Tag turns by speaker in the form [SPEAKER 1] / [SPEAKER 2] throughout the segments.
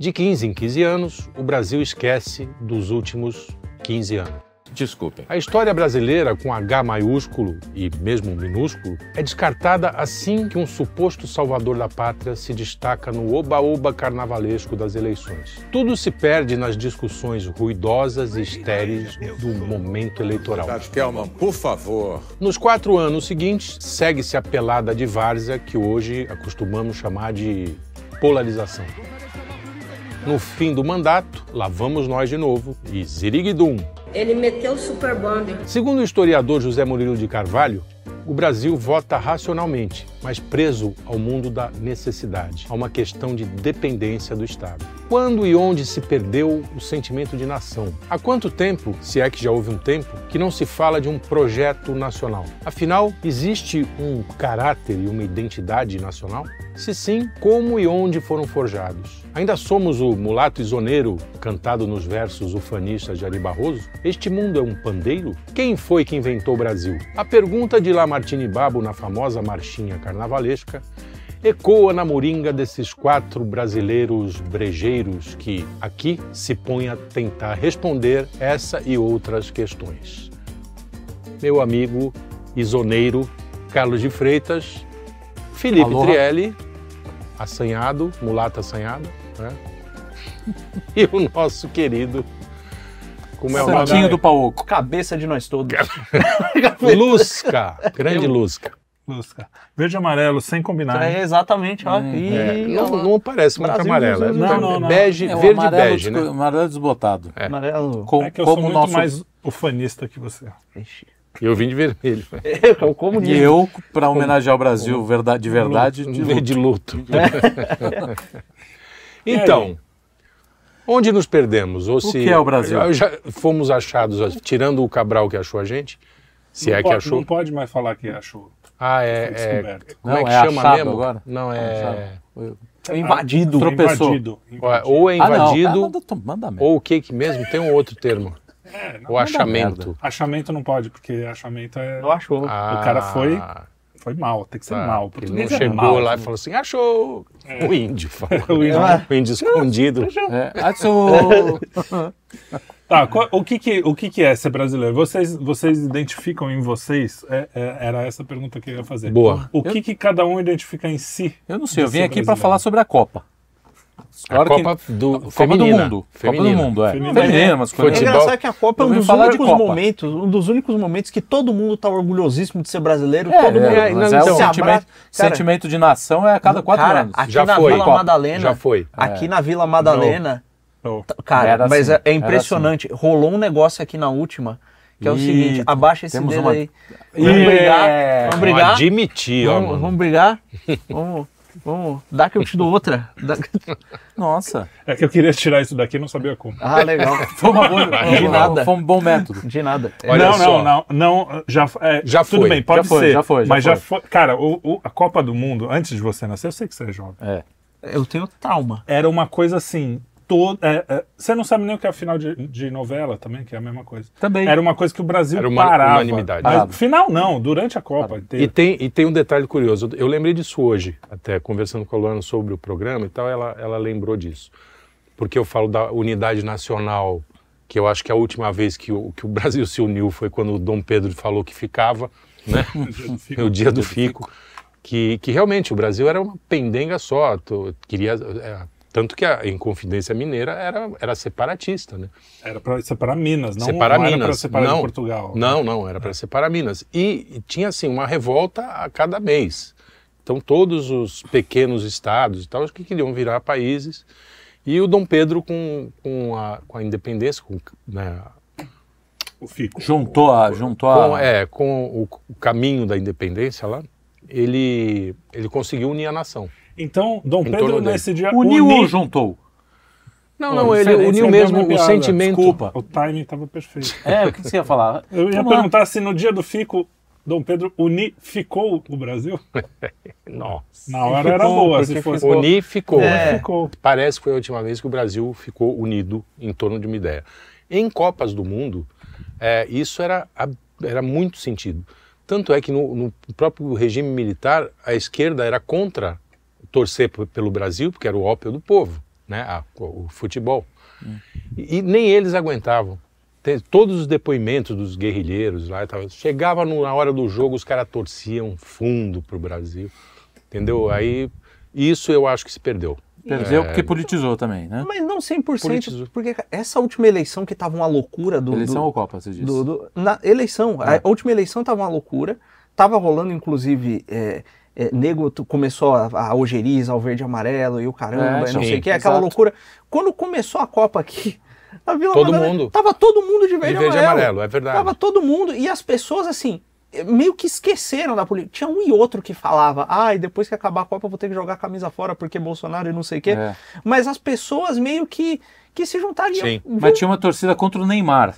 [SPEAKER 1] De 15 em 15 anos, o Brasil esquece dos últimos 15 anos.
[SPEAKER 2] Desculpem.
[SPEAKER 1] A história brasileira, com H maiúsculo e mesmo minúsculo, é descartada assim que um suposto salvador da pátria se destaca no oba-oba carnavalesco das eleições. Tudo se perde nas discussões ruidosas e estéreis do momento eleitoral.
[SPEAKER 2] Kelman, por favor.
[SPEAKER 1] Nos quatro anos seguintes, segue-se a pelada de várzea que hoje acostumamos chamar de polarização. No fim do mandato, lá vamos nós de novo e ziriguidum,
[SPEAKER 3] ele meteu o super bonder.
[SPEAKER 1] Segundo o historiador José Murilo de Carvalho, o Brasil vota racionalmente, mas preso ao mundo da necessidade, a uma questão de dependência do Estado. Quando e onde se perdeu o sentimento de nação? Há quanto tempo, se é que já houve um tempo, que não se fala de um projeto nacional? Afinal, existe um caráter e uma identidade nacional? Se sim, como e onde foram forjados? Ainda somos o mulato isoneiro cantado nos versos ufanistas de Ari Barroso? Este mundo é um pandeiro? Quem foi que inventou o Brasil? A pergunta de Lamartine Babo na famosa marchinha carnavalesca ecoa na moringa desses quatro brasileiros brejeiros que aqui se põem a tentar responder essa e outras questões. Meu amigo isoneiro Carlos de Freitas, Felipe
[SPEAKER 4] Aloha.
[SPEAKER 1] Trielli, assanhado, mulata assanhada, né? e o nosso querido, como é o nome?
[SPEAKER 4] Santinho do Pauco.
[SPEAKER 5] Cabeça de nós todos.
[SPEAKER 1] Lusca, grande Lusca.
[SPEAKER 6] Lusca. Verde e amarelo, sem combinar.
[SPEAKER 5] É, exatamente, ó.
[SPEAKER 4] Hum.
[SPEAKER 5] Ih,
[SPEAKER 1] É,
[SPEAKER 5] ó
[SPEAKER 1] não, não parece muito
[SPEAKER 5] Brasil,
[SPEAKER 1] amarelo, é
[SPEAKER 5] Jesus,
[SPEAKER 6] Não, não, não.
[SPEAKER 1] bege,
[SPEAKER 4] É, o
[SPEAKER 1] verde e
[SPEAKER 4] amarelo
[SPEAKER 1] bege, né?
[SPEAKER 4] Amarelo desbotado.
[SPEAKER 5] Amarelo.
[SPEAKER 4] Com-
[SPEAKER 6] É que eu sou
[SPEAKER 4] como
[SPEAKER 6] muito
[SPEAKER 4] nosso...
[SPEAKER 6] mais ufanista que você.
[SPEAKER 5] Ixi.
[SPEAKER 1] E eu vim de vermelho.
[SPEAKER 5] É o
[SPEAKER 4] E eu, para homenagear o Brasil verdade, de verdade, de
[SPEAKER 1] De, de
[SPEAKER 4] luto.
[SPEAKER 1] luto. então, onde nos perdemos? Ou se
[SPEAKER 4] que é o Brasil?
[SPEAKER 1] Já fomos achados, tirando o Cabral que achou a gente, se
[SPEAKER 6] não
[SPEAKER 1] é
[SPEAKER 6] pode,
[SPEAKER 1] que achou.
[SPEAKER 6] Não pode mais falar que achou.
[SPEAKER 1] Ah, é. é
[SPEAKER 6] descoberto.
[SPEAKER 1] como é
[SPEAKER 4] Não,
[SPEAKER 1] que
[SPEAKER 4] é
[SPEAKER 1] chama
[SPEAKER 4] achado
[SPEAKER 1] mesmo?
[SPEAKER 4] agora?
[SPEAKER 1] Não, é.
[SPEAKER 5] É invadido.
[SPEAKER 6] Foi
[SPEAKER 4] Tropeçou.
[SPEAKER 6] Invadido.
[SPEAKER 1] Ou é-
[SPEAKER 6] invadido.
[SPEAKER 1] Ou é
[SPEAKER 4] Ah, não.
[SPEAKER 1] invadido,
[SPEAKER 4] Ah, manda,
[SPEAKER 1] ou o que que mesmo? Tem um outro termo.
[SPEAKER 6] É, não.
[SPEAKER 1] O achamento.
[SPEAKER 4] merda.
[SPEAKER 6] Achamento não pode, porque achamento é.
[SPEAKER 5] Não achou.
[SPEAKER 1] Ah,
[SPEAKER 6] cara foi- Foi mal, tem que ser
[SPEAKER 1] tá.
[SPEAKER 6] mal. O
[SPEAKER 1] Ele não
[SPEAKER 6] é
[SPEAKER 1] chegou
[SPEAKER 6] mal.
[SPEAKER 1] lá e falou assim: achou! O índio falou.
[SPEAKER 6] O índio.
[SPEAKER 1] o índio escondido.
[SPEAKER 4] É, ah, sou-
[SPEAKER 6] Tá, qual- o, que, que, o que, que é ser brasileiro? Vocês, vocês identificam em vocês? É- é- era essa a pergunta que eu ia fazer.
[SPEAKER 1] Boa.
[SPEAKER 6] O que, que cada um identifica em si?
[SPEAKER 4] Eu não sei, eu vim aqui para falar sobre a Copa.
[SPEAKER 1] A
[SPEAKER 4] Claro que-
[SPEAKER 1] Copa do,
[SPEAKER 4] Copa do. Mundo.
[SPEAKER 1] Feminina.
[SPEAKER 4] Copa do Mundo, é.
[SPEAKER 6] Feminina.
[SPEAKER 4] Feminina, mas
[SPEAKER 5] É
[SPEAKER 1] Futebol.
[SPEAKER 5] engraçado que a Copa é
[SPEAKER 4] Eu
[SPEAKER 5] um dos únicos momentos, um dos únicos momentos que todo mundo tá orgulhosíssimo de ser brasileiro,
[SPEAKER 4] É,
[SPEAKER 5] todo mundo
[SPEAKER 4] é, mas
[SPEAKER 1] não,
[SPEAKER 4] é
[SPEAKER 1] então,
[SPEAKER 4] sentimento, sentimento de nação é a cada quatro
[SPEAKER 5] cara,
[SPEAKER 4] anos.
[SPEAKER 5] aqui
[SPEAKER 1] Já
[SPEAKER 5] na
[SPEAKER 1] foi.
[SPEAKER 5] Vila. Madalena,
[SPEAKER 1] Já foi.
[SPEAKER 5] aqui na Vila Madalena,
[SPEAKER 6] Oh,
[SPEAKER 5] cara, mas
[SPEAKER 4] assim,
[SPEAKER 5] é, é impressionante. Rolou um negócio aqui na última, que é o seguinte, abaixa esse dedo
[SPEAKER 4] uma-
[SPEAKER 5] aí. Vamos brigar,
[SPEAKER 4] É.
[SPEAKER 5] vamos
[SPEAKER 1] Vamos
[SPEAKER 5] brigar,
[SPEAKER 1] admitir, ó,
[SPEAKER 5] vamos,
[SPEAKER 1] mano.
[SPEAKER 5] vamos brigar, vamos, vamos, dá que eu te dou outra. Dá-
[SPEAKER 4] Nossa,
[SPEAKER 6] É que eu queria tirar isso daqui e não sabia como.
[SPEAKER 5] Ah, legal.
[SPEAKER 4] foi uma boa,
[SPEAKER 5] De nada.
[SPEAKER 4] foi um bom método.
[SPEAKER 5] De nada.
[SPEAKER 1] Olha
[SPEAKER 6] não,
[SPEAKER 1] só.
[SPEAKER 6] não, não, não, já, é,
[SPEAKER 1] Já
[SPEAKER 6] tudo
[SPEAKER 1] foi.
[SPEAKER 6] bem, pode
[SPEAKER 4] Já foi,
[SPEAKER 6] ser.
[SPEAKER 4] já foi, já
[SPEAKER 6] mas já
[SPEAKER 4] foi.
[SPEAKER 6] foi. Cara, o- o- a Copa do Mundo, antes de você nascer, eu sei que você é jovem.
[SPEAKER 4] É.
[SPEAKER 5] Eu tenho trauma.
[SPEAKER 6] Era uma coisa assim. Todo, é, é, você não sabe nem o que é final de, de novela também, que é a mesma coisa.
[SPEAKER 4] Também.
[SPEAKER 6] Era uma coisa que o Brasil
[SPEAKER 1] Era uma
[SPEAKER 6] parava.
[SPEAKER 1] unanimidade.
[SPEAKER 6] Mas, final não, durante a Copa
[SPEAKER 1] E
[SPEAKER 6] inteira.
[SPEAKER 1] tem, e tem um detalhe curioso. Eu lembrei disso hoje, até conversando com a Luana sobre o programa e tal, ela, ela lembrou disso. Porque eu falo da unidade nacional, que eu acho que a última vez que o, que o Brasil se uniu foi quando o Dom Pedro falou que ficava, né? o dia do fico. Que, que realmente o Brasil era uma pendenga só. queria, é, tanto que a Inconfidência Mineira era, era separatista, né?
[SPEAKER 6] Era para separar Minas, não,
[SPEAKER 1] separar
[SPEAKER 6] não era
[SPEAKER 1] Minas.
[SPEAKER 6] para separar
[SPEAKER 1] não,
[SPEAKER 6] Portugal.
[SPEAKER 1] Não, não, era para separar Minas. E, e tinha assim uma revolta a cada mês. Então todos os pequenos estados e tal que queriam virar países. E o Dom Pedro com, com, a, com a independência, com, né,
[SPEAKER 6] O Fico.
[SPEAKER 4] Juntou a. Juntou
[SPEAKER 1] com,
[SPEAKER 4] a
[SPEAKER 1] é, com o, o caminho da independência lá, ele, ele conseguiu unir a nação.
[SPEAKER 6] Então, Dom
[SPEAKER 1] Em
[SPEAKER 6] Pedro
[SPEAKER 1] dele.
[SPEAKER 6] nesse dia
[SPEAKER 4] Uniu ou juntou?
[SPEAKER 1] Não, não, ele uniu mesmo o sentimento.
[SPEAKER 4] Desculpa.
[SPEAKER 6] O timing estava perfeito.
[SPEAKER 4] É, o que você ia falar?
[SPEAKER 6] Eu ia
[SPEAKER 4] Vamos lá.
[SPEAKER 6] perguntar se no dia do Fico, Dom Pedro unificou o Brasil.
[SPEAKER 1] Nossa.
[SPEAKER 6] Na hora era
[SPEAKER 5] Ficou,
[SPEAKER 6] boa,
[SPEAKER 5] porque
[SPEAKER 6] se fosse.
[SPEAKER 1] Unificou.
[SPEAKER 5] É.
[SPEAKER 6] Ficou.
[SPEAKER 1] Parece que foi a última vez que o Brasil ficou unido em torno de uma ideia. Em Copas do Mundo, é, isso era, era muito sentido. Tanto é que no, no próprio regime militar, a esquerda era contra torcer pelo Brasil, porque era o ópio do povo. né, a- o futebol. E, e nem eles aguentavam. Te- Todos os depoimentos dos guerrilheiros lá, tal, chegava no- na hora do jogo, os caras torciam fundo pro Brasil, entendeu? Aí isso eu acho que se perdeu.
[SPEAKER 4] Perdeu
[SPEAKER 1] É,
[SPEAKER 4] porque politizou também, né?
[SPEAKER 5] Mas não 100%,
[SPEAKER 1] Politizou.
[SPEAKER 5] porque essa última eleição que tava uma loucura do...
[SPEAKER 4] Eleição
[SPEAKER 5] do-
[SPEAKER 4] ou Copa, você disse?
[SPEAKER 5] do- do- na eleição, a última eleição tava uma loucura, tava rolando inclusive... É, é, nego começou a, a ojeriza, o verde e amarelo e o caramba,
[SPEAKER 4] É,
[SPEAKER 5] e não
[SPEAKER 1] sim,
[SPEAKER 5] sei o que, aquela
[SPEAKER 4] exato.
[SPEAKER 5] loucura. Quando começou a Copa aqui, a Vila
[SPEAKER 1] Todo
[SPEAKER 5] Madalena,
[SPEAKER 1] mundo.
[SPEAKER 5] Tava todo mundo de verde,
[SPEAKER 1] De verde e
[SPEAKER 5] amarelo.
[SPEAKER 1] amarelo, é verdade.
[SPEAKER 5] Tava todo mundo, e as pessoas assim, meio que esqueceram da política. Tinha um e outro que falava, ai, depois que acabar a Copa eu vou ter que jogar a camisa fora porque Bolsonaro e não sei o quê.
[SPEAKER 4] É.
[SPEAKER 5] Mas as pessoas meio que, que se juntariam.
[SPEAKER 1] Sim.
[SPEAKER 4] Mas tinha uma torcida contra o Neymar.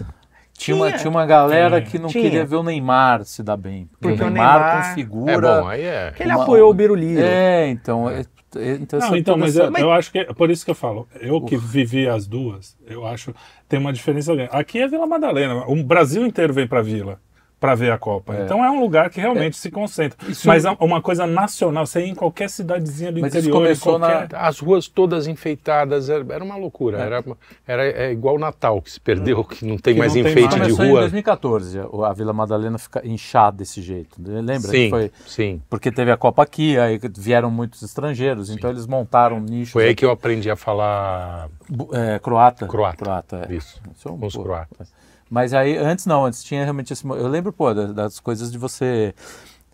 [SPEAKER 4] Tinha uma,
[SPEAKER 5] Tinha.
[SPEAKER 4] uma galera
[SPEAKER 6] Tinha.
[SPEAKER 4] que não
[SPEAKER 5] Tinha.
[SPEAKER 4] queria ver o Neymar se dar bem. Porque,
[SPEAKER 5] Porque
[SPEAKER 4] o Neymar,
[SPEAKER 5] Neymar-
[SPEAKER 4] configura.
[SPEAKER 1] É bom, aí é.
[SPEAKER 5] que ele
[SPEAKER 4] uma-
[SPEAKER 5] apoiou o Biruliro.
[SPEAKER 4] É, então. é- é- então,
[SPEAKER 6] Não, então, mas
[SPEAKER 4] essa-
[SPEAKER 6] eu, eu acho que por isso que eu falo. Eu que vivi as duas, eu acho tem uma diferença. Aqui é Vila Madalena, o Brasil inteiro vem para Vila para ver a Copa. Então é um lugar que realmente se concentra.
[SPEAKER 4] Isso-
[SPEAKER 6] Mas é uma coisa nacional, você ia em qualquer cidadezinha do
[SPEAKER 4] Mas isso
[SPEAKER 6] interior, em
[SPEAKER 4] começou na-
[SPEAKER 6] qualquer...
[SPEAKER 1] As ruas todas enfeitadas, era, era uma loucura. Era, era é igual Natal, que se perdeu, que não tem
[SPEAKER 6] Que
[SPEAKER 1] mais
[SPEAKER 6] não tem
[SPEAKER 1] enfeite
[SPEAKER 6] mais.
[SPEAKER 1] de
[SPEAKER 4] Começou em
[SPEAKER 1] rua.
[SPEAKER 4] 2014, a a Vila Madalena fica inchada desse jeito. Lembra? que
[SPEAKER 1] Sim,
[SPEAKER 4] foi
[SPEAKER 1] sim.
[SPEAKER 4] porque teve a Copa aqui, aí vieram muitos estrangeiros, então eles montaram nichos.
[SPEAKER 1] Foi aí
[SPEAKER 4] aqui.
[SPEAKER 1] que eu aprendi a falar
[SPEAKER 4] é, croata.
[SPEAKER 1] croata.
[SPEAKER 4] é.
[SPEAKER 1] Isso.
[SPEAKER 4] Sou um
[SPEAKER 1] os croatas.
[SPEAKER 4] Mas aí, antes não, antes tinha realmente esse. Eu lembro, pô, das, das coisas de você.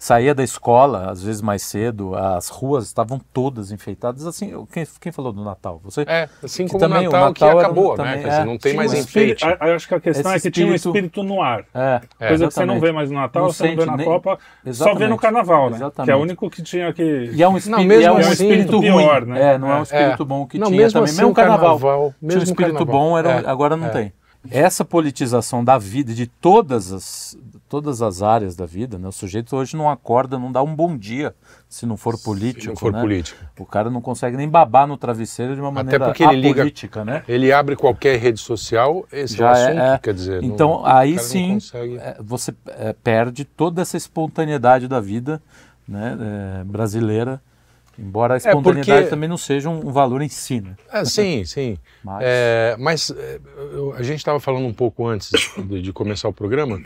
[SPEAKER 4] Saía da escola, às vezes mais cedo, as ruas estavam todas enfeitadas. Assim, quem, quem falou do Natal? Você?
[SPEAKER 1] É, assim
[SPEAKER 4] Que
[SPEAKER 1] como o
[SPEAKER 4] também o
[SPEAKER 1] Natal, que
[SPEAKER 4] Natal era um-
[SPEAKER 1] acabou,
[SPEAKER 4] também,
[SPEAKER 1] né? Dizer,
[SPEAKER 4] é.
[SPEAKER 1] não tem mais
[SPEAKER 6] um espírito-
[SPEAKER 1] enfeite.
[SPEAKER 6] a- a- Acho que a questão
[SPEAKER 4] Esse
[SPEAKER 6] é que tinha um
[SPEAKER 4] espírito-
[SPEAKER 6] espírito no ar.
[SPEAKER 4] É,
[SPEAKER 1] É,
[SPEAKER 6] Coisa que você não
[SPEAKER 4] exatamente.
[SPEAKER 6] vê mais no Natal,
[SPEAKER 4] Não
[SPEAKER 6] você não vê
[SPEAKER 4] sente
[SPEAKER 6] na
[SPEAKER 4] nem-
[SPEAKER 6] Copa, só vê
[SPEAKER 4] Exatamente.
[SPEAKER 6] no Carnaval, né? Que é
[SPEAKER 4] Exatamente.
[SPEAKER 6] o único que tinha que...
[SPEAKER 4] E é um espírito,
[SPEAKER 1] mesmo
[SPEAKER 4] e é um
[SPEAKER 1] assim,
[SPEAKER 4] espírito
[SPEAKER 6] muito
[SPEAKER 4] ruim.
[SPEAKER 6] pior, né?
[SPEAKER 4] É, não é um
[SPEAKER 6] É.
[SPEAKER 4] espírito bom que
[SPEAKER 1] Não,
[SPEAKER 4] tinha
[SPEAKER 1] mesmo
[SPEAKER 4] também.
[SPEAKER 1] assim,
[SPEAKER 4] mesmo
[SPEAKER 1] o
[SPEAKER 4] carnaval.
[SPEAKER 1] carnaval,
[SPEAKER 4] tinha um
[SPEAKER 1] mesmo
[SPEAKER 4] espírito
[SPEAKER 1] carnaval.
[SPEAKER 4] bom, era,
[SPEAKER 1] É,
[SPEAKER 4] agora não
[SPEAKER 1] é.
[SPEAKER 4] tem. Essa politização da vida, de todas as, todas as áreas da vida, né? o sujeito hoje não acorda, não dá um bom dia se não for político.
[SPEAKER 1] não for
[SPEAKER 4] né?
[SPEAKER 1] político.
[SPEAKER 4] O cara não consegue nem babar no travesseiro de uma maneira
[SPEAKER 1] porque ele liga-
[SPEAKER 4] né?
[SPEAKER 1] Ele abre qualquer rede social, esse
[SPEAKER 4] Já
[SPEAKER 1] é o
[SPEAKER 4] é,
[SPEAKER 1] assunto,
[SPEAKER 4] é.
[SPEAKER 1] quer dizer. não-
[SPEAKER 4] Então
[SPEAKER 1] o
[SPEAKER 4] aí
[SPEAKER 1] não
[SPEAKER 4] sim
[SPEAKER 1] consegue-
[SPEAKER 4] é, você é, perde toda essa espontaneidade da vida né, é, brasileira, embora a espontaneidade
[SPEAKER 1] porque-
[SPEAKER 4] também não seja um, valor em si. Né?
[SPEAKER 1] Ah, sim, sim.
[SPEAKER 4] Mas-
[SPEAKER 1] É, mas é, eu- a gente estava falando um pouco antes de, de começar o programa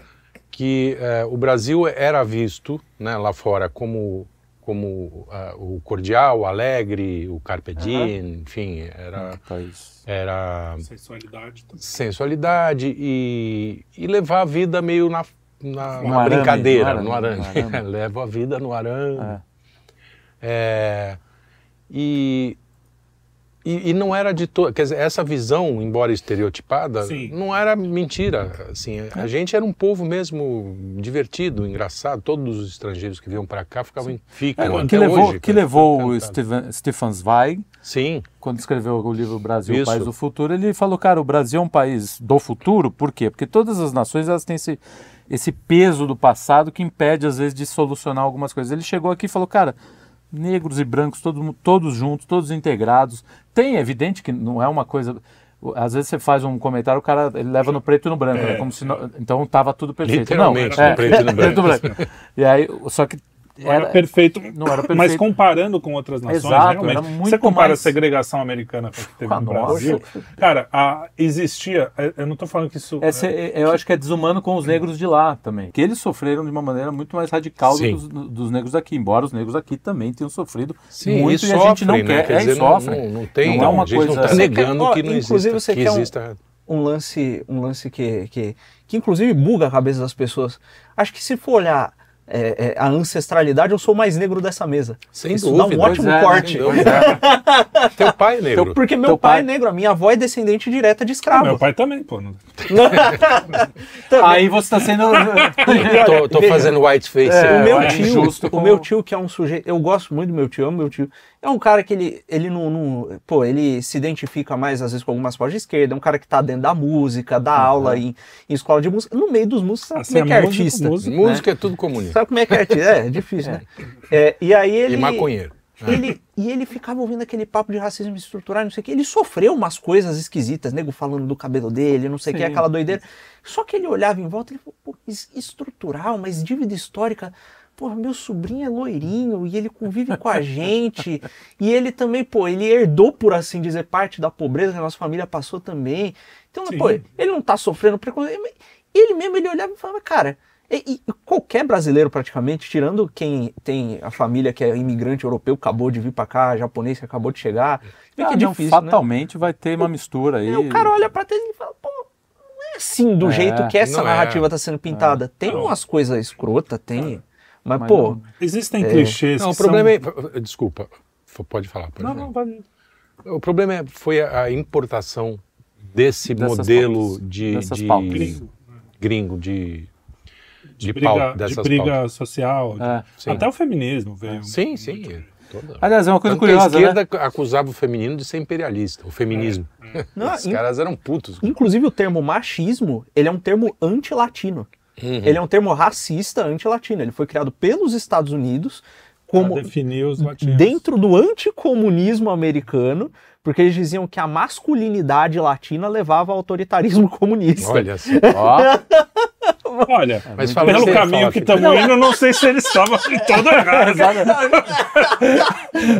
[SPEAKER 1] que é, o Brasil era visto né, lá fora como, como ah, o cordial, o alegre, o carpe diem, enfim, era, era
[SPEAKER 6] Sensualidade. também.
[SPEAKER 1] sensualidade e, e levar a vida meio na, na,
[SPEAKER 4] No
[SPEAKER 1] na
[SPEAKER 4] arame,
[SPEAKER 1] brincadeira,
[SPEAKER 4] no
[SPEAKER 1] no
[SPEAKER 4] arame,
[SPEAKER 1] arame.
[SPEAKER 4] no arame.
[SPEAKER 1] Leva a vida no arame.
[SPEAKER 4] É.
[SPEAKER 1] É, e, e, e não era de todo. Quer dizer, essa visão, embora estereotipada,
[SPEAKER 6] Sim.
[SPEAKER 1] não era mentira. Assim, a gente era um povo mesmo divertido, engraçado. Todos os estrangeiros que vinham para cá ficavam, ficam
[SPEAKER 4] É,
[SPEAKER 1] até
[SPEAKER 4] que levou,
[SPEAKER 1] hoje.
[SPEAKER 4] que levou o. Steven, Stefan Zweig,
[SPEAKER 1] Sim,
[SPEAKER 4] quando escreveu o livro Brasil,
[SPEAKER 1] Isso.
[SPEAKER 4] País do Futuro, ele falou, cara, o Brasil é um país do futuro, por quê? Porque todas as nações elas têm esse, esse peso do passado que impede, às vezes, de solucionar algumas coisas. Ele chegou aqui e falou, cara, negros e brancos, todo, todos juntos, todos integrados. Tem, é evidente que não é uma coisa... Às vezes você faz um comentário, o cara ele leva no preto e no branco, né? como se não- então tava tudo perfeito.
[SPEAKER 1] Literalmente,
[SPEAKER 4] não,
[SPEAKER 1] no preto e no branco.
[SPEAKER 4] E aí, só que
[SPEAKER 6] Não era,
[SPEAKER 4] era,
[SPEAKER 6] perfeito,
[SPEAKER 4] não era perfeito.
[SPEAKER 6] mas comparando com outras nações,
[SPEAKER 4] Exato,
[SPEAKER 6] realmente,
[SPEAKER 4] era muito
[SPEAKER 6] você compara
[SPEAKER 4] mais-
[SPEAKER 6] a segregação americana com a que teve
[SPEAKER 4] Ah,
[SPEAKER 6] no
[SPEAKER 4] nossa.
[SPEAKER 6] Brasil, cara, a- existia, eu não estou falando que isso...
[SPEAKER 4] Essa é- eu acho que é desumano com os negros de lá também. Que eles sofreram de uma maneira muito mais radical do que
[SPEAKER 1] Sim.
[SPEAKER 4] os, dos negros daqui. Embora os negros aqui também tenham sofrido
[SPEAKER 1] sim
[SPEAKER 4] muito
[SPEAKER 1] e
[SPEAKER 4] e a gente não
[SPEAKER 1] né?
[SPEAKER 4] quer.
[SPEAKER 1] Quer
[SPEAKER 4] é,
[SPEAKER 1] dizer,
[SPEAKER 4] e
[SPEAKER 1] não,
[SPEAKER 4] sofrem.
[SPEAKER 1] não, não tem,
[SPEAKER 4] Não é uma
[SPEAKER 1] a gente não
[SPEAKER 4] coisa-
[SPEAKER 1] está
[SPEAKER 4] Você
[SPEAKER 1] negando
[SPEAKER 5] quer-
[SPEAKER 1] que não
[SPEAKER 5] inclusive
[SPEAKER 1] exista.
[SPEAKER 5] você
[SPEAKER 1] que
[SPEAKER 5] quer um-
[SPEAKER 1] exista
[SPEAKER 5] um lance, um lance que, que, que inclusive buga a cabeça das pessoas. Acho que se for olhar é, é, a ancestralidade, eu sou o mais negro dessa mesa.
[SPEAKER 1] Sem
[SPEAKER 5] Isso
[SPEAKER 1] dúvida.
[SPEAKER 5] dá um ótimo
[SPEAKER 4] é,
[SPEAKER 5] corte.
[SPEAKER 1] Dúvida. Teu pai é negro.
[SPEAKER 5] Porque meu
[SPEAKER 4] Teu
[SPEAKER 5] pai,
[SPEAKER 4] pai-
[SPEAKER 5] é negro, a minha avó é descendente direta de escravo.
[SPEAKER 6] Meu pai também, pô. não-
[SPEAKER 5] Também.
[SPEAKER 4] Aí você está sendo.
[SPEAKER 1] tô, tô fazendo white face.
[SPEAKER 4] É,
[SPEAKER 5] o meu tio, o
[SPEAKER 4] com-
[SPEAKER 5] meu tio que é um sujeito, eu gosto muito do meu tio, amo meu tio. É um cara que ele, ele não, não- pô, ele se identifica mais às vezes com algumas pautas de esquerda, é um cara que tá dentro da música, dá aula em, em escola de música, no meio dos músicos, sabe
[SPEAKER 6] Assim,
[SPEAKER 5] como é que é
[SPEAKER 6] músico,
[SPEAKER 5] artista?
[SPEAKER 6] músico.
[SPEAKER 1] Música é tudo comunista.
[SPEAKER 5] Sabe como é que é artista? É, é difícil, né? É, e aí ele
[SPEAKER 1] E maconheiro.
[SPEAKER 5] ele, e ele ficava ouvindo aquele papo de racismo estrutural, não sei o que. Ele sofreu umas coisas esquisitas, nego falando do cabelo dele, não sei o que, aquela doideira. Só que ele olhava em volta e ele falou, pô, estrutural, mas dívida histórica. Pô, meu sobrinho é loirinho e ele convive com a gente. e ele também, pô, ele herdou, por assim dizer, parte da pobreza que a nossa família passou também. Então,
[SPEAKER 6] Sim.
[SPEAKER 5] pô, ele não tá sofrendo preconceito. Ele mesmo, ele olhava e falava, cara, e, e qualquer brasileiro praticamente, tirando quem tem a família que é imigrante europeu, acabou de vir pra cá, japonês que acabou de chegar, vê que
[SPEAKER 4] Ah,
[SPEAKER 5] é
[SPEAKER 4] não,
[SPEAKER 5] difícil, né?
[SPEAKER 4] fatalmente vai ter uma mistura aí.
[SPEAKER 5] Aí o cara olha pra trás e fala, pô, não é assim do
[SPEAKER 4] É,
[SPEAKER 5] jeito que essa
[SPEAKER 1] não é.
[SPEAKER 5] narrativa tá sendo pintada. Tem
[SPEAKER 6] Não.
[SPEAKER 5] umas coisas escrotas, tem. Mas,
[SPEAKER 4] Mas
[SPEAKER 5] pô,
[SPEAKER 4] não-
[SPEAKER 6] Existem clichês
[SPEAKER 1] Não, o
[SPEAKER 6] que
[SPEAKER 1] problema
[SPEAKER 6] são...
[SPEAKER 1] é. Desculpa, pode falar. Pode
[SPEAKER 6] Não,
[SPEAKER 1] falar.
[SPEAKER 6] não, vai...
[SPEAKER 1] O problema é, foi a importação desse
[SPEAKER 4] Dessas
[SPEAKER 1] modelo
[SPEAKER 4] pautas.
[SPEAKER 1] de,
[SPEAKER 4] Dessas
[SPEAKER 1] de
[SPEAKER 4] pautas.
[SPEAKER 1] gringo, gringo, de,
[SPEAKER 6] De,
[SPEAKER 1] de,
[SPEAKER 6] briga,
[SPEAKER 1] pau,
[SPEAKER 6] de briga
[SPEAKER 1] pautas.
[SPEAKER 6] social. de-
[SPEAKER 4] É.
[SPEAKER 1] Sim.
[SPEAKER 6] Até o feminismo veio.
[SPEAKER 1] Sim, sim. é toda-
[SPEAKER 4] Aliás, é uma coisa
[SPEAKER 1] Tanto que a
[SPEAKER 4] curiosa, né?
[SPEAKER 1] esquerda acusava o feminino de ser imperialista, o feminismo.
[SPEAKER 5] Não,
[SPEAKER 1] Os
[SPEAKER 5] in-
[SPEAKER 1] caras eram putos.
[SPEAKER 5] inclusive o termo machismo, ele é um termo anti-latino.
[SPEAKER 1] Uhum.
[SPEAKER 5] Ele é um termo racista anti-latino. Ele foi criado pelos Estados Unidos como
[SPEAKER 6] definir os latinos.
[SPEAKER 5] dentro do anticomunismo americano, porque eles diziam que a masculinidade latina levava ao autoritarismo comunista.
[SPEAKER 1] Olha só.
[SPEAKER 6] Olha,
[SPEAKER 1] Mas fala
[SPEAKER 6] pelo caminho
[SPEAKER 1] fala,
[SPEAKER 6] que estamos indo, não sei se eles estavam de todo errado.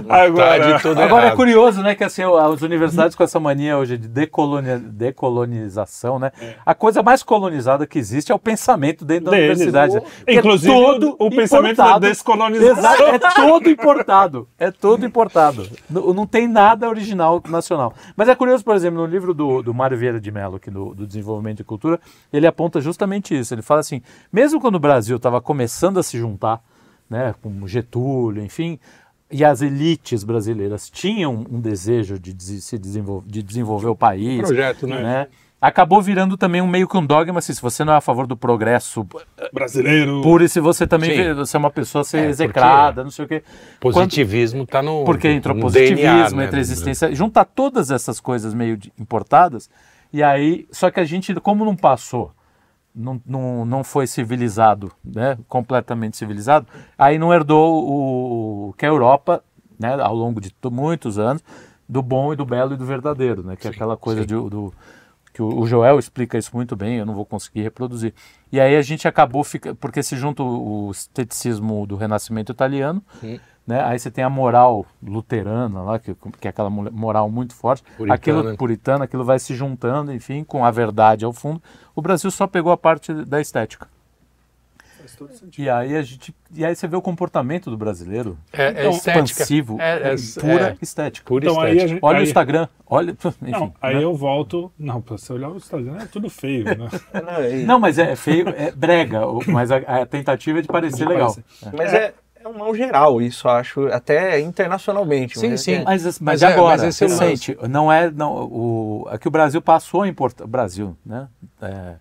[SPEAKER 6] Agora,
[SPEAKER 1] Tá de todo
[SPEAKER 4] Agora é
[SPEAKER 1] errado.
[SPEAKER 4] curioso, né, que assim, as universidades com essa mania hoje de decolonia- decolonização, né? A coisa mais colonizada que existe é o pensamento dentro da
[SPEAKER 6] Deles.
[SPEAKER 4] universidade. né? Que
[SPEAKER 6] Inclusive, o- o pensamento da descolonização.
[SPEAKER 4] É todo importado. É todo importado. Não, não tem nada original nacional. Mas é curioso, por exemplo, no livro do, do Mário Vieira de Mello, aqui do, do Desenvolvimento e Cultura, ele aponta justamente isso. Ele fala assim, mesmo quando o Brasil estava começando a se juntar, né, com Getúlio, enfim, e as elites brasileiras tinham um desejo de, se desenvolver, de desenvolver o país,
[SPEAKER 1] Projeto, né?
[SPEAKER 4] né? Acabou virando também um meio que um dogma, assim, se você não é a favor do progresso
[SPEAKER 6] brasileiro.
[SPEAKER 4] puro e se você também vê- você é uma pessoa ser
[SPEAKER 1] É, porque
[SPEAKER 4] execrada, não sei o quê.
[SPEAKER 1] Positivismo está no.
[SPEAKER 4] porque entrou
[SPEAKER 1] no
[SPEAKER 4] positivismo,
[SPEAKER 1] DNA, né?
[SPEAKER 4] entra existência, junta todas essas coisas meio importadas, e aí, só que a gente, como não passou, não, não, não foi civilizado, né, completamente civilizado, aí não herdou o, o que a Europa, né, ao longo de to- muitos anos, do bom e do belo e do verdadeiro, né, que é aquela coisa de- do que o o Joel explica isso muito bem, eu não vou conseguir reproduzir. E aí a gente acabou ficando, porque se junta o o esteticismo do Renascimento italiano, né? Aí você tem a moral luterana lá, que, que é aquela mo- moral muito forte,
[SPEAKER 1] Puritana.
[SPEAKER 4] aquilo puritano, aquilo vai se juntando, enfim, com a verdade ao fundo. O Brasil só pegou a parte da estética. E aí a gente, e aí você vê o comportamento do brasileiro,
[SPEAKER 1] É, é
[SPEAKER 6] Então,
[SPEAKER 4] expansivo,
[SPEAKER 1] É, é,
[SPEAKER 4] pura
[SPEAKER 1] é,
[SPEAKER 4] estética.
[SPEAKER 1] pura
[SPEAKER 6] Então,
[SPEAKER 1] estética.
[SPEAKER 6] gente-
[SPEAKER 4] Olha
[SPEAKER 6] aí-
[SPEAKER 4] o Instagram, olha, enfim.
[SPEAKER 6] Não, aí
[SPEAKER 4] né?
[SPEAKER 6] eu volto. Não, pra você olhar o Instagram é tudo feio, né?
[SPEAKER 4] Não, mas é feio, é brega, mas a, a tentativa é de parecer legal.
[SPEAKER 5] Mas é, é um mal geral isso, acho, até internacionalmente.
[SPEAKER 1] Sim,
[SPEAKER 5] mas
[SPEAKER 1] sim.
[SPEAKER 5] é-
[SPEAKER 4] Mas, mas,
[SPEAKER 1] Mas é-
[SPEAKER 4] agora,
[SPEAKER 1] mas esse é
[SPEAKER 4] recente, não é, não, o, é que o Brasil passou a importar, o Brasil, né? É,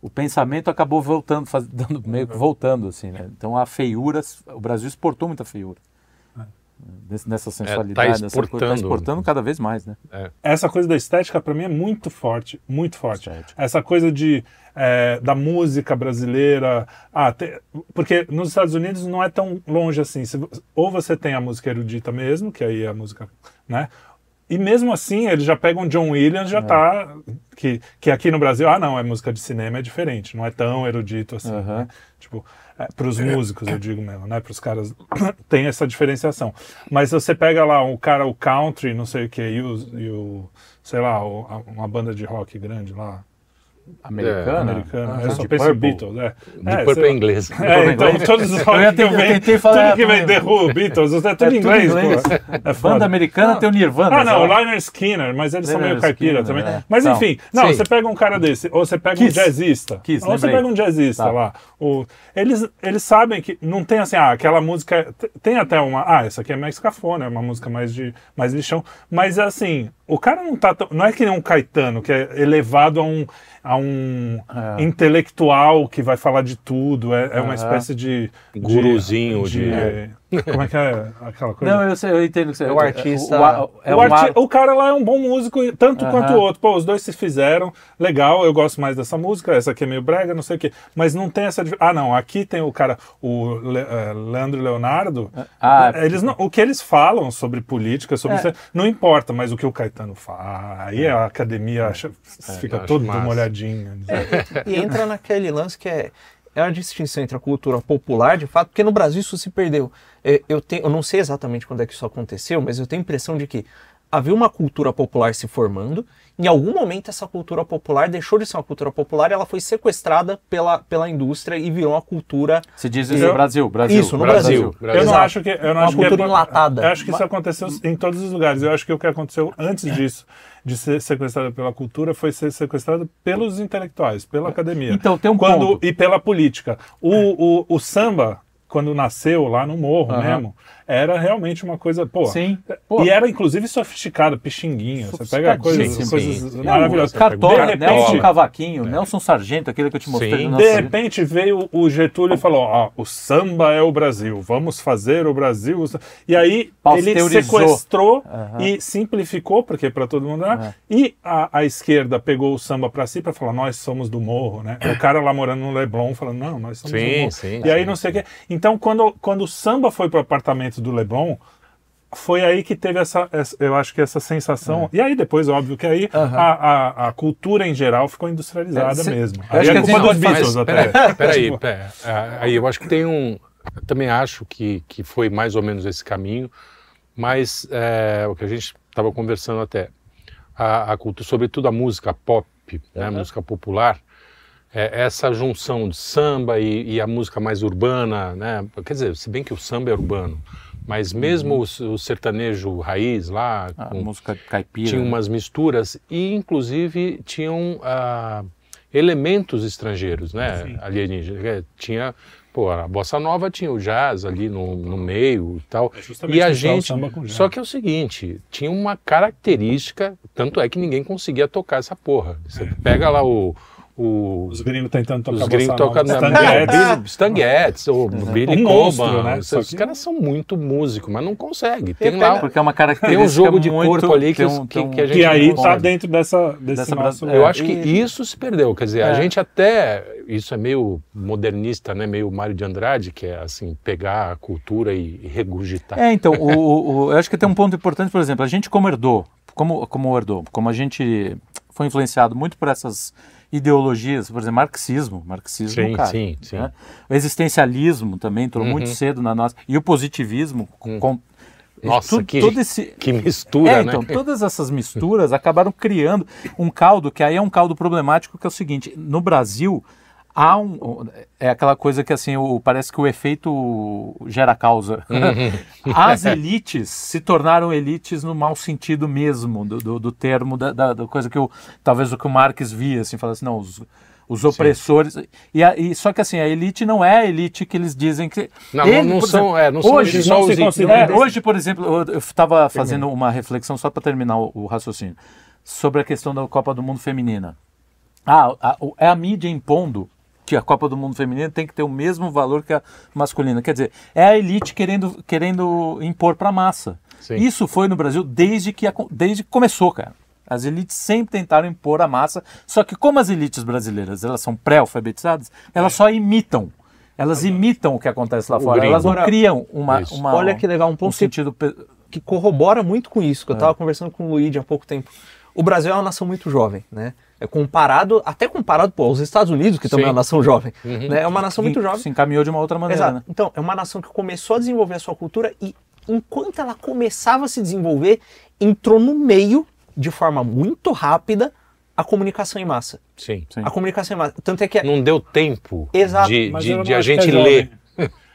[SPEAKER 4] o pensamento acabou voltando, faz- dando, meio que voltando, assim, né? Então a feiura, o Brasil exportou muita feiura. Nessa sensualidade, nessa coisa, tá
[SPEAKER 1] exportando.
[SPEAKER 4] exportando cada vez mais, né?
[SPEAKER 6] Essa coisa da estética, pra mim, é muito forte. Muito forte.
[SPEAKER 4] Estética.
[SPEAKER 6] Essa coisa de, é, da música brasileira. Ah, te- porque nos Estados Unidos não é tão longe assim. Se ou você tem a música erudita mesmo, que aí é a música. né? E mesmo assim, eles já pegam John Williams,
[SPEAKER 4] É.
[SPEAKER 6] já tá. Que, que aqui no Brasil, ah, não, é música de cinema, é diferente, não é tão erudito assim. Né? Tipo, é, para os músicos, eu digo mesmo, né? Para os caras, tem essa diferenciação. Mas você pega lá o cara, o country, não sei o que, e o, e o sei lá, o- a- uma banda de rock grande lá,
[SPEAKER 4] Americana.
[SPEAKER 6] americana.
[SPEAKER 4] Aham.
[SPEAKER 6] eu só
[SPEAKER 1] Deep
[SPEAKER 6] penso em
[SPEAKER 1] Purple.
[SPEAKER 6] Beatles, é.
[SPEAKER 1] De
[SPEAKER 6] é,
[SPEAKER 1] Purple é inglês.
[SPEAKER 6] É, então todos os rock
[SPEAKER 4] ia
[SPEAKER 6] que
[SPEAKER 4] eu
[SPEAKER 6] vem,
[SPEAKER 4] tentei falar-
[SPEAKER 6] tudo que vem The Who, Beatles, é tudo
[SPEAKER 4] É
[SPEAKER 6] em
[SPEAKER 4] tudo
[SPEAKER 6] inglês,
[SPEAKER 4] inglês.
[SPEAKER 6] pô. É.
[SPEAKER 4] Banda americana tem o Nirvana.
[SPEAKER 6] Ah, não, o? Liner Skinner, mas eles são
[SPEAKER 4] Lynyrd
[SPEAKER 6] meio caipira também.
[SPEAKER 4] é.
[SPEAKER 6] Mas
[SPEAKER 4] São.
[SPEAKER 6] enfim, não,
[SPEAKER 1] Sim.
[SPEAKER 6] você pega um cara desse, ou você pega
[SPEAKER 4] Kiss.
[SPEAKER 6] um jazzista,
[SPEAKER 4] Kiss,
[SPEAKER 6] ou você pega um jazzista
[SPEAKER 4] Tá.
[SPEAKER 6] lá. O, eles, eles sabem que não tem assim, ah, aquela música. Tem até uma. Ah, essa aqui é mais cafona, é uma música mais de mais lixão. Mas assim, o cara não tá. tão- Não é que nem um Caetano, que é elevado a um. A um
[SPEAKER 4] É.
[SPEAKER 6] intelectual que vai falar de tudo, é, é uma espécie de. de-
[SPEAKER 1] Guruzinho de-
[SPEAKER 6] Como é que é aquela coisa?
[SPEAKER 4] Não, eu, sei, eu entendo que você
[SPEAKER 5] É o artista-
[SPEAKER 4] O, o, é
[SPEAKER 6] o,
[SPEAKER 4] um
[SPEAKER 6] arti- o cara lá é um bom músico, tanto quanto o outro. Pô, os dois se fizeram, legal, eu gosto mais dessa música, essa aqui é meio brega, não sei o quê. Mas não tem essa. Ah, não, aqui tem o cara, o Le- eh, Leandro e Leonardo.
[SPEAKER 4] Ah,
[SPEAKER 6] eles não- o que eles falam sobre política, sobre
[SPEAKER 4] É.
[SPEAKER 6] isso, não importa, mas o que o Caetano fala. Aí a academia acha- fica todo molhadinho.
[SPEAKER 5] E entra naquele lance que é. É uma distinção entre a cultura popular, de fato, porque no Brasil isso se perdeu. É, Eu, tenho, eu não sei exatamente quando é que isso aconteceu, mas eu tenho a impressão de que havia uma cultura popular se formando, em algum momento essa cultura popular deixou de ser uma cultura popular e ela foi sequestrada pela, pela indústria e virou uma cultura
[SPEAKER 4] Se diz isso
[SPEAKER 5] Eu-
[SPEAKER 4] no Brasil, Brasil.
[SPEAKER 5] Isso, no Brasil.
[SPEAKER 6] Eu não acho que. Eu não
[SPEAKER 5] Uma
[SPEAKER 6] acho que é-
[SPEAKER 5] cultura enlatada.
[SPEAKER 6] Eu acho que isso aconteceu em todos os lugares. Eu acho que o que aconteceu antes disso, de ser sequestrada pela cultura, foi ser sequestrada pelos intelectuais, pela academia.
[SPEAKER 4] Então, tem um
[SPEAKER 6] quando,
[SPEAKER 4] ponto.
[SPEAKER 6] E pela política. O, o, o samba, quando nasceu lá no morro
[SPEAKER 4] Aham.
[SPEAKER 6] mesmo, era realmente uma coisa. Pô,
[SPEAKER 4] Sim. Pô.
[SPEAKER 6] E era inclusive sofisticado, pixinguinha. Você pega coisas, coisas maravilhosas.
[SPEAKER 4] Cartola,
[SPEAKER 6] de
[SPEAKER 4] Nelson
[SPEAKER 6] repente,
[SPEAKER 4] Cavaquinho, Nelson Sargento, aquele que eu te mostrei no
[SPEAKER 6] de repente veio o Getúlio e falou: ó, o samba é o Brasil, vamos fazer o Brasil. E aí ele sequestrou
[SPEAKER 4] Aham.
[SPEAKER 6] e simplificou, porque para todo mundo era. E a, a esquerda pegou o samba para si para falar: nós somos do morro, né? O cara lá morando no Leblon falando: não, nós somos
[SPEAKER 1] Sim,
[SPEAKER 6] do morro.
[SPEAKER 1] sim,
[SPEAKER 6] e aí
[SPEAKER 1] sim.
[SPEAKER 6] não sei o quê. Então quando, quando o samba foi pro apartamento do Leblon. Foi aí que teve essa, essa- eu acho que essa sensação. E aí depois, óbvio, que aí
[SPEAKER 5] Aham.
[SPEAKER 6] a, a, a cultura em geral ficou industrializada
[SPEAKER 4] É,
[SPEAKER 6] mesmo. Aí é culpa dos
[SPEAKER 4] pode falar-
[SPEAKER 6] Beatles
[SPEAKER 1] Mas,
[SPEAKER 6] até.
[SPEAKER 1] peraí, peraí,
[SPEAKER 6] Tipo,
[SPEAKER 1] peraí. Ah, Aí eu acho que tem um. eu também acho que, que foi mais ou menos esse caminho, mas é, o que a gente estava conversando até, a, a cultura, sobretudo a música pop, né, a música popular, é, essa junção de samba e, e a música mais urbana, né? Quer dizer, se bem que o samba é urbano, mas mesmo o, o sertanejo raiz lá,
[SPEAKER 4] A
[SPEAKER 1] com-
[SPEAKER 4] música caipira.
[SPEAKER 1] tinha
[SPEAKER 4] né?
[SPEAKER 1] umas misturas e inclusive tinham ah, elementos estrangeiros, né. É, Tinha, pô, a bossa nova tinha o jazz ali no, no meio e tal.
[SPEAKER 6] É
[SPEAKER 1] E a gente, só que é o seguinte, tinha uma característica, tanto é que ninguém conseguia tocar essa porra. Você pega lá o o-
[SPEAKER 6] Os gringos tentando tocar
[SPEAKER 1] os gringos tocando
[SPEAKER 6] Stan Getz.
[SPEAKER 1] Billy- Stan Getz, ou Billy
[SPEAKER 6] Um
[SPEAKER 1] Coban,
[SPEAKER 6] né?
[SPEAKER 1] Os,
[SPEAKER 6] que-
[SPEAKER 1] caras são muito músicos, mas não conseguem. Tem lá
[SPEAKER 4] Porque é uma característica
[SPEAKER 1] tem um jogo de
[SPEAKER 4] muito-
[SPEAKER 1] corpo ali que,
[SPEAKER 4] um-
[SPEAKER 1] que,
[SPEAKER 4] tem um-
[SPEAKER 1] que a gente
[SPEAKER 6] Que aí tá
[SPEAKER 1] consegue.
[SPEAKER 6] dentro dessa, desse
[SPEAKER 4] Dessa
[SPEAKER 6] nosso...
[SPEAKER 1] Eu
[SPEAKER 4] É,
[SPEAKER 1] acho que
[SPEAKER 5] e-
[SPEAKER 1] isso se perdeu. Quer dizer, a
[SPEAKER 4] É.
[SPEAKER 1] gente até. Isso é meio modernista, né? Meio Mário de Andrade, que é assim, pegar a cultura e, e regurgitar.
[SPEAKER 4] É, então, o, o- o- eu acho que tem um ponto importante, por exemplo, a gente como herdou, como, como herdou, como a gente foi influenciado muito por essas ideologias, por exemplo, marxismo, marxismo,
[SPEAKER 1] Sim,
[SPEAKER 4] cara,
[SPEAKER 1] sim, sim.
[SPEAKER 4] né? O existencialismo também entrou muito
[SPEAKER 1] Uhum.
[SPEAKER 4] cedo na nossa, e o positivismo, com,
[SPEAKER 1] Nossa,
[SPEAKER 4] tu-
[SPEAKER 1] que,
[SPEAKER 4] todo esse,
[SPEAKER 1] que mistura,
[SPEAKER 4] é,
[SPEAKER 1] né?
[SPEAKER 4] então, todas essas misturas acabaram criando um caldo que aí é um caldo problemático, que é o seguinte, no Brasil há um, é aquela coisa que assim, o, parece que o efeito gera causa. As elites se tornaram elites no mau sentido mesmo do, do, do termo, da, da- da coisa que o, talvez o que o Marx via, assim, fala assim, não, os, os opressores. E, a- e só que assim, a elite não é a elite que eles dizem que.
[SPEAKER 1] Não,
[SPEAKER 4] Ele,
[SPEAKER 1] não são,
[SPEAKER 4] exemplo,
[SPEAKER 1] é, não são
[SPEAKER 4] hoje
[SPEAKER 6] não se considera-
[SPEAKER 4] é, hoje, por exemplo, eu estava fazendo uma reflexão só para terminar o, o raciocínio sobre a questão da Copa do Mundo feminina. Ah, a- é a mídia impondo que a Copa do Mundo feminina tem que ter o mesmo valor que a masculina. Quer dizer, é a elite querendo, querendo impor para a massa.
[SPEAKER 1] Sim.
[SPEAKER 4] Isso foi no Brasil desde que, acon- desde que começou, cara. As elites sempre tentaram impor a massa, só que como as elites brasileiras elas são pré-alfabetizadas, elas só imitam. Elas imitam o que acontece lá fora.
[SPEAKER 1] gringo.
[SPEAKER 4] Elas não criam uma,
[SPEAKER 1] isso.
[SPEAKER 4] uma-
[SPEAKER 5] Olha que legal, um
[SPEAKER 4] um
[SPEAKER 5] ponto que-
[SPEAKER 4] sentido.
[SPEAKER 5] que corrobora muito com isso, que eu estava conversando com o Luigi há pouco tempo. O Brasil é uma nação muito jovem, né? É comparado, até comparado pô, aos Estados Unidos, que também
[SPEAKER 1] Sim.
[SPEAKER 5] é uma nação jovem. Né? É uma nação muito jovem.
[SPEAKER 4] Se encaminhou de uma outra maneira,
[SPEAKER 5] Exato.
[SPEAKER 4] né?
[SPEAKER 5] Então, é uma nação que começou a desenvolver a sua cultura e, enquanto ela começava a se desenvolver, entrou no meio, de forma muito rápida, a comunicação em massa.
[SPEAKER 1] Sim.
[SPEAKER 4] Sim.
[SPEAKER 5] A comunicação em massa. Tanto é que.
[SPEAKER 1] Não deu tempo
[SPEAKER 5] Exato.
[SPEAKER 1] de, de- de a
[SPEAKER 6] é
[SPEAKER 1] gente
[SPEAKER 6] jovem.
[SPEAKER 1] ler.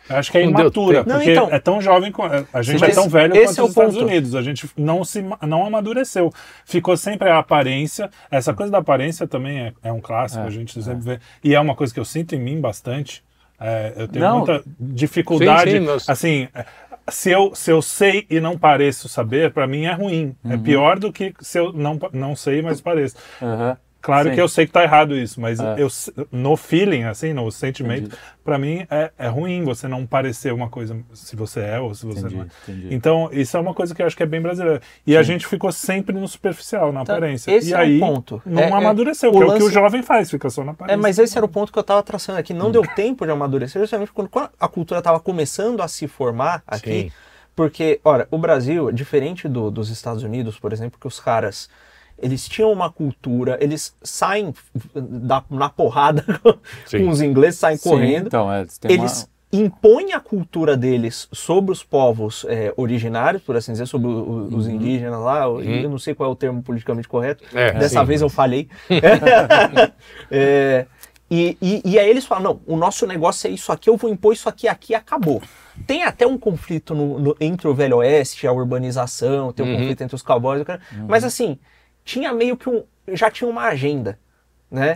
[SPEAKER 6] Acho que é imatura.
[SPEAKER 5] Não,
[SPEAKER 6] porque
[SPEAKER 5] então-
[SPEAKER 6] é tão jovem, co- a gente
[SPEAKER 5] mas
[SPEAKER 6] é tão velho
[SPEAKER 5] esse
[SPEAKER 6] quanto
[SPEAKER 5] é
[SPEAKER 6] os Estados
[SPEAKER 5] ponto.
[SPEAKER 6] Unidos. A gente não se não amadureceu. Ficou sempre a aparência. Essa coisa da aparência também é, é um clássico, a gente sempre vê. E é uma coisa que eu sinto em mim bastante. É, eu tenho
[SPEAKER 4] Não.
[SPEAKER 6] muita dificuldade.
[SPEAKER 1] Sim, sim, nós-
[SPEAKER 6] Assim, é, se eu, se eu sei e não pareço saber, para mim é ruim.
[SPEAKER 5] Uhum.
[SPEAKER 6] É pior do que se eu não, não sei, mas pareço.
[SPEAKER 4] Aham.
[SPEAKER 6] Claro
[SPEAKER 4] Sim.
[SPEAKER 6] que eu sei que tá errado isso, mas
[SPEAKER 4] É.
[SPEAKER 6] eu, no feeling, assim, no sentimento, pra mim é, é ruim você não parecer uma coisa se você é ou se você
[SPEAKER 4] Entendi,
[SPEAKER 6] não é.
[SPEAKER 4] entendi.
[SPEAKER 6] Então, isso é uma coisa que eu acho que é bem brasileira. E a gente ficou sempre no superficial, na
[SPEAKER 5] Então,
[SPEAKER 6] aparência.
[SPEAKER 5] esse
[SPEAKER 6] e
[SPEAKER 5] é o
[SPEAKER 6] aí
[SPEAKER 5] ponto.
[SPEAKER 6] não
[SPEAKER 5] É- é-
[SPEAKER 6] amadureceu,
[SPEAKER 5] o
[SPEAKER 6] que é o que o
[SPEAKER 5] lance-
[SPEAKER 6] jovem faz, fica só na aparência.
[SPEAKER 5] É, mas esse era o ponto que eu estava traçando aqui. Não deu tempo de amadurecer, justamente quando, a cultura estava começando a se formar aqui.
[SPEAKER 1] Sim.
[SPEAKER 5] Porque, ora, o Brasil, diferente do- dos Estados Unidos, por exemplo, que os caras eles tinham uma cultura, eles saem da- na porrada com os ingleses, saem
[SPEAKER 4] Sim,
[SPEAKER 5] correndo.
[SPEAKER 4] então, é, eles
[SPEAKER 5] Eles impõem a cultura deles sobre os povos é, originários, por assim dizer, sobre o- os indígenas lá. Eu não sei qual é o termo politicamente correto.
[SPEAKER 1] É,
[SPEAKER 5] Dessa
[SPEAKER 1] sim.
[SPEAKER 5] vez eu falhei. É, e, e, e aí eles falam: não, o nosso negócio é isso aqui, eu vou impor isso aqui, aqui acabou. Tem até um conflito no- no- entre o Velho Oeste, a urbanização, tem um conflito entre os cowboys, cara- mas assim, tinha meio que um. Já tinha uma agenda, né?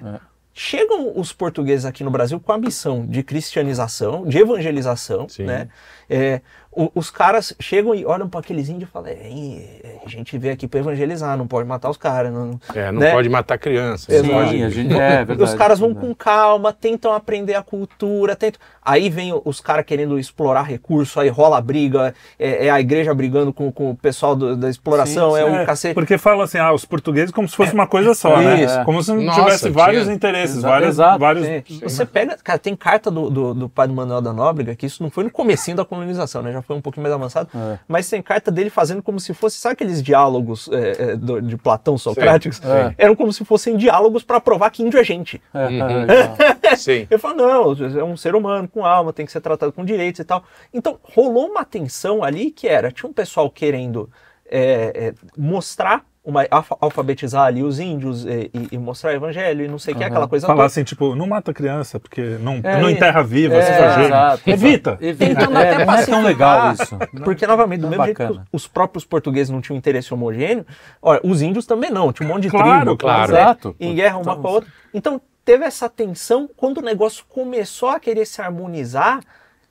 [SPEAKER 5] Chegam os portugueses aqui no Brasil com a missão de cristianização, de evangelização,
[SPEAKER 1] Sim.
[SPEAKER 5] né? É, o- os caras chegam e olham para aqueles índios e falam: é, é, a gente veio aqui para evangelizar, não pode matar os caras. Não,
[SPEAKER 1] É, não
[SPEAKER 5] né?
[SPEAKER 1] pode matar criança.
[SPEAKER 5] Exato.
[SPEAKER 1] não pode-
[SPEAKER 4] Sim, a gente, é verdade.
[SPEAKER 5] Os caras vão com calma, tentam aprender a cultura, tentam... aí vem os caras querendo explorar recurso, aí rola a briga, é, é a igreja brigando com, com o pessoal do- da exploração,
[SPEAKER 6] Sim,
[SPEAKER 5] é
[SPEAKER 6] sim,
[SPEAKER 5] o cacete.
[SPEAKER 6] Porque fala assim, ah, os portugueses como se fosse uma coisa só, né?
[SPEAKER 5] Isso.
[SPEAKER 6] Como se não
[SPEAKER 1] Nossa,
[SPEAKER 6] tivesse vários
[SPEAKER 1] tinha-
[SPEAKER 6] interesses,
[SPEAKER 4] Exa-
[SPEAKER 6] vários,
[SPEAKER 4] exato,
[SPEAKER 6] vários...
[SPEAKER 5] É, Você pega, cara, tem carta do, do, do padre Manuel da Nóbrega, que isso não foi no comecinho da colonização, né? Já foi um pouquinho mais avançado.
[SPEAKER 4] É.
[SPEAKER 5] Mas tem carta dele fazendo como se fosse, sabe aqueles diálogos é, é, do- de Platão socráticos?
[SPEAKER 4] É.
[SPEAKER 5] Eram como se fossem diálogos para provar que índio é gente.
[SPEAKER 4] É,
[SPEAKER 1] Uhum. Sim.
[SPEAKER 5] Ele fala, não, é um ser humano com alma, tem que ser tratado com direitos e tal. Então, rolou uma tensão ali que era, tinha um pessoal querendo é, é, mostrar, uma, alfa- alfabetizar ali os índios é, e, e mostrar o evangelho e não sei o que, aquela coisa
[SPEAKER 6] Falar
[SPEAKER 5] toda.
[SPEAKER 6] assim, tipo, não mata criança, porque não,
[SPEAKER 5] É,
[SPEAKER 6] não enterra viva,
[SPEAKER 5] é,
[SPEAKER 6] se
[SPEAKER 4] exato,
[SPEAKER 6] Evita.
[SPEAKER 4] Evita.
[SPEAKER 5] Tentando
[SPEAKER 4] É,
[SPEAKER 5] até
[SPEAKER 4] não é tão legal isso.
[SPEAKER 5] Porque, novamente, do
[SPEAKER 4] Não é
[SPEAKER 5] mesmo jeito que os, os próprios portugueses não tinham interesse homogêneo, olha, os índios também não, tinha um monte de
[SPEAKER 6] Claro,
[SPEAKER 5] tribo,
[SPEAKER 1] claro.
[SPEAKER 5] né,
[SPEAKER 4] Exato.
[SPEAKER 5] em guerra uma com a outra. Então, teve essa tensão, quando o negócio começou a querer se harmonizar,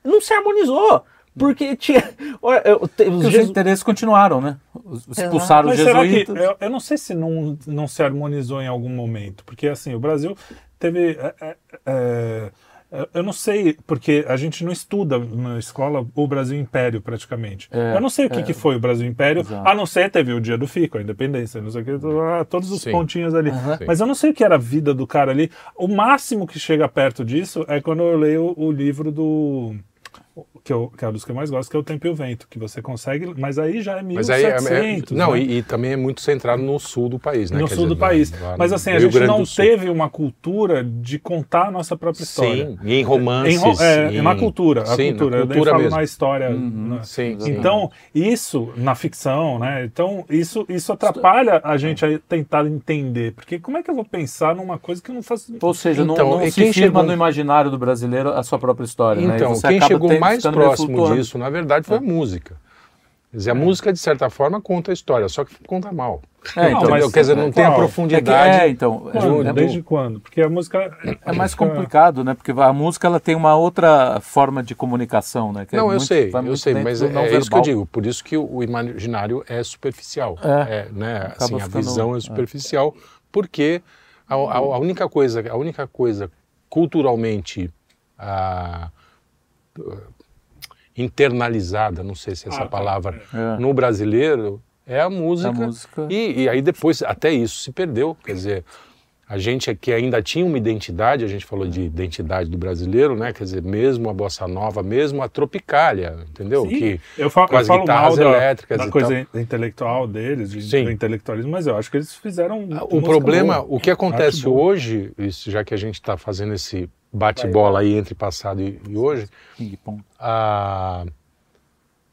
[SPEAKER 5] não se harmonizou. Porque tinha. Olha, eu, te- os
[SPEAKER 4] os
[SPEAKER 5] jesu-
[SPEAKER 4] interesses continuaram, né? Os- Expulsaram os
[SPEAKER 6] que,
[SPEAKER 4] jesuítas.
[SPEAKER 6] eu, eu não sei se não, não se harmonizou em algum momento, porque assim, o Brasil teve... é, é, é, eu- eu não sei, porque a gente não estuda na escola o Brasil Império praticamente.
[SPEAKER 4] É,
[SPEAKER 6] eu não sei o que,
[SPEAKER 4] é.
[SPEAKER 6] que foi o Brasil Império,
[SPEAKER 4] Exato.
[SPEAKER 6] a não ser teve o dia do Fico, a independência, não sei o que, ah, todos os
[SPEAKER 1] Sim.
[SPEAKER 6] pontinhos ali.
[SPEAKER 1] Sim.
[SPEAKER 6] Mas eu não sei o que era a vida do cara ali. O máximo que chega perto disso é quando eu leio o livro do. Que, eu, que é um dos que eu mais gosto, que é o Tempo e o Vento, que você consegue, mas aí já é
[SPEAKER 1] Mas aí é, é-
[SPEAKER 6] 1700.
[SPEAKER 1] não,
[SPEAKER 6] né?
[SPEAKER 1] e, e também é muito centrado no sul do país, né?
[SPEAKER 6] no
[SPEAKER 1] Quer
[SPEAKER 6] sul
[SPEAKER 1] dizer,
[SPEAKER 6] do país.
[SPEAKER 1] lá- lá
[SPEAKER 6] Mas assim, a
[SPEAKER 1] Rio
[SPEAKER 6] gente não teve uma cultura de contar a nossa própria história.
[SPEAKER 1] Sim, e em romances.
[SPEAKER 6] Em é,
[SPEAKER 1] em-
[SPEAKER 6] na cultura, a
[SPEAKER 1] Sim,
[SPEAKER 6] cultura,
[SPEAKER 1] na
[SPEAKER 6] eu nem
[SPEAKER 1] cultura
[SPEAKER 6] falo
[SPEAKER 1] mesmo.
[SPEAKER 6] na história.
[SPEAKER 4] Uhum.
[SPEAKER 6] né?
[SPEAKER 1] Sim, sim.
[SPEAKER 6] Então, isso na ficção, né? Então, isso, isso atrapalha a gente a tentar entender. Porque como é que eu vou pensar numa coisa que não faz.
[SPEAKER 4] Ou seja, não-
[SPEAKER 1] Então,
[SPEAKER 4] não, se
[SPEAKER 1] quem
[SPEAKER 4] firma
[SPEAKER 1] chegou-
[SPEAKER 4] no imaginário do brasileiro a sua própria história. né?
[SPEAKER 1] Então,
[SPEAKER 4] você
[SPEAKER 1] quem
[SPEAKER 4] acaba
[SPEAKER 1] chegou
[SPEAKER 4] tendo-
[SPEAKER 1] mais próximo disso, na verdade, foi a música. Quer dizer, a música, de certa forma, conta a história, só que conta mal.
[SPEAKER 4] É, então,
[SPEAKER 1] Entendeu?
[SPEAKER 6] mas-
[SPEAKER 1] Quer dizer, não tem a
[SPEAKER 6] qual?
[SPEAKER 4] É,
[SPEAKER 1] profundidade.
[SPEAKER 4] é, então, é,
[SPEAKER 6] Quando?
[SPEAKER 4] é-
[SPEAKER 6] Desde quando? Porque a música.
[SPEAKER 4] é mais complicado, né? Porque a música ela tem uma outra forma de comunicação, né? que é
[SPEAKER 1] Não, eu
[SPEAKER 4] muito-
[SPEAKER 1] sei,
[SPEAKER 4] vai
[SPEAKER 1] eu sei, mas é,
[SPEAKER 4] não
[SPEAKER 1] é isso que eu digo. Por isso que o, imaginário é superficial.
[SPEAKER 4] É.
[SPEAKER 1] né? Assim, a
[SPEAKER 4] ficando-
[SPEAKER 1] visão é
[SPEAKER 4] é.
[SPEAKER 1] superficial, porque a, a- a única coisa, a única coisa culturalmente ah, internalizada, não sei se é essa
[SPEAKER 6] Ah, tá.
[SPEAKER 1] palavra,
[SPEAKER 4] É.
[SPEAKER 1] no brasileiro é a música.
[SPEAKER 4] A música.
[SPEAKER 1] E, e aí depois, até isso se perdeu. Quer dizer, a gente que ainda tinha uma identidade, a gente falou de identidade do brasileiro, né? Quer dizer, mesmo a bossa nova, mesmo a tropicália, entendeu?
[SPEAKER 6] Sim,
[SPEAKER 1] Que
[SPEAKER 6] eu falo,
[SPEAKER 1] com
[SPEAKER 6] eu
[SPEAKER 1] as
[SPEAKER 6] falo mal
[SPEAKER 1] guitarras
[SPEAKER 6] da,
[SPEAKER 1] elétricas
[SPEAKER 6] da
[SPEAKER 1] e
[SPEAKER 6] coisa intelectual deles, de,
[SPEAKER 1] Sim.
[SPEAKER 6] do intelectualismo, mas eu acho que eles fizeram.
[SPEAKER 1] O
[SPEAKER 6] música
[SPEAKER 1] problema,
[SPEAKER 6] boa.
[SPEAKER 1] o que acontece hoje, isso, já que a gente está fazendo esse bate-bola aí entre passado e, e hoje, a-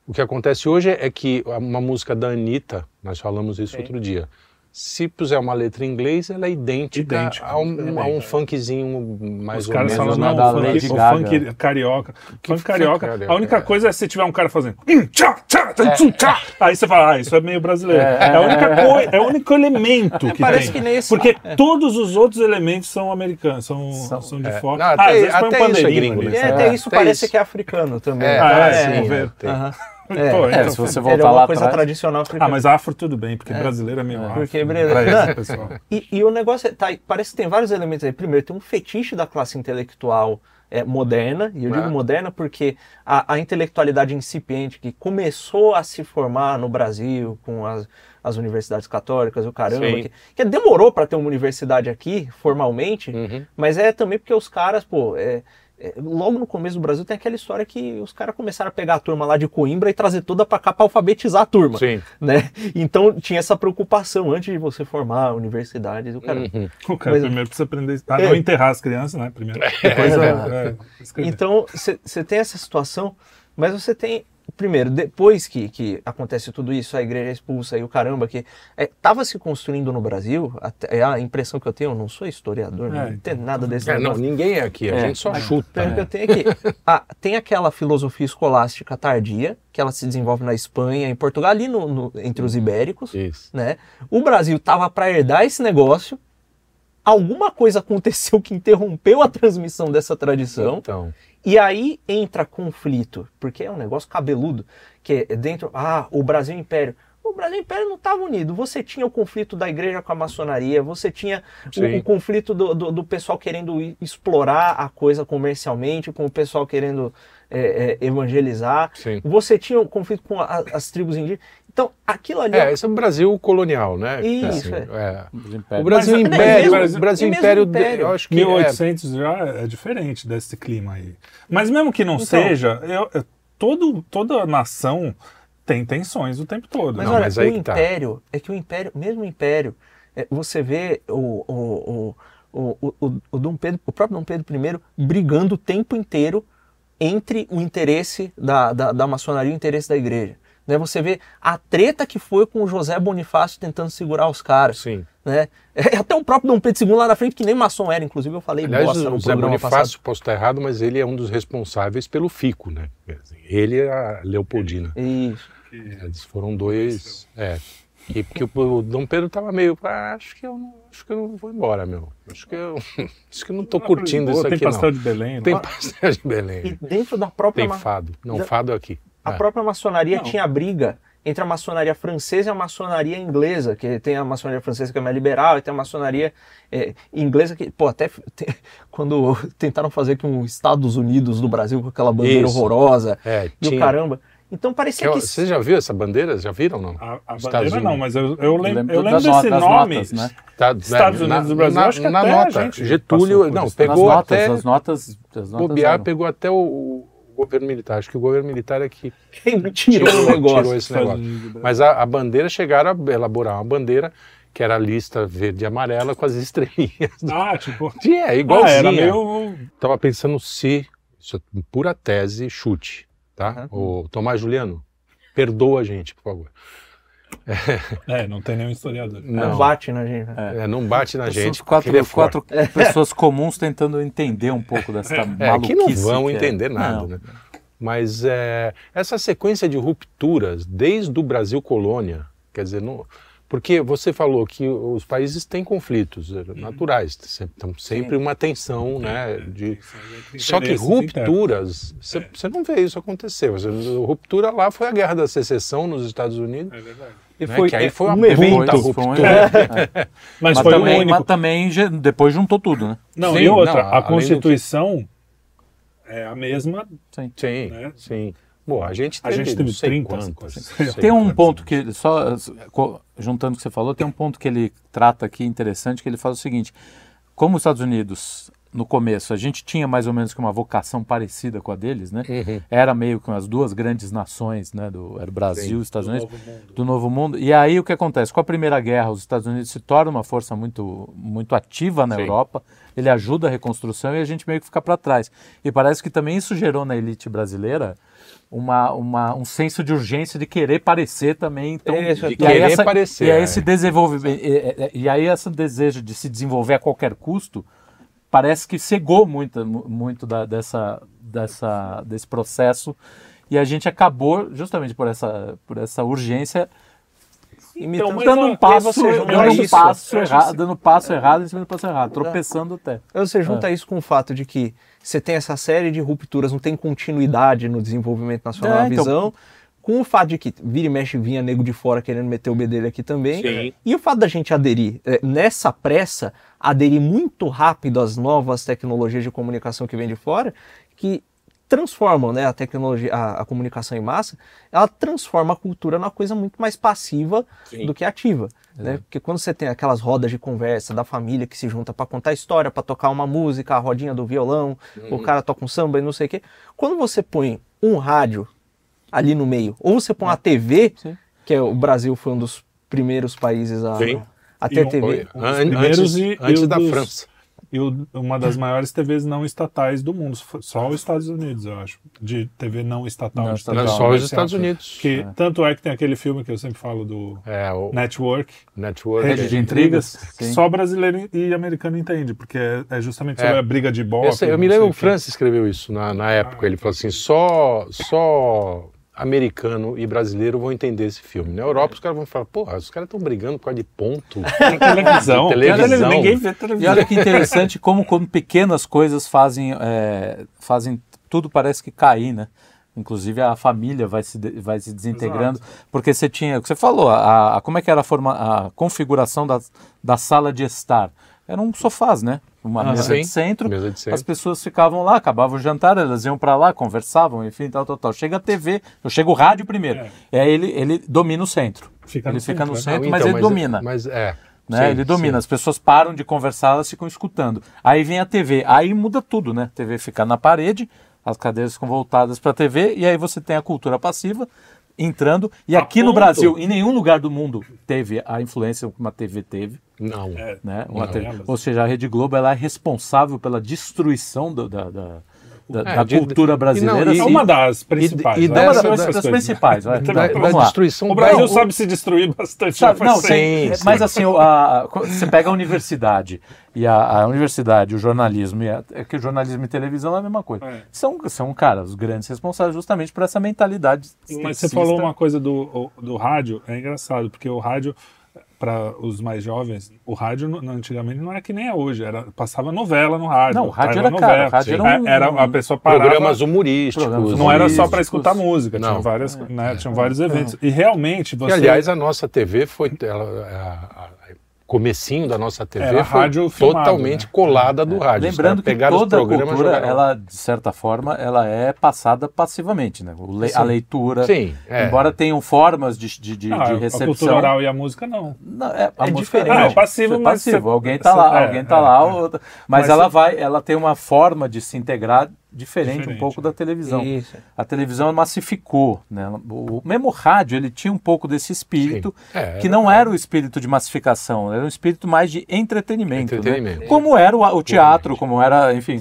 [SPEAKER 1] o que acontece hoje é que uma música da Anitta, nós falamos isso outro dia, se puser uma letra em inglês, ela é idêntica,
[SPEAKER 6] Idêntica,
[SPEAKER 1] a, um,
[SPEAKER 6] idêntica.
[SPEAKER 1] a um funkzinho mais
[SPEAKER 6] Os
[SPEAKER 1] ou
[SPEAKER 6] caras
[SPEAKER 1] menos.
[SPEAKER 6] falam, não,
[SPEAKER 4] Lady
[SPEAKER 6] funk,
[SPEAKER 4] Gaga.
[SPEAKER 6] funk carioca. funk carioca,
[SPEAKER 1] carioca?
[SPEAKER 6] a única
[SPEAKER 1] É.
[SPEAKER 6] coisa é se tiver um cara fazendo. "Hum, tchá, tchá, tchá, tchá", Aí você fala, ah, isso é meio brasileiro. É, a única coisa, é o único elemento que
[SPEAKER 5] Parece
[SPEAKER 6] tem.
[SPEAKER 5] que nem esse-
[SPEAKER 6] Porque todos os outros elementos são americanos, são,
[SPEAKER 4] São-
[SPEAKER 6] são de
[SPEAKER 1] é.
[SPEAKER 6] fora.
[SPEAKER 1] Não,
[SPEAKER 6] Ah,
[SPEAKER 1] até-
[SPEAKER 6] às vezes põe um
[SPEAKER 1] até isso é
[SPEAKER 6] pandeirinho
[SPEAKER 1] gringo, né?
[SPEAKER 5] É, até isso
[SPEAKER 1] até
[SPEAKER 5] parece
[SPEAKER 1] isso.
[SPEAKER 5] que é africano também.
[SPEAKER 1] É,
[SPEAKER 6] Ah, é,
[SPEAKER 1] sim,
[SPEAKER 6] vamos
[SPEAKER 1] é.
[SPEAKER 6] Pô,
[SPEAKER 5] É,
[SPEAKER 6] então,
[SPEAKER 4] se você
[SPEAKER 5] ele é
[SPEAKER 4] voltar
[SPEAKER 5] uma
[SPEAKER 4] lá
[SPEAKER 5] coisa
[SPEAKER 4] atrás.
[SPEAKER 5] tradicional africana.
[SPEAKER 6] Ah, mas afro tudo bem, porque brasileiro é meio afro.
[SPEAKER 5] Porque brasileiro- Não.
[SPEAKER 6] pessoal.
[SPEAKER 5] E, e o negócio é, tá, parece que tem vários elementos aí. Primeiro, tem um fetiche da classe intelectual é, moderna, e eu digo
[SPEAKER 1] É.
[SPEAKER 5] moderna porque a, a intelectualidade incipiente que começou a se formar no Brasil com as, as universidades católicas, o caramba, que, que demorou para ter uma universidade aqui, formalmente,
[SPEAKER 1] Uhum.
[SPEAKER 5] mas é também porque os caras, pô, é, é, logo no começo do Brasil tem aquela história que os caras começaram a pegar a turma lá de Coimbra e trazer toda para cá para alfabetizar a turma.
[SPEAKER 1] Sim.
[SPEAKER 5] Né? Então tinha essa preocupação antes de você formar a universidade. O cara...
[SPEAKER 1] Uhum.
[SPEAKER 6] O cara
[SPEAKER 5] Mas-
[SPEAKER 6] primeiro precisa aprender a
[SPEAKER 5] É.
[SPEAKER 6] não enterrar as crianças, né? Primeiro. Depois
[SPEAKER 5] É,
[SPEAKER 6] é, é, escrever.
[SPEAKER 5] Então você tem essa situação, mas você tem. Primeiro, depois que, que acontece tudo isso, a igreja é expulsa e o caramba, que estava se construindo no Brasil, até, é a impressão que eu tenho, eu não sou historiador,
[SPEAKER 6] É,
[SPEAKER 5] não tem nada desse
[SPEAKER 1] É, não, ninguém é aqui, a
[SPEAKER 5] É,
[SPEAKER 1] gente só chuta.
[SPEAKER 5] O que eu tenho é que ah, tem aquela filosofia escolástica tardia, que ela se desenvolve na Espanha, em Portugal, ali no, no- entre os ibéricos.
[SPEAKER 1] Isso.
[SPEAKER 5] Né? O Brasil tava para herdar esse negócio, alguma coisa aconteceu que interrompeu a transmissão dessa tradição.
[SPEAKER 1] Então,
[SPEAKER 5] E aí entra conflito, porque é um negócio cabeludo, que é dentro, ah, o Brasil Império. O Brasil Império não estava unido. Você tinha o conflito da igreja com a maçonaria, você tinha o, o conflito do, do- do pessoal querendo explorar a coisa comercialmente, com o pessoal querendo é, é, evangelizar.
[SPEAKER 1] sim.
[SPEAKER 5] Você tinha o conflito com a- as tribos indígenas. Então, aquilo ali.
[SPEAKER 1] É, esse é o Brasil colonial, né?
[SPEAKER 5] Isso,
[SPEAKER 1] Assim, é.
[SPEAKER 4] Os
[SPEAKER 1] O. Brasil
[SPEAKER 6] Mas, é,
[SPEAKER 1] Império,
[SPEAKER 6] mesmo-
[SPEAKER 1] o Brasil Império,
[SPEAKER 5] Império.
[SPEAKER 1] eu acho que
[SPEAKER 6] 1800 já é diferente desse clima aí. Mas mesmo que não
[SPEAKER 5] Então.
[SPEAKER 6] seja, eu, eu- todo, toda nação tem tensões o tempo todo.
[SPEAKER 5] Mas
[SPEAKER 1] Não,
[SPEAKER 5] olha,
[SPEAKER 1] mas aí
[SPEAKER 5] o
[SPEAKER 1] tá.
[SPEAKER 5] império, é que o império, mesmo o império, é, você vê o, o, o, o, o, o Dom Pedro, o próprio Dom Pedro I brigando o tempo inteiro entre o interesse da, da, da maçonaria e o interesse da igreja. Né? Você vê a treta que foi com o José Bonifácio tentando segurar os caras.
[SPEAKER 1] Sim.
[SPEAKER 5] Né? É, até o próprio Dom Pedro II lá na frente, que nem maçom era, inclusive eu falei
[SPEAKER 1] Aliás,
[SPEAKER 5] bosta no
[SPEAKER 1] o
[SPEAKER 5] programa
[SPEAKER 1] Bonifácio,
[SPEAKER 5] passado.
[SPEAKER 1] posso estar errado, mas ele é um dos responsáveis pelo FICO, né? Ele e a Leopoldina.
[SPEAKER 5] Isso.
[SPEAKER 1] Eles foram dois. É. E porque o Dom Pedro tava meio. Ah, acho que eu não. Acho que eu não vou embora, meu. Acho que eu. Acho que eu não tô curtindo isso
[SPEAKER 6] Tem
[SPEAKER 1] aqui.
[SPEAKER 6] pastel
[SPEAKER 1] não.
[SPEAKER 6] de Belém. né?
[SPEAKER 1] Tem pastel de Belém.
[SPEAKER 5] E dentro da própria
[SPEAKER 1] Tem fado. Não, fado aqui.
[SPEAKER 5] A
[SPEAKER 1] É.
[SPEAKER 5] própria maçonaria
[SPEAKER 6] Não.
[SPEAKER 5] tinha briga entre a maçonaria francesa e a maçonaria inglesa, que tem a maçonaria francesa que é mais liberal e tem a maçonaria é, inglesa que, pô, até quando tentaram fazer com os Estados Unidos do Brasil com aquela bandeira
[SPEAKER 1] Isso.
[SPEAKER 5] horrorosa
[SPEAKER 1] É,
[SPEAKER 5] e o
[SPEAKER 1] tinha.
[SPEAKER 5] caramba. Então
[SPEAKER 1] Que
[SPEAKER 5] parecia
[SPEAKER 1] o-
[SPEAKER 5] que...
[SPEAKER 1] Você já viu essa bandeira? Já viram não?
[SPEAKER 6] A, a
[SPEAKER 1] Estados
[SPEAKER 6] bandeira não,
[SPEAKER 1] Unidos.
[SPEAKER 6] mas eu, eu lembro, eu lembro
[SPEAKER 4] das
[SPEAKER 6] desse
[SPEAKER 4] notas,
[SPEAKER 6] nome.
[SPEAKER 4] notas, né?
[SPEAKER 1] Tá,
[SPEAKER 6] Estados Unidos do Brasil,
[SPEAKER 1] na,
[SPEAKER 6] acho que
[SPEAKER 1] na
[SPEAKER 6] até a
[SPEAKER 1] nota.
[SPEAKER 6] gente
[SPEAKER 1] Getúlio, não, pegou
[SPEAKER 4] notas,
[SPEAKER 1] até.
[SPEAKER 4] as notas, as notas
[SPEAKER 1] Bobear pegou até o, o governo militar. Acho que o governo militar é que
[SPEAKER 5] tirou
[SPEAKER 1] tirou,
[SPEAKER 5] negócio.
[SPEAKER 1] tirou esse negócio.
[SPEAKER 6] Brasil.
[SPEAKER 1] Mas a, a bandeira chegaram a elaborar uma bandeira que era a lista verde e amarela com as estrelinhas.
[SPEAKER 6] Ah, tipo.
[SPEAKER 1] É,
[SPEAKER 6] Ah,
[SPEAKER 1] igualzinha.
[SPEAKER 6] era meio.
[SPEAKER 1] Tava pensando se, isso é pura tese, chute, tá? O Tomás Juliano, perdoa a gente, por favor.
[SPEAKER 6] É, não tem nenhum historiador.
[SPEAKER 5] Não
[SPEAKER 1] Não,
[SPEAKER 5] bate na gente.
[SPEAKER 1] é, não bate na gente.
[SPEAKER 4] quatro,
[SPEAKER 1] é
[SPEAKER 4] quatro pessoas comuns tentando entender um pouco dessa
[SPEAKER 1] É,
[SPEAKER 4] maluquice.
[SPEAKER 1] que não vão
[SPEAKER 4] que é.
[SPEAKER 1] entender nada,
[SPEAKER 4] Não.
[SPEAKER 1] né? Mas é, essa sequência de rupturas, desde o Brasil colônia, quer dizer, não, porque você falou que os países têm conflitos é, naturais, sempre, então, sempre uma tensão, né? De, só que
[SPEAKER 6] Interesses internos.
[SPEAKER 1] rupturas, você não vê isso acontecer. Você, ruptura lá foi a Guerra da Secessão nos Estados Unidos,
[SPEAKER 6] É verdade.
[SPEAKER 5] E
[SPEAKER 1] né, que aí foi uma
[SPEAKER 5] um evento.
[SPEAKER 4] Foi um. É.
[SPEAKER 6] Mas,
[SPEAKER 4] Mas,
[SPEAKER 6] foi o
[SPEAKER 4] também,
[SPEAKER 6] único.
[SPEAKER 4] mas também depois juntou tudo, né?
[SPEAKER 6] Não,
[SPEAKER 1] Sim,
[SPEAKER 6] e outra,
[SPEAKER 1] não,
[SPEAKER 6] a
[SPEAKER 1] do
[SPEAKER 6] Constituição é a mesma.
[SPEAKER 4] Sim.
[SPEAKER 1] Sim,
[SPEAKER 6] Né?
[SPEAKER 1] sim. Bom, a gente
[SPEAKER 6] A
[SPEAKER 1] teve,
[SPEAKER 6] gente teve
[SPEAKER 1] não sei
[SPEAKER 6] 30,
[SPEAKER 1] quantas,
[SPEAKER 6] sei
[SPEAKER 1] não
[SPEAKER 6] lá.
[SPEAKER 1] sei
[SPEAKER 4] Tem um ponto que, só juntando o que você falou, tem um ponto que ele trata aqui interessante, que ele fala o seguinte, como os Estados Unidos, no começo, a gente tinha mais ou menos que uma vocação parecida com a deles, né?
[SPEAKER 1] Uhum.
[SPEAKER 4] Era meio que as duas grandes nações, né? Do, era o Brasil e os Estados
[SPEAKER 6] do
[SPEAKER 4] Unidos,
[SPEAKER 6] Novo
[SPEAKER 4] do Novo Mundo. E aí o que acontece? Com a Primeira Guerra, os Estados Unidos se tornam uma força muito, muito ativa na
[SPEAKER 1] Sim.
[SPEAKER 4] Europa, ele ajuda a reconstrução e a gente meio que fica para trás. E parece que também isso gerou na elite brasileira uma, uma, um senso de urgência de querer parecer também. Então,
[SPEAKER 5] Isso,
[SPEAKER 1] de querer
[SPEAKER 4] essa-
[SPEAKER 1] parecer,
[SPEAKER 4] E aí
[SPEAKER 1] é.
[SPEAKER 4] esse desenvolvimento, e, e- aí esse desejo de se desenvolver a qualquer custo parece que cegou muito, muito da- dessa, dessa, desse processo e a gente acabou justamente por essa, por essa urgência
[SPEAKER 5] Imitando-
[SPEAKER 6] mas
[SPEAKER 4] dando um passo,
[SPEAKER 5] você
[SPEAKER 4] dando um passo errado, dando passo errado em cima do passo errado, tropeçando até.
[SPEAKER 5] Você junta isso com o fato de que você tem essa série de rupturas, não tem continuidade no desenvolvimento nacional,
[SPEAKER 4] É,
[SPEAKER 5] na
[SPEAKER 4] então-
[SPEAKER 5] visão, com o fato de que vira e mexe vinha nego de fora querendo meter o B dele aqui também,
[SPEAKER 1] Sim.
[SPEAKER 5] e o fato da gente aderir, é, nessa pressa, aderir muito rápido às novas tecnologias de comunicação que vem de fora, que transformam né, a tecnologia, a, a comunicação em massa, ela transforma a cultura numa coisa muito mais passiva
[SPEAKER 1] Sim.
[SPEAKER 5] do que ativa. Né? Porque quando você tem aquelas rodas de conversa da família que se junta para contar história, para tocar uma música, a rodinha do violão, o cara toca um samba e não sei o quê. Quando você põe um rádio ali no meio, ou você põe uma TV,
[SPEAKER 4] Sim.
[SPEAKER 5] que é, o Brasil foi um dos primeiros países a,
[SPEAKER 1] Sim.
[SPEAKER 5] a ter
[SPEAKER 6] E um-
[SPEAKER 5] TV.
[SPEAKER 1] An-
[SPEAKER 6] primeiros
[SPEAKER 1] antes
[SPEAKER 6] e- e
[SPEAKER 1] antes
[SPEAKER 6] o
[SPEAKER 1] da
[SPEAKER 6] dos-
[SPEAKER 1] França.
[SPEAKER 6] E o- uma das maiores TVs não estatais do mundo. Só os Estados Unidos, eu acho. De TV não estatal.
[SPEAKER 4] Não estatal.
[SPEAKER 6] TV
[SPEAKER 1] só os. Estados Unidos.
[SPEAKER 6] Que, Tanto é que tem aquele filme que eu sempre falo do
[SPEAKER 1] É, o
[SPEAKER 6] Network,
[SPEAKER 1] Network.
[SPEAKER 4] Rede de intrigas.
[SPEAKER 6] que
[SPEAKER 4] Sim.
[SPEAKER 6] só brasileiro e americano entende, porque é, é justamente sobre
[SPEAKER 1] É.
[SPEAKER 6] a briga de bola.
[SPEAKER 1] Eu, eu me lembro, o Francis escreveu isso na, na época. Ele falou assim: só, só americano e brasileiro vão entender esse filme. Na Europa, os caras vão falar: porra, os caras estão brigando por causa de ponto.
[SPEAKER 6] televisão.
[SPEAKER 1] Televisão.
[SPEAKER 6] Ninguém vê
[SPEAKER 4] E
[SPEAKER 6] televisão.
[SPEAKER 4] olha que interessante como, como pequenas coisas fazem, é, fazem tudo parece que cair, né? Inclusive a família vai se, de- vai se desintegrando, porque você tinha, o que você falou, a, a- como é que era a, forma, a configuração da, da sala de estar? Eram sofás, né? Uma mesa
[SPEAKER 1] sim.
[SPEAKER 4] de centro,
[SPEAKER 1] Mesa de centro.
[SPEAKER 4] as pessoas ficavam lá, acabava o jantar, elas iam para lá, conversavam, enfim, tal, tal, tal. Chega a TV, chega o rádio primeiro, e aí ele, ele domina o centro.
[SPEAKER 6] Fica
[SPEAKER 4] ele
[SPEAKER 6] no
[SPEAKER 4] fica no
[SPEAKER 6] centro,
[SPEAKER 4] centro,
[SPEAKER 1] Não,
[SPEAKER 4] mas
[SPEAKER 1] então,
[SPEAKER 4] ele domina
[SPEAKER 1] Mas é.
[SPEAKER 4] né?
[SPEAKER 1] sim,
[SPEAKER 4] ele domina,
[SPEAKER 1] sim.
[SPEAKER 4] as pessoas param de conversar, elas ficam escutando. Aí vem a TV, aí muda tudo, né? A TV fica na parede, as cadeiras ficam voltadas para a TV e aí você tem a cultura passiva entrando. E
[SPEAKER 6] A
[SPEAKER 4] aqui no
[SPEAKER 6] ponto-
[SPEAKER 4] Brasil, em nenhum lugar do mundo teve a influência que uma TV teve.
[SPEAKER 1] Não.
[SPEAKER 4] Né? Uma
[SPEAKER 6] Não,
[SPEAKER 4] TV Ou seja, a Rede Globo ela é responsável pela destruição do- da, da, da-
[SPEAKER 1] É,
[SPEAKER 4] da
[SPEAKER 1] de-
[SPEAKER 4] cultura
[SPEAKER 1] e não,
[SPEAKER 4] brasileira.
[SPEAKER 1] e-
[SPEAKER 6] É uma das principais.
[SPEAKER 1] e- e
[SPEAKER 6] né?
[SPEAKER 4] é uma
[SPEAKER 1] dessa-
[SPEAKER 4] das, das principais. vai.
[SPEAKER 1] Da,
[SPEAKER 4] Vamos
[SPEAKER 1] da
[SPEAKER 4] lá.
[SPEAKER 1] destruição
[SPEAKER 6] O Brasil
[SPEAKER 1] da-
[SPEAKER 6] sabe se destruir bastante.
[SPEAKER 4] Sabe, não, sim, mas assim, o- a- a- você pega a universidade e a, a universidade, o jornalismo, e a- é que o jornalismo e televisão é a mesma coisa.
[SPEAKER 6] É.
[SPEAKER 4] São, são, cara, os grandes responsáveis justamente por essa mentalidade.
[SPEAKER 6] Mas você falou uma coisa do, o- do rádio, é engraçado, porque o rádio, para os mais jovens, o rádio antigamente não era que nem é hoje, era, passava novela no rádio.
[SPEAKER 4] Não, o rádio era, cara,
[SPEAKER 6] novela.
[SPEAKER 4] rádio era
[SPEAKER 6] É,
[SPEAKER 4] um-
[SPEAKER 6] era a pessoa parava,
[SPEAKER 1] Programas humorísticos.
[SPEAKER 4] Programas
[SPEAKER 6] não era só para escutar música, tinha
[SPEAKER 1] Não.
[SPEAKER 6] várias, né, tinham vários eventos. E realmente
[SPEAKER 1] E,
[SPEAKER 6] você
[SPEAKER 1] aliás, a nossa TV foi. Ela, a- a- comecinho da nossa TV
[SPEAKER 6] Era
[SPEAKER 1] foi
[SPEAKER 6] rádio filmado,
[SPEAKER 1] totalmente
[SPEAKER 6] né?
[SPEAKER 1] colada do rádio. Os
[SPEAKER 4] Lembrando que toda a cultura,
[SPEAKER 1] jogaram-
[SPEAKER 4] ela, de certa forma, ela é passada passivamente, né? O le- a leitura,
[SPEAKER 1] Sim, é.
[SPEAKER 4] embora tenham formas de, de, de,
[SPEAKER 6] Não,
[SPEAKER 4] de
[SPEAKER 6] a
[SPEAKER 4] recepção.
[SPEAKER 6] cultura oral e a música não.
[SPEAKER 4] Não, é, a
[SPEAKER 5] É
[SPEAKER 4] música
[SPEAKER 5] diferente.
[SPEAKER 4] não,
[SPEAKER 6] Ah, é passivo,
[SPEAKER 4] é
[SPEAKER 6] mas
[SPEAKER 4] passivo.
[SPEAKER 6] você-
[SPEAKER 4] alguém tá
[SPEAKER 6] você-
[SPEAKER 4] lá,
[SPEAKER 6] é,
[SPEAKER 4] alguém tá
[SPEAKER 6] é,
[SPEAKER 4] lá,
[SPEAKER 6] é.
[SPEAKER 4] outra- mas,
[SPEAKER 6] Mas
[SPEAKER 4] ela
[SPEAKER 6] você-
[SPEAKER 4] vai, ela tem uma forma de se integrar diferente, um
[SPEAKER 6] Diferente,
[SPEAKER 4] pouco
[SPEAKER 6] é.
[SPEAKER 4] da televisão.
[SPEAKER 5] Isso.
[SPEAKER 4] A televisão massificou, né? O, mesmo rádio, ele tinha um pouco desse espírito.
[SPEAKER 1] É,
[SPEAKER 4] que não era o espírito de massificação, era um espírito mais de entretenimento, né?
[SPEAKER 1] Entretenimento.
[SPEAKER 4] Como era o, o teatro, como era, enfim,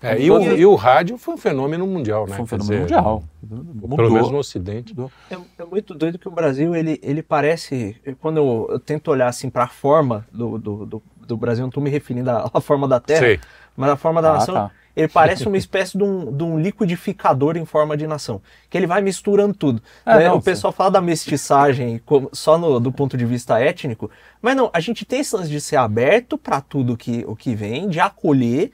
[SPEAKER 1] É, e, o,
[SPEAKER 4] todas-
[SPEAKER 1] e o rádio foi um fenômeno mundial, né?
[SPEAKER 4] foi um fenômeno
[SPEAKER 1] dizer,
[SPEAKER 4] mundial.
[SPEAKER 1] Pelo
[SPEAKER 4] Mudou.
[SPEAKER 1] menos no Ocidente.
[SPEAKER 5] É, é muito doido que o Brasil, ele, ele parece. Quando eu, eu tento olhar assim para a forma do, do, do, do Brasil, não estou me referindo à, à forma da Terra,
[SPEAKER 1] Sei.
[SPEAKER 5] mas a forma da
[SPEAKER 4] Ah,
[SPEAKER 5] nação.
[SPEAKER 4] tá.
[SPEAKER 5] Ele parece uma espécie de um, de um liquidificador em forma de nação. Que ele vai misturando tudo.
[SPEAKER 4] É,
[SPEAKER 5] né? o pessoal fala da mestiçagem só no- do ponto de vista étnico, mas não, a gente tem esse lance de ser aberto para tudo que, o que vem, de acolher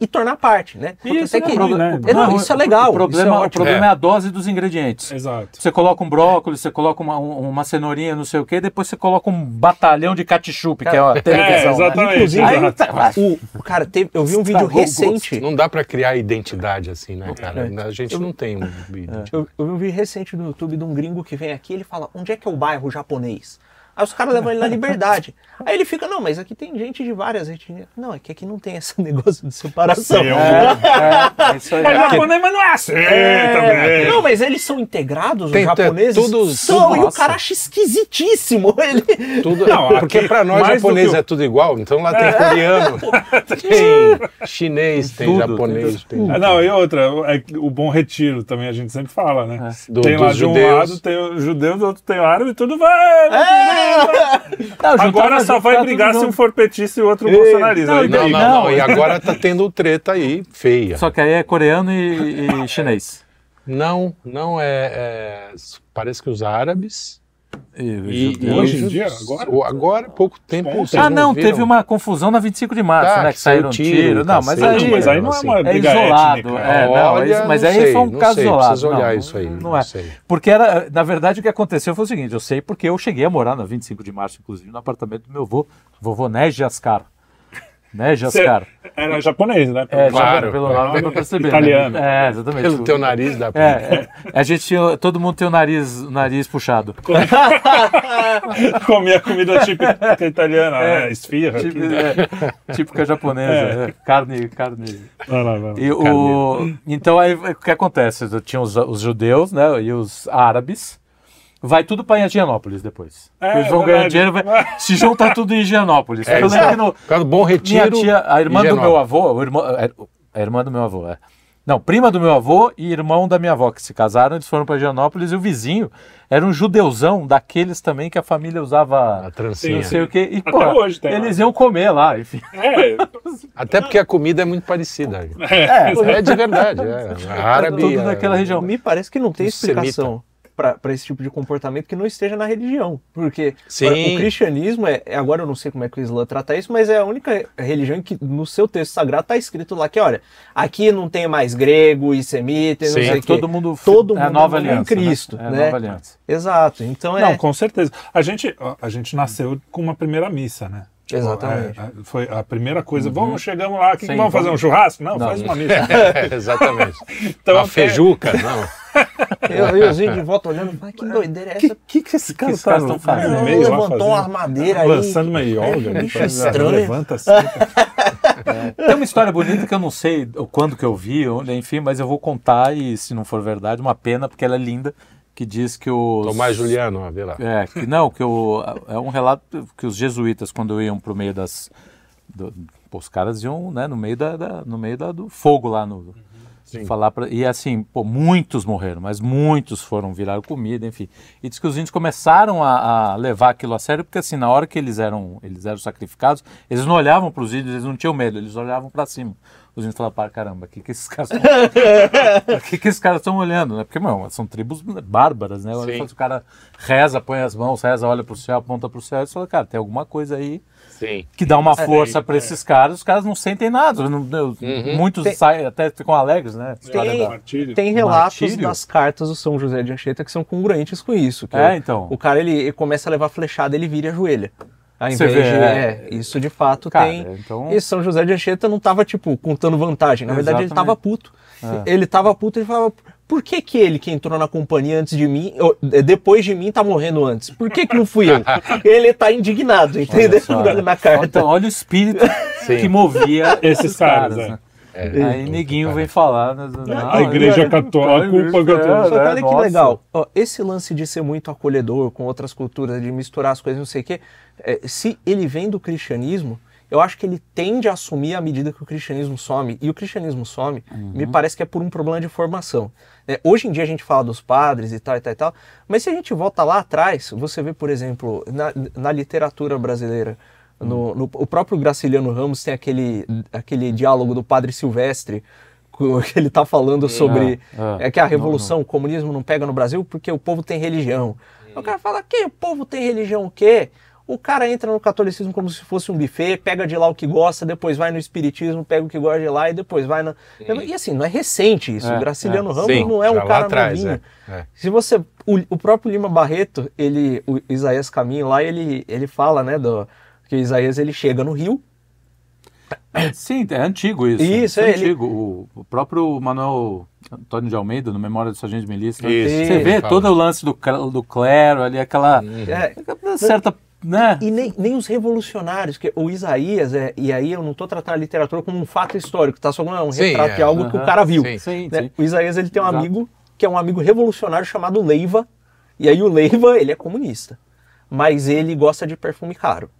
[SPEAKER 5] e tornar parte, né?
[SPEAKER 6] Isso é ruim, né?
[SPEAKER 5] É, não, isso é legal.
[SPEAKER 4] O problema,
[SPEAKER 5] isso é
[SPEAKER 4] o problema
[SPEAKER 1] É.
[SPEAKER 4] é. a dose dos ingredientes.
[SPEAKER 6] Exato.
[SPEAKER 4] Você coloca um brócolis, você coloca uma, um- uma cenourinha, não sei o quê, depois você coloca um batalhão de ketchup, que é a televisão.
[SPEAKER 6] É,
[SPEAKER 4] né?
[SPEAKER 6] exatamente.
[SPEAKER 5] Inclusive,
[SPEAKER 4] Aí, tá-
[SPEAKER 5] O, cara, teve- eu vi um vídeo
[SPEAKER 4] gosto.
[SPEAKER 5] recente.
[SPEAKER 1] Não dá pra criar identidade assim, né, cara?
[SPEAKER 5] É.
[SPEAKER 1] A gente não tem um identidade.
[SPEAKER 5] Eu, eu vi um vídeo recente no YouTube de um gringo que vem aqui ele fala: onde é que é o bairro japonês? Aí os caras levam ele na liberdade. Aí ele fica: não, mas aqui tem gente de várias etnias. Não, é que aqui não tem esse negócio de separação.
[SPEAKER 4] É, é, é isso aí.
[SPEAKER 6] Mas japonês, mas não é assim também.
[SPEAKER 5] Não, mas eles são integrados,
[SPEAKER 1] Tem-
[SPEAKER 5] os japoneses
[SPEAKER 1] tudo-
[SPEAKER 5] são,
[SPEAKER 1] tudo-
[SPEAKER 5] e o
[SPEAKER 1] nossa.
[SPEAKER 5] cara acha esquisitíssimo. Ele...
[SPEAKER 1] Tudo,
[SPEAKER 6] Não,
[SPEAKER 1] porque
[SPEAKER 6] aqui,
[SPEAKER 1] pra nós japonês
[SPEAKER 6] que o-
[SPEAKER 1] é tudo igual, então lá tem coreano, tem chinês, tem
[SPEAKER 4] Tudo,
[SPEAKER 1] japonês, tem,
[SPEAKER 6] Ah, não, e outra, é o bom retiro também a gente sempre fala, né?
[SPEAKER 1] Do-
[SPEAKER 6] tem lá de um
[SPEAKER 1] judeus.
[SPEAKER 6] lado tem o judeu, do outro tem o árabe, tudo vai.
[SPEAKER 4] Não,
[SPEAKER 6] Agora só vai brigar se um for petista e o outro bolsonarista.
[SPEAKER 4] não,
[SPEAKER 1] não, Não.
[SPEAKER 4] não,
[SPEAKER 1] e agora tá tendo treta aí, feia.
[SPEAKER 4] Só que aí é coreano e, e chinês.
[SPEAKER 1] Não, não é, é- Parece que os árabes.
[SPEAKER 4] E-
[SPEAKER 1] E.
[SPEAKER 6] Hoje em dia, agora?
[SPEAKER 1] agora, pouco tempo.
[SPEAKER 4] Ah, não,
[SPEAKER 1] viram?
[SPEAKER 4] teve uma confusão na 25 de março,
[SPEAKER 1] Tá,
[SPEAKER 4] né?
[SPEAKER 1] que saiu
[SPEAKER 4] tiro.
[SPEAKER 1] tiro,
[SPEAKER 4] Não, mas aí,
[SPEAKER 6] Não, mas aí não é uma
[SPEAKER 4] é isolado.
[SPEAKER 6] étnica.
[SPEAKER 4] É, não,
[SPEAKER 1] Olha,
[SPEAKER 4] isso- mas
[SPEAKER 1] não
[SPEAKER 4] aí
[SPEAKER 1] sei,
[SPEAKER 4] foi um
[SPEAKER 1] não
[SPEAKER 4] caso
[SPEAKER 1] sei,
[SPEAKER 4] isolado.
[SPEAKER 1] preciso olhar
[SPEAKER 4] não,
[SPEAKER 1] isso aí,
[SPEAKER 4] Não,
[SPEAKER 1] não
[SPEAKER 4] é.
[SPEAKER 1] sei.
[SPEAKER 4] Porque era, na verdade o que aconteceu foi o seguinte, eu sei porque eu cheguei a morar na 25 de março, inclusive, no apartamento do meu avô, vovô de Ascar. Né, Jascar?
[SPEAKER 6] Era japonês, né?
[SPEAKER 4] É,
[SPEAKER 1] Claro,
[SPEAKER 4] já, pelo nome dá pra perceber.
[SPEAKER 6] Italiano.
[SPEAKER 4] Né? É, exatamente.
[SPEAKER 1] Pelo teu nariz dá pra...
[SPEAKER 4] É, é, a gente tinha, todo mundo tem o nariz, nariz puxado.
[SPEAKER 6] Comia comida típica italiana, né? Esfirra.
[SPEAKER 4] Tipo,
[SPEAKER 6] aqui.
[SPEAKER 4] é, típica japonesa, é, carne, carne.
[SPEAKER 6] Vai lá, vai lá.
[SPEAKER 4] E o, então aí o que acontece? Tinha os, os judeus, né, e os árabes. Vai tudo para Higienópolis depois.
[SPEAKER 6] É,
[SPEAKER 4] Eles vão
[SPEAKER 6] é
[SPEAKER 4] ganhar dinheiro, vai, se junta tudo em Higienópolis.
[SPEAKER 1] É,
[SPEAKER 4] Eu lembro que no,
[SPEAKER 1] bom
[SPEAKER 4] minha
[SPEAKER 1] retiro...
[SPEAKER 4] tia, a irmã do meu avô, o irmão, é, a irmã do meu avô, é. Não, prima do meu avô e irmão da minha avó que se casaram, eles foram para Higienópolis e o vizinho era um judeuzão daqueles também que a família usava
[SPEAKER 1] A trancinha.
[SPEAKER 4] não sei o quê. E,
[SPEAKER 6] Até
[SPEAKER 4] pô,
[SPEAKER 6] hoje tem
[SPEAKER 4] eles
[SPEAKER 6] lá.
[SPEAKER 4] iam comer lá, enfim.
[SPEAKER 6] É,
[SPEAKER 1] Até porque a comida é muito parecida.
[SPEAKER 4] É,
[SPEAKER 1] É de verdade. É. Árabe...
[SPEAKER 4] tudo
[SPEAKER 1] é-
[SPEAKER 4] naquela região.
[SPEAKER 5] Me parece que não tem
[SPEAKER 1] semita.
[SPEAKER 5] explicação para esse tipo de comportamento que não esteja na religião. Porque
[SPEAKER 1] Sim.
[SPEAKER 5] o cristianismo, é, é- agora eu não sei como é que o Islã trata isso, mas é a única religião que no seu texto sagrado está escrito lá que, olha, aqui não tem mais grego e semita, não
[SPEAKER 1] Sim.
[SPEAKER 5] sei o quê.
[SPEAKER 4] Todo mundo,
[SPEAKER 5] Todo
[SPEAKER 4] é a
[SPEAKER 5] mundo
[SPEAKER 4] nova
[SPEAKER 5] é em
[SPEAKER 4] aliança. né?
[SPEAKER 5] Cristo,
[SPEAKER 4] É a
[SPEAKER 5] né?
[SPEAKER 4] nova aliança.
[SPEAKER 5] Exato. Então é.
[SPEAKER 6] Não, com certeza. A gente, a gente nasceu com uma primeira missa, né?
[SPEAKER 5] Exatamente.
[SPEAKER 6] É, é, foi a primeira coisa. Vamos, chegamos lá, o que, que
[SPEAKER 4] Sim,
[SPEAKER 6] vamos fazer? Um
[SPEAKER 4] vamos-
[SPEAKER 6] churrasco? Não,
[SPEAKER 4] Não.
[SPEAKER 6] faz uma missa.
[SPEAKER 1] É, exatamente.
[SPEAKER 6] Então,
[SPEAKER 1] Uma feijuca, não.
[SPEAKER 5] Eu e os índios de volta olhando, ah, que doideira é
[SPEAKER 6] O que,
[SPEAKER 5] essa?
[SPEAKER 6] que, que esse cara
[SPEAKER 4] esses
[SPEAKER 6] tá
[SPEAKER 4] caras tão fazendo?
[SPEAKER 6] no
[SPEAKER 5] Não,
[SPEAKER 6] meio
[SPEAKER 5] levantou
[SPEAKER 6] fazendo?
[SPEAKER 5] uma armadeira aí.
[SPEAKER 6] Lançando uma yoga.
[SPEAKER 5] bicho
[SPEAKER 6] né?
[SPEAKER 5] estranho.
[SPEAKER 6] Levanta assim.
[SPEAKER 4] Tem uma história bonita que eu não sei o quando que eu vi, onde, enfim, mas eu vou contar e se não for verdade, uma pena, porque ela é linda, que diz que os...
[SPEAKER 1] Tomás Juliano, ó, vê lá.
[SPEAKER 4] É, que não, que o, é um relato que os jesuítas, quando iam pro meio das... do- pô, os caras iam né, no meio, da, da- no meio da- do fogo lá no... Falar pra, e assim, pô, muitos morreram, mas muitos foram virar comida, enfim. E diz que os índios começaram a, a levar aquilo a sério, porque assim, na hora que eles eram, eles eram sacrificados, eles não olhavam para os índios, eles não tinham medo, eles olhavam para cima. Os índios falavam, para caramba, o que, que esses caras estão o que, que esses caras estão olhando, né? Porque, meu, são tribos bárbaras, né?
[SPEAKER 1] Sim.
[SPEAKER 4] O cara reza, põe as mãos, reza, olha pro céu, aponta pro céu, e você fala, cara, tem alguma coisa aí
[SPEAKER 1] Sim.
[SPEAKER 4] que dá uma força para esses caras, os caras não sentem nada. não- não- Muitos
[SPEAKER 5] Tem-
[SPEAKER 4] saem, até ficam alegres, né?
[SPEAKER 5] Tem-
[SPEAKER 4] da-.
[SPEAKER 5] Tem relatos
[SPEAKER 4] Martírio?
[SPEAKER 5] das cartas do São José de Anchieta que são congruentes com isso. que
[SPEAKER 4] É,
[SPEAKER 5] o-
[SPEAKER 4] então.
[SPEAKER 5] O cara ele, ele começa a levar flechada, ele vira e ajoelha. Ao invés
[SPEAKER 4] vê,
[SPEAKER 5] de.
[SPEAKER 4] é.
[SPEAKER 5] É, isso de fato
[SPEAKER 4] Cara,
[SPEAKER 5] tem.
[SPEAKER 4] então-
[SPEAKER 5] E São José de Anchieta não tava, tipo, contando vantagem. Na verdade, ele
[SPEAKER 4] Exatamente.
[SPEAKER 5] tava puto.
[SPEAKER 4] É.
[SPEAKER 5] Ele tava puto e falava. Por que, que ele que entrou na companhia antes de mim, ou, eh, depois de mim, tá morrendo antes? Por que, que não fui eu? ele tá indignado, entendeu?
[SPEAKER 4] só.
[SPEAKER 5] Na, na carta.
[SPEAKER 4] Então, olha o espírito
[SPEAKER 1] Sim.
[SPEAKER 4] que movia
[SPEAKER 6] Esses caras,
[SPEAKER 4] né?
[SPEAKER 6] é.
[SPEAKER 4] Aí neguinho vem falar. Né? Não,
[SPEAKER 6] A igreja
[SPEAKER 4] é-
[SPEAKER 6] católica, a culpa
[SPEAKER 4] é,
[SPEAKER 6] católica.
[SPEAKER 4] É,
[SPEAKER 5] olha que
[SPEAKER 4] nossa.
[SPEAKER 5] legal. Ó, esse lance de ser muito acolhedor com outras culturas, de misturar as coisas, não sei o quê, é, se ele vem do cristianismo, eu acho que ele tende a assumir à medida que o cristianismo some. E o cristianismo some, me parece que é por um problema de formação. É, hoje em dia a gente fala dos padres e tal e tal e tal, mas se a gente volta lá atrás, você vê, por exemplo, na, na literatura brasileira, no, no- o próprio Graciliano Ramos tem aquele, aquele diálogo do padre Silvestre, que ele tá falando sobre
[SPEAKER 4] Ah, ah.
[SPEAKER 5] é que a revolução, o comunismo não pega no Brasil porque o povo tem religião. O cara fala, que o povo tem religião o quê? O cara entra no catolicismo como se fosse um buffet, pega de lá o que gosta, depois vai no espiritismo, pega o que gosta de lá e depois vai na... E assim, não é recente isso.
[SPEAKER 4] É,
[SPEAKER 5] o Graciliano
[SPEAKER 4] é.
[SPEAKER 5] Ramos
[SPEAKER 1] Sim,
[SPEAKER 5] não é um cara
[SPEAKER 1] atrás,
[SPEAKER 5] novinho.
[SPEAKER 1] é, é.
[SPEAKER 5] Se você... O, o próprio Lima Barreto, ele, o Isaías Caminho lá, ele, ele fala, né, do, que o Isaías ele chega no Rio,
[SPEAKER 4] Sim, é antigo isso.
[SPEAKER 5] Isso,
[SPEAKER 4] é
[SPEAKER 5] é, ele-
[SPEAKER 4] antigo. O, o próprio Manuel Antônio de Almeida, no Memória do Sargento de Milícia?
[SPEAKER 1] Isso,
[SPEAKER 4] você vê
[SPEAKER 1] ele fala.
[SPEAKER 4] todo o lance do, do clero ali, aquela
[SPEAKER 5] é,
[SPEAKER 4] aquela certa, né?
[SPEAKER 5] E nem, nem os revolucionários, que o Isaías, é, e aí eu não estou tratando a literatura como um fato histórico, tá? Só como um
[SPEAKER 1] Sim,
[SPEAKER 5] retrato
[SPEAKER 1] é.
[SPEAKER 5] de algo que o cara viu.
[SPEAKER 1] sim.
[SPEAKER 4] Sim,
[SPEAKER 5] né?
[SPEAKER 4] sim.
[SPEAKER 5] O Isaías ele tem um
[SPEAKER 4] Exato.
[SPEAKER 5] amigo que é um amigo revolucionário chamado Leiva, e aí o Leiva, ele é comunista, mas ele gosta de perfume caro.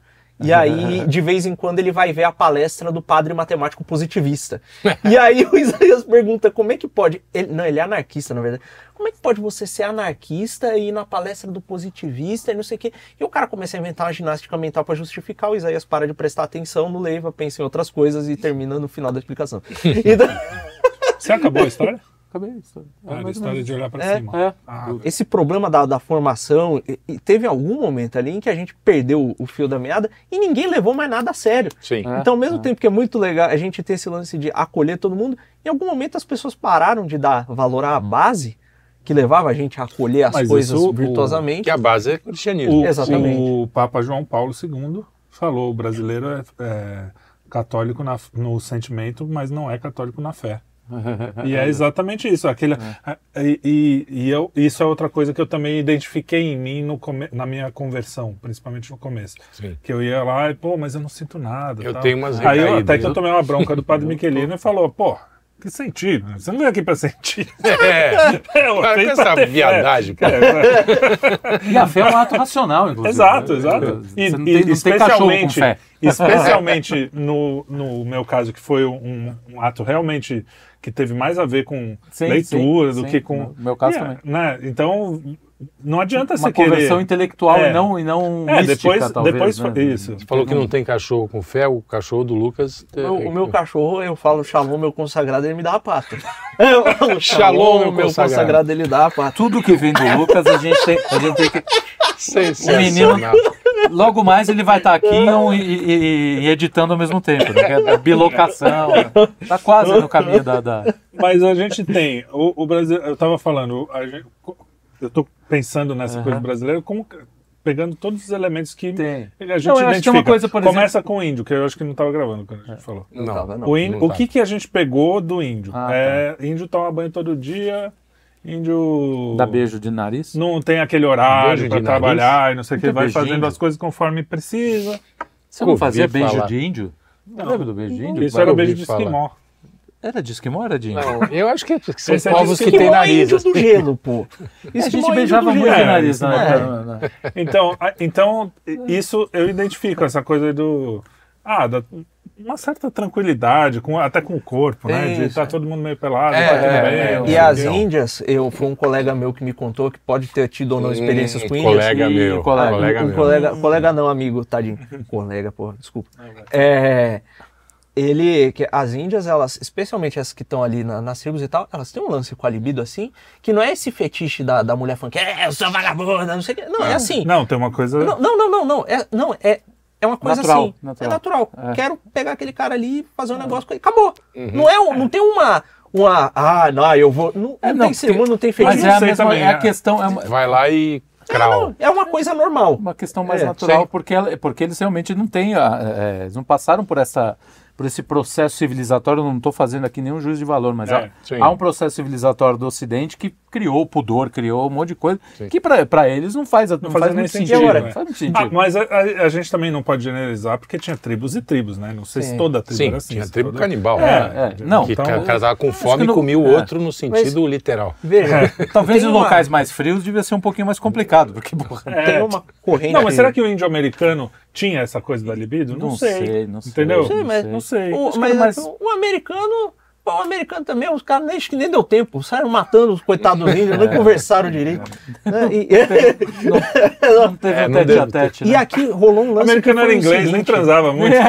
[SPEAKER 5] E aí, de vez em quando, ele vai ver a palestra do padre matemático positivista. E aí o Isaías pergunta como é que pode. Ele, não, ele é anarquista, na verdade. Como é que pode você ser anarquista e ir na palestra do positivista e não sei o quê? E o cara começa a inventar uma ginástica mental para justificar. O Isaías para de prestar atenção no Leiva, pensa em outras coisas e termina no final da explicação. Então,
[SPEAKER 6] Você acabou a história?
[SPEAKER 4] Acabei isso. É,
[SPEAKER 6] Ah, a história
[SPEAKER 4] menos.
[SPEAKER 6] de olhar pra
[SPEAKER 5] É,
[SPEAKER 6] cima.
[SPEAKER 4] É.
[SPEAKER 6] Ah,
[SPEAKER 5] esse problema da, da formação, e- e teve algum momento ali em que a gente perdeu o fio da meada e ninguém levou mais nada a sério.
[SPEAKER 1] Sim.
[SPEAKER 4] É.
[SPEAKER 5] Então, ao mesmo tempo que é muito legal a gente ter esse lance de acolher todo mundo, em algum momento as pessoas pararam de dar valor à base que levava a gente a acolher as
[SPEAKER 6] Mas
[SPEAKER 5] coisas
[SPEAKER 6] isso, o-
[SPEAKER 5] virtuosamente.
[SPEAKER 1] Que a base é cristianismo.
[SPEAKER 6] O,
[SPEAKER 5] Exatamente.
[SPEAKER 6] o Papa João Paulo II falou: o brasileiro é, é católico na- no sentimento, mas não é católico na fé. E é exatamente isso. Aquele, e, e- e eu, isso é outra coisa que eu também identifiquei em mim no come, na minha conversão, principalmente no começo.
[SPEAKER 1] Sim.
[SPEAKER 6] Que eu ia lá e, pô, mas eu não sinto nada.
[SPEAKER 1] Eu
[SPEAKER 6] tal.
[SPEAKER 1] tenho umas
[SPEAKER 6] Aí eu, até que eu tomei uma bronca do padre Michelino e falou, pô, que sentido? Você não veio aqui pra sentir.
[SPEAKER 1] É,
[SPEAKER 6] É, eu
[SPEAKER 1] Para essa
[SPEAKER 6] ter
[SPEAKER 1] viadagem, cara.
[SPEAKER 6] É,
[SPEAKER 4] E a fé é um ato racional, inclusive.
[SPEAKER 6] Exato, exato.
[SPEAKER 4] Você não tem, não tem cachorro com fé.
[SPEAKER 6] especialmente no, no meu caso, que foi um, um ato realmente que teve mais a ver com
[SPEAKER 4] Sim,
[SPEAKER 6] leitura
[SPEAKER 4] sim,
[SPEAKER 6] do
[SPEAKER 4] sim.
[SPEAKER 6] que com.
[SPEAKER 4] No meu caso
[SPEAKER 6] E é,
[SPEAKER 4] também.
[SPEAKER 6] Né? Então, não adianta
[SPEAKER 4] Uma
[SPEAKER 6] você
[SPEAKER 4] conversão
[SPEAKER 6] querer.
[SPEAKER 4] intelectual
[SPEAKER 6] É.
[SPEAKER 4] e não, e não
[SPEAKER 6] É,
[SPEAKER 4] mística,
[SPEAKER 6] depois,
[SPEAKER 4] talvez.
[SPEAKER 6] depois
[SPEAKER 4] né?
[SPEAKER 6] foi isso.
[SPEAKER 1] Você falou que não tem cachorro com fé, o cachorro do Lucas.
[SPEAKER 5] O meu, o meu cachorro, eu falo shalom, meu consagrado, ele me dá a pata. Eu
[SPEAKER 1] Shalom, meu consagrado.
[SPEAKER 5] ele dá a pata.
[SPEAKER 4] Tudo que vem do Lucas, a gente tem, a gente tem que. O menino, logo mais ele vai estar aqui e, e- e editando ao mesmo tempo, né? É bilocação. né? Tá quase no caminho da. da-
[SPEAKER 6] Mas a gente tem. O, o Brasil. Eu tava falando. a gente- eu tô pensando nessa
[SPEAKER 4] Aham.
[SPEAKER 6] coisa brasileira como. Pegando todos os elementos que
[SPEAKER 4] Tem.
[SPEAKER 6] a gente
[SPEAKER 4] Não, que tem uma
[SPEAKER 6] identifica.
[SPEAKER 4] coisa, por
[SPEAKER 6] Começa com o índio, que eu acho que não estava gravando quando a gente falou.
[SPEAKER 5] Não,
[SPEAKER 1] Não.
[SPEAKER 5] tava, não.
[SPEAKER 6] O, índio-
[SPEAKER 1] não
[SPEAKER 6] o
[SPEAKER 1] tá.
[SPEAKER 6] que, que a gente pegou do índio?
[SPEAKER 4] Ah,
[SPEAKER 6] é, Índio toma banho todo dia, índio.
[SPEAKER 4] Dá beijo de nariz.
[SPEAKER 6] Não tem aquele horário para
[SPEAKER 1] de
[SPEAKER 6] trabalhar e não sei o que, vai
[SPEAKER 4] beijinho.
[SPEAKER 6] fazendo as coisas conforme precisa.
[SPEAKER 4] Você não fazia beijo
[SPEAKER 1] falar.
[SPEAKER 4] de índio? Não. Lembra do beijo de índio?
[SPEAKER 6] Isso
[SPEAKER 1] vai
[SPEAKER 6] era o beijo de
[SPEAKER 1] falar.
[SPEAKER 6] esquimó.
[SPEAKER 4] Era de esquimó ou era de índio?
[SPEAKER 1] Não, eu acho que são
[SPEAKER 6] Esse é
[SPEAKER 1] povos
[SPEAKER 6] de
[SPEAKER 1] que têm
[SPEAKER 5] é
[SPEAKER 1] nariz.
[SPEAKER 5] índio do gelo, pô.
[SPEAKER 4] a gente
[SPEAKER 5] Esquimó é
[SPEAKER 4] beijava
[SPEAKER 5] índio do
[SPEAKER 4] muito de nariz,
[SPEAKER 6] É,
[SPEAKER 4] né?
[SPEAKER 5] é.
[SPEAKER 4] Não, não.
[SPEAKER 6] Então, a- então, isso eu identifico, essa coisa do. Ah, da, uma certa tranquilidade, com, até com o corpo, né? De estar
[SPEAKER 5] é.
[SPEAKER 6] todo mundo meio pelado,
[SPEAKER 1] É,
[SPEAKER 6] tá
[SPEAKER 1] é,
[SPEAKER 6] bem.
[SPEAKER 1] é,
[SPEAKER 5] E as índias, eu foi um colega meu que me contou que pode ter tido ou não experiências
[SPEAKER 1] Hum,
[SPEAKER 5] com índias.
[SPEAKER 1] colega
[SPEAKER 4] Ih,
[SPEAKER 1] meu,
[SPEAKER 4] colega.
[SPEAKER 1] colega
[SPEAKER 5] um
[SPEAKER 1] meu.
[SPEAKER 5] colega, colega não, amigo, tadinho. colega, porra, desculpa. É, ele, que as índias, elas, especialmente as que estão ali na- nas tribos e tal, elas têm um lance com a libido assim, que não é esse fetiche da, da mulher falando que é, eu sou vagabunda, não sei o que. Não, é assim.
[SPEAKER 6] Não, tem uma coisa.
[SPEAKER 5] Não, não, não, não, não. É, não, é, é uma coisa
[SPEAKER 4] Natural,
[SPEAKER 5] assim.
[SPEAKER 4] natural.
[SPEAKER 5] É natural.
[SPEAKER 4] É.
[SPEAKER 5] Quero pegar aquele cara ali e fazer um negócio com ele. Acabou. Não, é, um- não tem uma. uma ah, não, eu vou. Não,
[SPEAKER 4] É,
[SPEAKER 5] não,
[SPEAKER 4] não,
[SPEAKER 5] tem cerimônia, não tem
[SPEAKER 4] Mas
[SPEAKER 5] fetiche.
[SPEAKER 4] é a mesma
[SPEAKER 6] também,
[SPEAKER 4] é a
[SPEAKER 6] é.
[SPEAKER 4] questão, é uma,
[SPEAKER 1] Vai lá e.
[SPEAKER 5] Não, é uma coisa normal.
[SPEAKER 4] uma questão mais
[SPEAKER 5] É,
[SPEAKER 4] natural,
[SPEAKER 1] sim.
[SPEAKER 4] porque, porque eles realmente não têm, a- é, eles não passaram por essa por esse processo civilizatório, eu não estou fazendo aqui nenhum juízo de valor, mas
[SPEAKER 6] É,
[SPEAKER 4] há, há um processo civilizatório do Ocidente que criou o pudor, criou um monte de coisa,
[SPEAKER 1] Sim.
[SPEAKER 4] que para eles não faz, não
[SPEAKER 6] Não
[SPEAKER 4] faz, muito
[SPEAKER 6] sentido,
[SPEAKER 4] sentido.
[SPEAKER 5] né?
[SPEAKER 4] Não faz muito
[SPEAKER 6] Ah,
[SPEAKER 4] sentido.
[SPEAKER 6] mas a, a- a gente também não pode generalizar, porque tinha tribos e tribos, né? Não sei se
[SPEAKER 5] Sim.
[SPEAKER 6] toda tribo
[SPEAKER 1] Sim,
[SPEAKER 6] era assim.
[SPEAKER 1] tinha
[SPEAKER 6] se
[SPEAKER 1] tribo
[SPEAKER 6] toda-
[SPEAKER 1] canibal.
[SPEAKER 4] É, é. Não,
[SPEAKER 1] que
[SPEAKER 6] então-
[SPEAKER 1] o cara tava com fome
[SPEAKER 4] que
[SPEAKER 1] e
[SPEAKER 4] não-
[SPEAKER 1] comia o
[SPEAKER 4] é.
[SPEAKER 1] outro no sentido literal.
[SPEAKER 5] Veja,
[SPEAKER 4] Talvez
[SPEAKER 5] tem
[SPEAKER 4] em
[SPEAKER 5] uma-
[SPEAKER 4] locais mais frios devia ser um pouquinho mais complicado, porque porra,
[SPEAKER 6] É.
[SPEAKER 5] tem uma corrente.
[SPEAKER 6] Não, mas será que o índio americano tinha essa coisa da libido? Não,
[SPEAKER 4] Não
[SPEAKER 6] sei.
[SPEAKER 4] sei, não sei.
[SPEAKER 6] Entendeu?
[SPEAKER 4] Não
[SPEAKER 5] sei, mas-
[SPEAKER 6] Não sei.
[SPEAKER 5] O, mas,
[SPEAKER 4] mais-
[SPEAKER 5] o americano. pô, O americano também, os caras nem, que nem deu tempo. Saíram matando os coitados dos índios,
[SPEAKER 4] É.
[SPEAKER 5] nem conversaram direito. né? E,
[SPEAKER 4] não teve
[SPEAKER 1] É,
[SPEAKER 4] um
[SPEAKER 1] não
[SPEAKER 4] tete a tete,
[SPEAKER 5] e
[SPEAKER 4] né?
[SPEAKER 5] aqui rolou um
[SPEAKER 6] O
[SPEAKER 5] lance.
[SPEAKER 6] americano
[SPEAKER 5] que foi
[SPEAKER 6] era
[SPEAKER 5] o
[SPEAKER 6] inglês, nem
[SPEAKER 5] seguinte,
[SPEAKER 6] transava muito.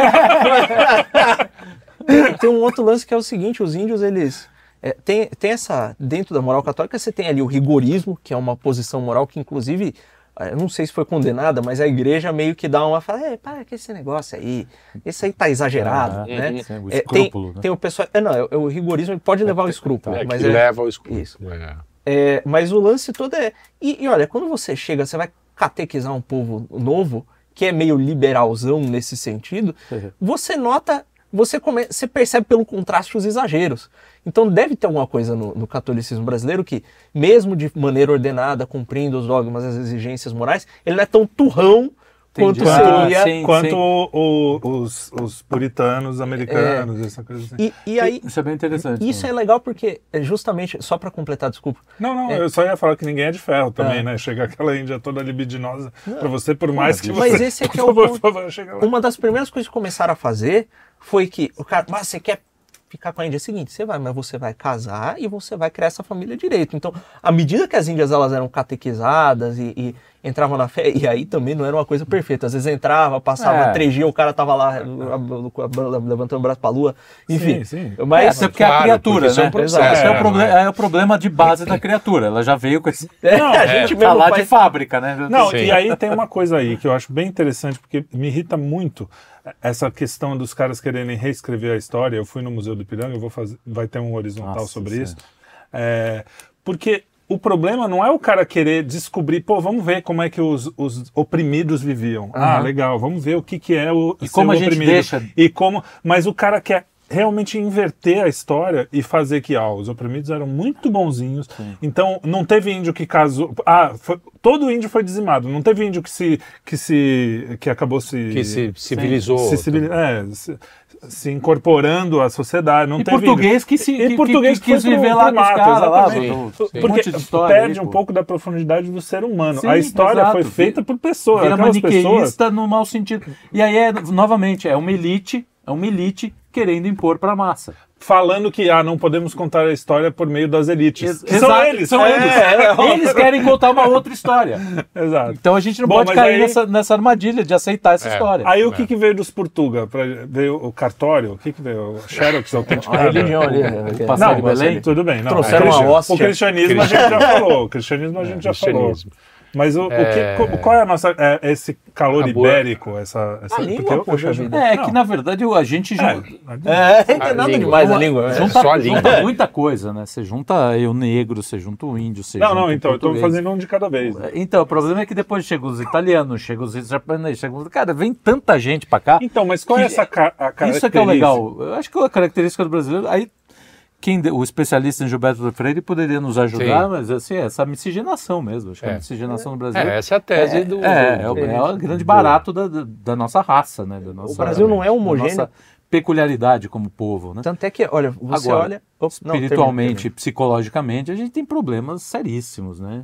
[SPEAKER 5] tem, um outro lance que é o seguinte: os índios, eles. é, tem, tem essa. Dentro da moral católica, você tem ali o rigorismo, que é uma posição moral que, inclusive, é, eu não sei se foi condenada, mas a igreja meio que dá uma. Fala, é, para com esse negócio aí. Esse aí tá exagerado.
[SPEAKER 4] Ah,
[SPEAKER 5] né?
[SPEAKER 4] sim, o
[SPEAKER 5] É, tem,
[SPEAKER 4] escrúpulo, né?
[SPEAKER 5] tem o pessoal. É, não, é, é o rigorismo pode levar ao escrúpulo.
[SPEAKER 1] É,
[SPEAKER 5] mas
[SPEAKER 1] que
[SPEAKER 5] é-
[SPEAKER 1] leva ao escuro.
[SPEAKER 5] Isso.
[SPEAKER 1] É.
[SPEAKER 5] É, mas o lance todo é. E, e olha, quando você chega, você vai catequizar um povo novo, que é meio liberalzão nesse sentido,
[SPEAKER 4] Uhum.
[SPEAKER 5] você nota, você, come, você percebe pelo contraste os exageros. Então deve ter alguma coisa no, no catolicismo brasileiro que, mesmo de maneira ordenada, cumprindo os dogmas, as exigências morais, ele não é tão turrão quanto
[SPEAKER 4] Entendi.
[SPEAKER 5] seria.
[SPEAKER 4] Ah, sim.
[SPEAKER 6] Quanto o- os, os puritanos americanos, essa coisa assim.
[SPEAKER 5] E, e aí,
[SPEAKER 4] Isso é bem interessante.
[SPEAKER 5] isso
[SPEAKER 4] né?
[SPEAKER 5] é legal porque, é justamente, só para completar, desculpa,
[SPEAKER 6] Não, não,
[SPEAKER 5] É.
[SPEAKER 6] eu só ia falar que ninguém é de ferro também,
[SPEAKER 5] É.
[SPEAKER 6] né? Chega aquela índia toda libidinosa pra você, por mais que
[SPEAKER 5] Mas
[SPEAKER 6] você...
[SPEAKER 5] esse aqui é
[SPEAKER 6] por
[SPEAKER 5] o
[SPEAKER 6] favor, favor, chega lá.
[SPEAKER 5] Uma das primeiras coisas que começaram a fazer foi que o cara, mas você quer ficar com a Índia? É o seguinte, você vai, mas você vai casar e você vai criar essa família direito. Então, à medida que as índias elas eram catequizadas e, e entravam na fé, e aí também não era uma coisa perfeita. Às vezes entrava, passava
[SPEAKER 4] É.
[SPEAKER 5] três dias, o cara tava lá levantando o braço pra lua, enfim.
[SPEAKER 6] Sim, sim.
[SPEAKER 4] É,
[SPEAKER 5] Mas
[SPEAKER 4] até porque é a
[SPEAKER 1] Claro,
[SPEAKER 4] criatura,
[SPEAKER 1] porque isso é
[SPEAKER 4] né?
[SPEAKER 1] um processo,
[SPEAKER 4] Esse é, o
[SPEAKER 1] é,
[SPEAKER 4] proble-
[SPEAKER 1] não
[SPEAKER 4] é o problema de base da criatura. Ela já veio com esse.
[SPEAKER 5] é, a gente
[SPEAKER 4] Tá
[SPEAKER 5] mesmo
[SPEAKER 4] lá
[SPEAKER 5] faz...
[SPEAKER 4] de fábrica, né?
[SPEAKER 6] Não,
[SPEAKER 1] Sim.
[SPEAKER 6] e aí tem uma coisa aí que eu acho bem interessante, porque me irrita muito essa questão dos caras quererem reescrever a história. Eu fui no Museu do Ipiranga, eu vou fazer, vai ter um horizontal
[SPEAKER 4] Nossa
[SPEAKER 6] sobre
[SPEAKER 4] Senhora.
[SPEAKER 6] isso. É, porque o problema não é o cara querer descobrir, pô, vamos ver como é que os, os oprimidos viviam. Ah,
[SPEAKER 5] Aham.
[SPEAKER 6] legal, vamos ver o que, que é o
[SPEAKER 4] E como a gente
[SPEAKER 6] oprimido.
[SPEAKER 4] deixa-
[SPEAKER 6] E como, mas o cara quer realmente inverter a história e fazer que ah, os oprimidos eram muito bonzinhos. Então não teve índio que casou, ah, foi- todo índio foi dizimado. Não teve índio que se que se que acabou se
[SPEAKER 1] Que se civilizou.
[SPEAKER 6] se, civili- é, se, se incorporando à sociedade. Não
[SPEAKER 4] E
[SPEAKER 6] teve
[SPEAKER 4] português que se
[SPEAKER 6] E
[SPEAKER 4] que,
[SPEAKER 6] português
[SPEAKER 4] que, que quis
[SPEAKER 6] foi pro-
[SPEAKER 4] viver lá com os
[SPEAKER 6] mato,
[SPEAKER 4] caras lá.
[SPEAKER 1] Sim, sim.
[SPEAKER 4] um
[SPEAKER 6] porque
[SPEAKER 4] monte de história
[SPEAKER 6] perde
[SPEAKER 4] aí,
[SPEAKER 6] um pouco da profundidade do ser humano.
[SPEAKER 4] Sim,
[SPEAKER 6] a história
[SPEAKER 4] exato.
[SPEAKER 6] foi feita por pessoas.
[SPEAKER 4] Vira
[SPEAKER 6] Aquelas pessoas
[SPEAKER 4] maniqueísta no mau sentido. E aí, é, novamente, é uma elite, é uma elite querendo impor pra massa.
[SPEAKER 6] falando que ah, não podemos contar a história por meio das elites.
[SPEAKER 4] Ex-
[SPEAKER 6] são eles.
[SPEAKER 4] São
[SPEAKER 6] É,
[SPEAKER 4] eles.
[SPEAKER 6] é,
[SPEAKER 4] Eles querem contar uma outra história.
[SPEAKER 6] Exato.
[SPEAKER 4] Então a gente não
[SPEAKER 6] Bom,
[SPEAKER 4] pode cair
[SPEAKER 6] aí-
[SPEAKER 4] nessa, nessa armadilha de aceitar essa
[SPEAKER 1] É.
[SPEAKER 4] história.
[SPEAKER 6] Aí o
[SPEAKER 1] É.
[SPEAKER 6] que, que veio dos Portuga? Pra, veio o cartório? O que, que veio? O Xerox
[SPEAKER 5] A
[SPEAKER 6] autenticado?
[SPEAKER 5] religião ali. né?
[SPEAKER 6] Não,
[SPEAKER 4] Belém?
[SPEAKER 6] tudo bem. Não,
[SPEAKER 5] Trouxeram
[SPEAKER 6] é,
[SPEAKER 5] uma hóstia.
[SPEAKER 6] O cristianismo a gente já falou. O cristianismo a gente já falou. Mas o, o
[SPEAKER 1] É.
[SPEAKER 6] que, co- qual é a nossa. É, esse calor ibérico? Essa, essa,
[SPEAKER 5] A língua,
[SPEAKER 6] porque eu- eu
[SPEAKER 5] poxa vida.
[SPEAKER 4] É,
[SPEAKER 6] Não.
[SPEAKER 4] que na verdade a gente
[SPEAKER 6] É,
[SPEAKER 4] ju-
[SPEAKER 5] É, tem
[SPEAKER 1] A
[SPEAKER 5] nada
[SPEAKER 1] língua.
[SPEAKER 5] demais a língua. é.
[SPEAKER 4] junta,
[SPEAKER 1] só a
[SPEAKER 4] junta
[SPEAKER 1] língua.
[SPEAKER 4] muita coisa, né? Você junta o negro, você junta o índio, você
[SPEAKER 6] Não,
[SPEAKER 4] junta
[SPEAKER 6] não,
[SPEAKER 4] o
[SPEAKER 6] então, eu tô
[SPEAKER 4] português.
[SPEAKER 6] fazendo um de cada vez.
[SPEAKER 4] Então, o problema é que depois chegam os italianos, chegam os japoneses, chegam... Cara, vem tanta gente pra cá.
[SPEAKER 6] Então, mas qual é essa ca a característica?
[SPEAKER 4] Isso é que é o legal. Eu acho que a característica do brasileiro. Aí, quem, o especialista em Gilberto Freire poderia nos ajudar,
[SPEAKER 1] Sim.
[SPEAKER 4] mas assim, essa miscigenação mesmo. Acho que a
[SPEAKER 1] É.
[SPEAKER 4] miscigenação no Brasil.
[SPEAKER 1] É, essa é a tese
[SPEAKER 4] é,
[SPEAKER 1] do.
[SPEAKER 4] É, é, o, é o grande barato da, da, nossa raça, né? Da nossa,
[SPEAKER 5] Brasil não é
[SPEAKER 4] da
[SPEAKER 5] homogêneo.
[SPEAKER 4] nossa peculiaridade como povo, né?
[SPEAKER 5] Tanto é que, olha, você
[SPEAKER 4] Agora,
[SPEAKER 5] olha. Ops, não,
[SPEAKER 4] Espiritualmente,
[SPEAKER 5] termina,
[SPEAKER 4] psicologicamente, a gente tem problemas seríssimos, né?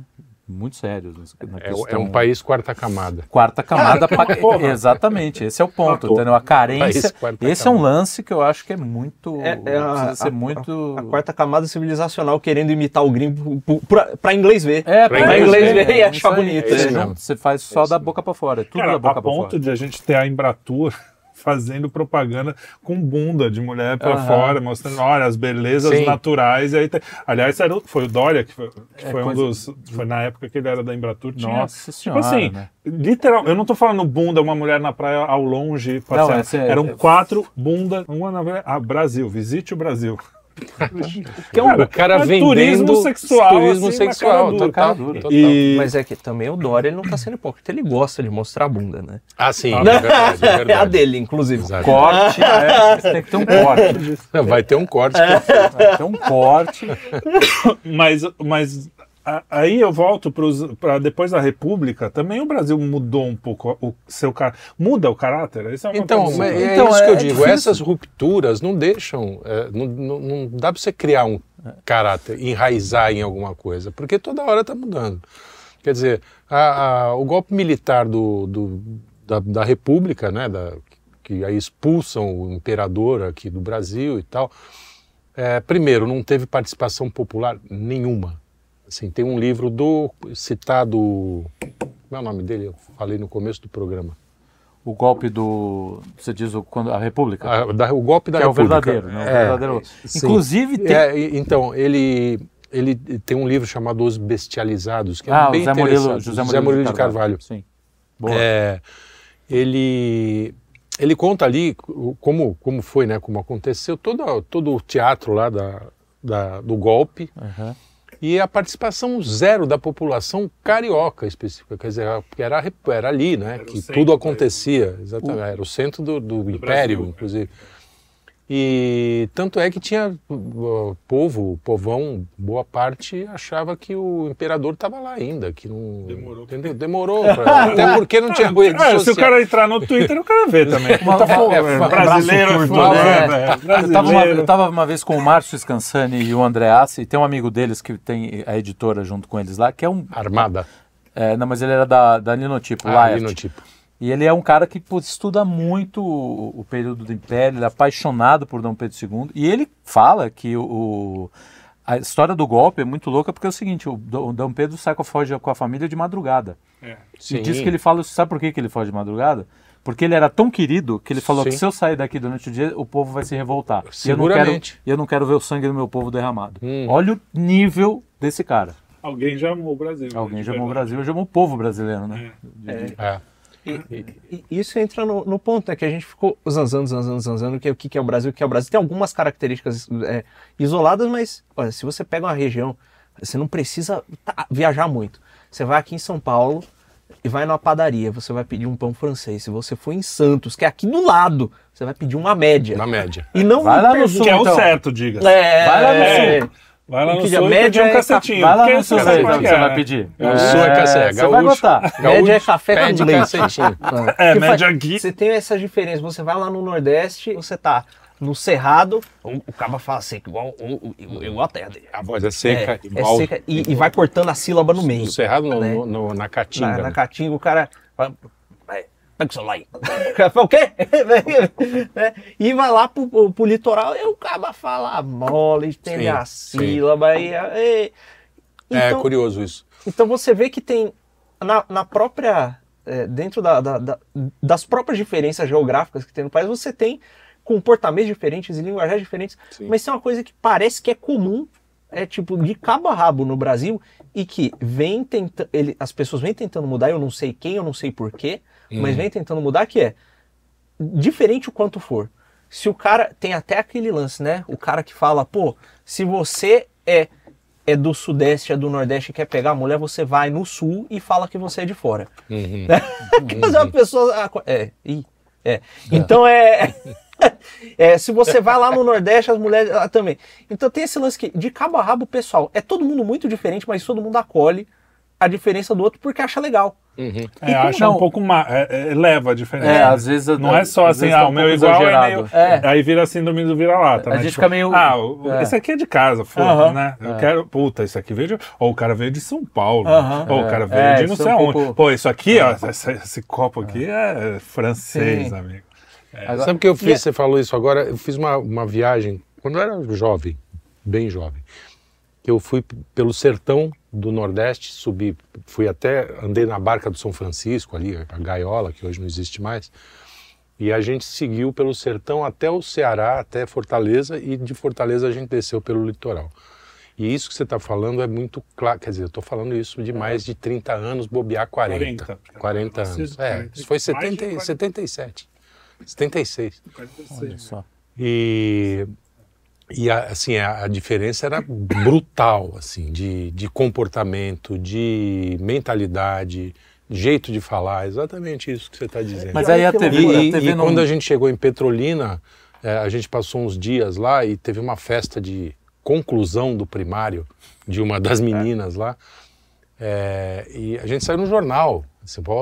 [SPEAKER 4] Muito sérios. na
[SPEAKER 1] É,
[SPEAKER 4] questão-
[SPEAKER 1] é um país quarta camada.
[SPEAKER 4] Quarta camada.
[SPEAKER 6] porra.
[SPEAKER 4] Exatamente, esse é o ponto.
[SPEAKER 6] Uma
[SPEAKER 4] Entendeu? A carência. Esse é um
[SPEAKER 1] camada.
[SPEAKER 4] lance que eu acho que é muito.
[SPEAKER 5] É, é a,
[SPEAKER 4] precisa ser
[SPEAKER 5] a-
[SPEAKER 4] muito.
[SPEAKER 5] a quarta camada civilizacional querendo imitar o gringo pra inglês ver.
[SPEAKER 4] É,
[SPEAKER 1] Pra
[SPEAKER 4] pra
[SPEAKER 1] inglês
[SPEAKER 5] ver e
[SPEAKER 4] é
[SPEAKER 5] achar
[SPEAKER 4] aí,
[SPEAKER 5] bonito,
[SPEAKER 4] é
[SPEAKER 1] né?
[SPEAKER 4] Você faz só da boca pra fora, é tudo
[SPEAKER 6] Cara,
[SPEAKER 4] da boca
[SPEAKER 6] a
[SPEAKER 4] pra
[SPEAKER 6] ponto
[SPEAKER 4] fora.
[SPEAKER 6] de a gente ter a Embratur fazendo propaganda com bunda de mulher pra
[SPEAKER 4] Aham.
[SPEAKER 6] fora, mostrando, olha, as belezas
[SPEAKER 1] Sim.
[SPEAKER 6] naturais. E aí tem- Aliás, era, o- foi o Dória, que foi, que
[SPEAKER 4] É
[SPEAKER 6] foi um dos. Foi na época que ele era da Embratur. Tinha,
[SPEAKER 4] Nossa
[SPEAKER 6] Tipo
[SPEAKER 4] senhora.
[SPEAKER 6] assim,
[SPEAKER 4] né?
[SPEAKER 6] literal, eu não tô falando bunda, uma mulher na praia ao longe,
[SPEAKER 4] Não, essa é-
[SPEAKER 6] eram
[SPEAKER 4] é-
[SPEAKER 6] quatro bunda, uma na ah, Brasil, visite o Brasil.
[SPEAKER 1] Que é um, o cara
[SPEAKER 6] é
[SPEAKER 1] vendendo
[SPEAKER 6] turismo sexual,
[SPEAKER 1] turismo
[SPEAKER 6] assim,
[SPEAKER 1] sexual,
[SPEAKER 6] cara dura.
[SPEAKER 1] total,
[SPEAKER 4] Cara dura.
[SPEAKER 1] total.
[SPEAKER 6] E-
[SPEAKER 5] Mas é que também o Dória ele não tá sendo hipócrita, ele gosta de mostrar a bunda, né?
[SPEAKER 1] Ah, sim, é verdade, é
[SPEAKER 5] É a
[SPEAKER 1] verdade.
[SPEAKER 5] dele, inclusive.
[SPEAKER 1] Exato.
[SPEAKER 4] Corte, é, tem que ter um corte.
[SPEAKER 1] Vai ter um corte.
[SPEAKER 4] Vai ter um corte.
[SPEAKER 6] Mas, mas a- aí eu volto para depois da República, também o Brasil mudou um pouco o seu car Muda o caráter? Isso é uma
[SPEAKER 1] Então,
[SPEAKER 6] coisa-
[SPEAKER 1] mas é
[SPEAKER 4] Então,
[SPEAKER 1] isso que
[SPEAKER 4] é
[SPEAKER 1] eu digo.
[SPEAKER 4] difícil.
[SPEAKER 1] Essas rupturas não deixam. é, não, não- não dá para você criar um caráter, enraizar em alguma coisa, porque toda hora está mudando. Quer dizer, a- a- o golpe militar do, do- da, da República, né, da- que aí expulsam o imperador aqui do Brasil e tal, é, primeiro, não teve participação popular nenhuma. Assim, tem um livro do citado. Como é o nome dele? Eu falei no começo do programa.
[SPEAKER 4] O golpe do. Você diz o, quando, a República?
[SPEAKER 1] A- da- o golpe da
[SPEAKER 4] que é o
[SPEAKER 1] República.
[SPEAKER 4] verdadeiro, né? O
[SPEAKER 1] É,
[SPEAKER 4] verdadeiro.
[SPEAKER 1] sim.
[SPEAKER 4] Inclusive, tem.
[SPEAKER 1] É, então, ele, ele tem um livro chamado Os Bestializados, que é
[SPEAKER 4] ah,
[SPEAKER 1] bem
[SPEAKER 4] Zé Murilo,
[SPEAKER 1] interessante.
[SPEAKER 4] José Murilo,
[SPEAKER 1] de Carvalho.
[SPEAKER 4] Sim. Boa.
[SPEAKER 1] É, ele, ele conta ali como, como foi, né, como aconteceu todo, todo o teatro lá da, da- do golpe
[SPEAKER 4] Aham.
[SPEAKER 1] E a participação zero da população carioca específica, quer dizer, porque era, era ali, né,
[SPEAKER 6] o
[SPEAKER 1] que
[SPEAKER 6] centro
[SPEAKER 1] tudo acontecia, exatamente, era o centro do, do império,
[SPEAKER 6] Brasil, né?
[SPEAKER 1] inclusive. E tanto é que tinha o povo, o povão, boa parte achava que o imperador estava lá ainda, que não
[SPEAKER 6] Demorou.
[SPEAKER 1] entendeu? Demorou, pra- até porque não tinha rede
[SPEAKER 6] É, se o
[SPEAKER 1] social.
[SPEAKER 6] cara entrar no Twitter, o cara vê também.
[SPEAKER 4] Uma-
[SPEAKER 6] Tá
[SPEAKER 4] uma-
[SPEAKER 6] fo-
[SPEAKER 1] é,
[SPEAKER 6] é, brasileiro é
[SPEAKER 5] curto,
[SPEAKER 6] foda,
[SPEAKER 4] né?
[SPEAKER 6] né?
[SPEAKER 4] Eu tava, uma,
[SPEAKER 6] Brasileiro.
[SPEAKER 4] eu tava uma vez com o Márcio Scansani e o Andreassi, e tem um amigo deles que tem a editora junto com eles lá, que é um.
[SPEAKER 1] Armada.
[SPEAKER 4] é, não, mas ele era da, da Linotipo,
[SPEAKER 1] Ah,
[SPEAKER 4] Laert. E ele é um cara que pô, estuda muito o, o período do Império, ele é apaixonado por Dom Pedro II. E ele fala que o, o- a história do golpe é muito louca porque é o seguinte: o, Dom- o Dom Pedro sai com a, foge com a família de madrugada.
[SPEAKER 6] É.
[SPEAKER 1] Sim.
[SPEAKER 4] E diz que ele fala, sabe por que, que ele foge de madrugada? Porque ele era tão querido que ele falou que
[SPEAKER 1] Sim.
[SPEAKER 4] se eu sair daqui durante o dia, o povo vai se revoltar. E eu não quero,
[SPEAKER 1] Seguramente.
[SPEAKER 4] e eu não quero ver o sangue do meu povo derramado.
[SPEAKER 1] Hum.
[SPEAKER 4] Olha o nível desse cara.
[SPEAKER 6] Alguém já amou o Brasil.
[SPEAKER 4] Alguém
[SPEAKER 6] né, de
[SPEAKER 4] chamou o
[SPEAKER 6] verdade.
[SPEAKER 4] Brasil, chamou o povo brasileiro, né? De-
[SPEAKER 1] É.
[SPEAKER 5] E isso entra no, no ponto, né? Que a gente ficou zanzando, zanzando, zanzando, que é o que, que é o Brasil, o que é o Brasil. Tem algumas características é, isoladas, mas olha, se você pega uma região Você não precisa tá, viajar muito. Você vai aqui em São Paulo e vai numa padaria, você vai pedir um pão francês. Se você for em Santos, que é aqui do lado, você vai pedir uma média.
[SPEAKER 1] Na média.
[SPEAKER 5] E não
[SPEAKER 4] Vai lá no sul,
[SPEAKER 6] Que é o
[SPEAKER 4] então.
[SPEAKER 6] certo, diga.
[SPEAKER 5] É,
[SPEAKER 4] Vai lá no
[SPEAKER 5] é,
[SPEAKER 4] sul.
[SPEAKER 6] Vai lá no sul e
[SPEAKER 5] média
[SPEAKER 6] pedir um
[SPEAKER 5] é
[SPEAKER 6] cacetinho.
[SPEAKER 4] Vai lá no
[SPEAKER 6] você
[SPEAKER 4] sul
[SPEAKER 6] é
[SPEAKER 4] você
[SPEAKER 6] é,
[SPEAKER 4] vai
[SPEAKER 6] né?
[SPEAKER 4] pedir.
[SPEAKER 1] O sul é cacete.
[SPEAKER 4] Você vai gostar.
[SPEAKER 5] Média é café com
[SPEAKER 1] pede
[SPEAKER 5] leite.
[SPEAKER 1] cacetinho.
[SPEAKER 6] É, média aqui.
[SPEAKER 5] Você tem essa diferença. Você vai lá no Nordeste, você tá no Cerrado, o, o cara fala seco, igual, o- o- igual a terra dele.
[SPEAKER 1] A voz é seca,
[SPEAKER 5] é,
[SPEAKER 1] igual.
[SPEAKER 5] é seca e, e vai cortando a sílaba no meio.
[SPEAKER 1] No cerrado, no,
[SPEAKER 5] né?
[SPEAKER 1] no- no- na caatinga.
[SPEAKER 5] Na, na
[SPEAKER 1] né?
[SPEAKER 5] caatinga, o cara pega o celular aí. O quê? E vai lá pro, pro, litoral e o cara fala mole, tem
[SPEAKER 1] Sim,
[SPEAKER 5] a sílaba. E, e-
[SPEAKER 1] É
[SPEAKER 5] então,
[SPEAKER 1] curioso isso.
[SPEAKER 5] então você vê que tem na, na própria. é, dentro da- da- da- das próprias diferenças geográficas que tem no país, você tem comportamentos diferentes e linguagens diferentes.
[SPEAKER 1] Sim.
[SPEAKER 5] Mas tem uma coisa que parece que é comum, é tipo de cabo a rabo no Brasil, e que vem tentando. As pessoas vêm tentando mudar, eu não sei quem, eu não sei porquê, mas vem tentando mudar, que é diferente o quanto for. Se o cara tem até aquele lance, né? O cara que fala, pô, se você é é do sudeste, é do nordeste e quer pegar a mulher, você vai no sul e fala que você é de fora.
[SPEAKER 1] Uhum.
[SPEAKER 5] Mas a pessoa é, ih, é. Então é É, se você vai lá no Nordeste, as mulheres ah, também. Então tem esse lance que, de cabo a rabo, pessoal, é todo mundo muito diferente, mas todo mundo acolhe a diferença do outro porque acha legal.
[SPEAKER 6] É, acha
[SPEAKER 4] Não.
[SPEAKER 6] um pouco mais. É, é, leva a diferença.
[SPEAKER 4] É, às vezes.
[SPEAKER 6] Não é só assim, ah,
[SPEAKER 4] tá um
[SPEAKER 6] o meu igual é
[SPEAKER 4] exagerado.
[SPEAKER 6] meio.
[SPEAKER 5] É.
[SPEAKER 6] Aí vira síndrome do vira-lata.
[SPEAKER 4] A
[SPEAKER 6] né?
[SPEAKER 4] gente fica meio-
[SPEAKER 6] Ah,
[SPEAKER 4] é.
[SPEAKER 6] esse aqui é de casa, foda,
[SPEAKER 5] Aham.
[SPEAKER 6] né? Eu quero. Puta, esse aqui veio de. Ou o cara veio de São Paulo.
[SPEAKER 5] Aham.
[SPEAKER 6] Ou o cara veio
[SPEAKER 4] É,
[SPEAKER 6] de não
[SPEAKER 4] isso
[SPEAKER 6] sei
[SPEAKER 4] é um
[SPEAKER 6] aonde.
[SPEAKER 4] pouco-
[SPEAKER 6] Pô, isso aqui, ó, esse, esse copo aqui é francês,
[SPEAKER 5] Sim.
[SPEAKER 6] amigo.
[SPEAKER 1] Sabe o que eu fiz?
[SPEAKER 5] É-
[SPEAKER 1] Você falou isso agora. Eu fiz uma, uma viagem quando eu era jovem, bem jovem. que Eu fui pelo sertão do Nordeste, subi, fui até, andei na barca do São Francisco ali, a gaiola, que hoje não existe mais. E a gente seguiu pelo sertão até o Ceará, até Fortaleza, e de Fortaleza a gente desceu pelo litoral. E isso que você está falando é muito claro, quer dizer, eu estou falando isso de mais de 30 anos, bobear 40.
[SPEAKER 6] 40.
[SPEAKER 1] 40 anos. É, isso foi
[SPEAKER 6] mais de
[SPEAKER 1] 70,
[SPEAKER 6] 40.
[SPEAKER 1] 77. 76.
[SPEAKER 4] Olha só.
[SPEAKER 1] E, e a- assim, a, a diferença era brutal, assim, de, de comportamento, de mentalidade, jeito de falar, exatamente isso que você está dizendo.
[SPEAKER 4] Mas aí a
[SPEAKER 5] que
[SPEAKER 4] TV,
[SPEAKER 1] E,
[SPEAKER 4] a TV
[SPEAKER 1] e
[SPEAKER 4] não...
[SPEAKER 1] quando a gente chegou em Petrolina, eh, a gente passou uns dias lá e teve uma festa de conclusão do primário de uma das meninas lá. Eh, e a gente saiu no jornal.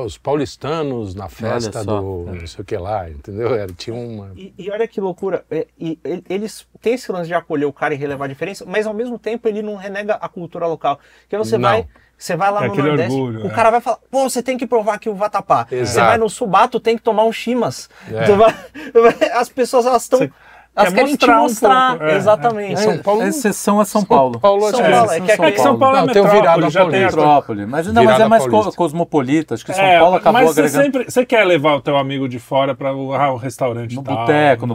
[SPEAKER 1] Os paulistanos na festa do
[SPEAKER 4] é.
[SPEAKER 1] não sei o que lá, entendeu? Era, tinha uma.
[SPEAKER 5] E, e olha que loucura, é, e, e- eles têm esse lance de acolher o cara e relevar a diferença, mas ao mesmo tempo ele não renega a cultura local. Porque você
[SPEAKER 1] Não.
[SPEAKER 5] vai, você vai lá
[SPEAKER 6] É
[SPEAKER 5] no Nordeste,
[SPEAKER 6] orgulho,
[SPEAKER 5] o
[SPEAKER 6] é.
[SPEAKER 5] cara vai falar, pô, você tem que provar aqui o vatapá. Você vai no Subato, tem que tomar um chimas.
[SPEAKER 1] É.
[SPEAKER 5] Vai- as pessoas elas estão
[SPEAKER 6] Você
[SPEAKER 5] elas
[SPEAKER 6] quer
[SPEAKER 5] querem
[SPEAKER 6] mostrar
[SPEAKER 5] te
[SPEAKER 6] um
[SPEAKER 5] mostrar,
[SPEAKER 6] pouco, é,
[SPEAKER 5] exatamente.
[SPEAKER 1] Em São Paulo
[SPEAKER 4] A
[SPEAKER 1] não-
[SPEAKER 4] exceção é São Paulo.
[SPEAKER 1] Paulo,
[SPEAKER 5] São
[SPEAKER 1] é,
[SPEAKER 5] Paulo, é que
[SPEAKER 6] É que São Paulo é
[SPEAKER 1] Não, tem o virado
[SPEAKER 6] metrópole, já tem
[SPEAKER 1] paulista.
[SPEAKER 4] Metrópole. Mas, não, mas é mais co- cosmopolita. Acho que São
[SPEAKER 6] É,
[SPEAKER 4] Paulo acabou
[SPEAKER 6] mas você
[SPEAKER 4] agregando
[SPEAKER 6] sempre. Você quer levar o teu amigo de fora para o, ah, o restaurante
[SPEAKER 4] no
[SPEAKER 6] tal,
[SPEAKER 4] boteco, no.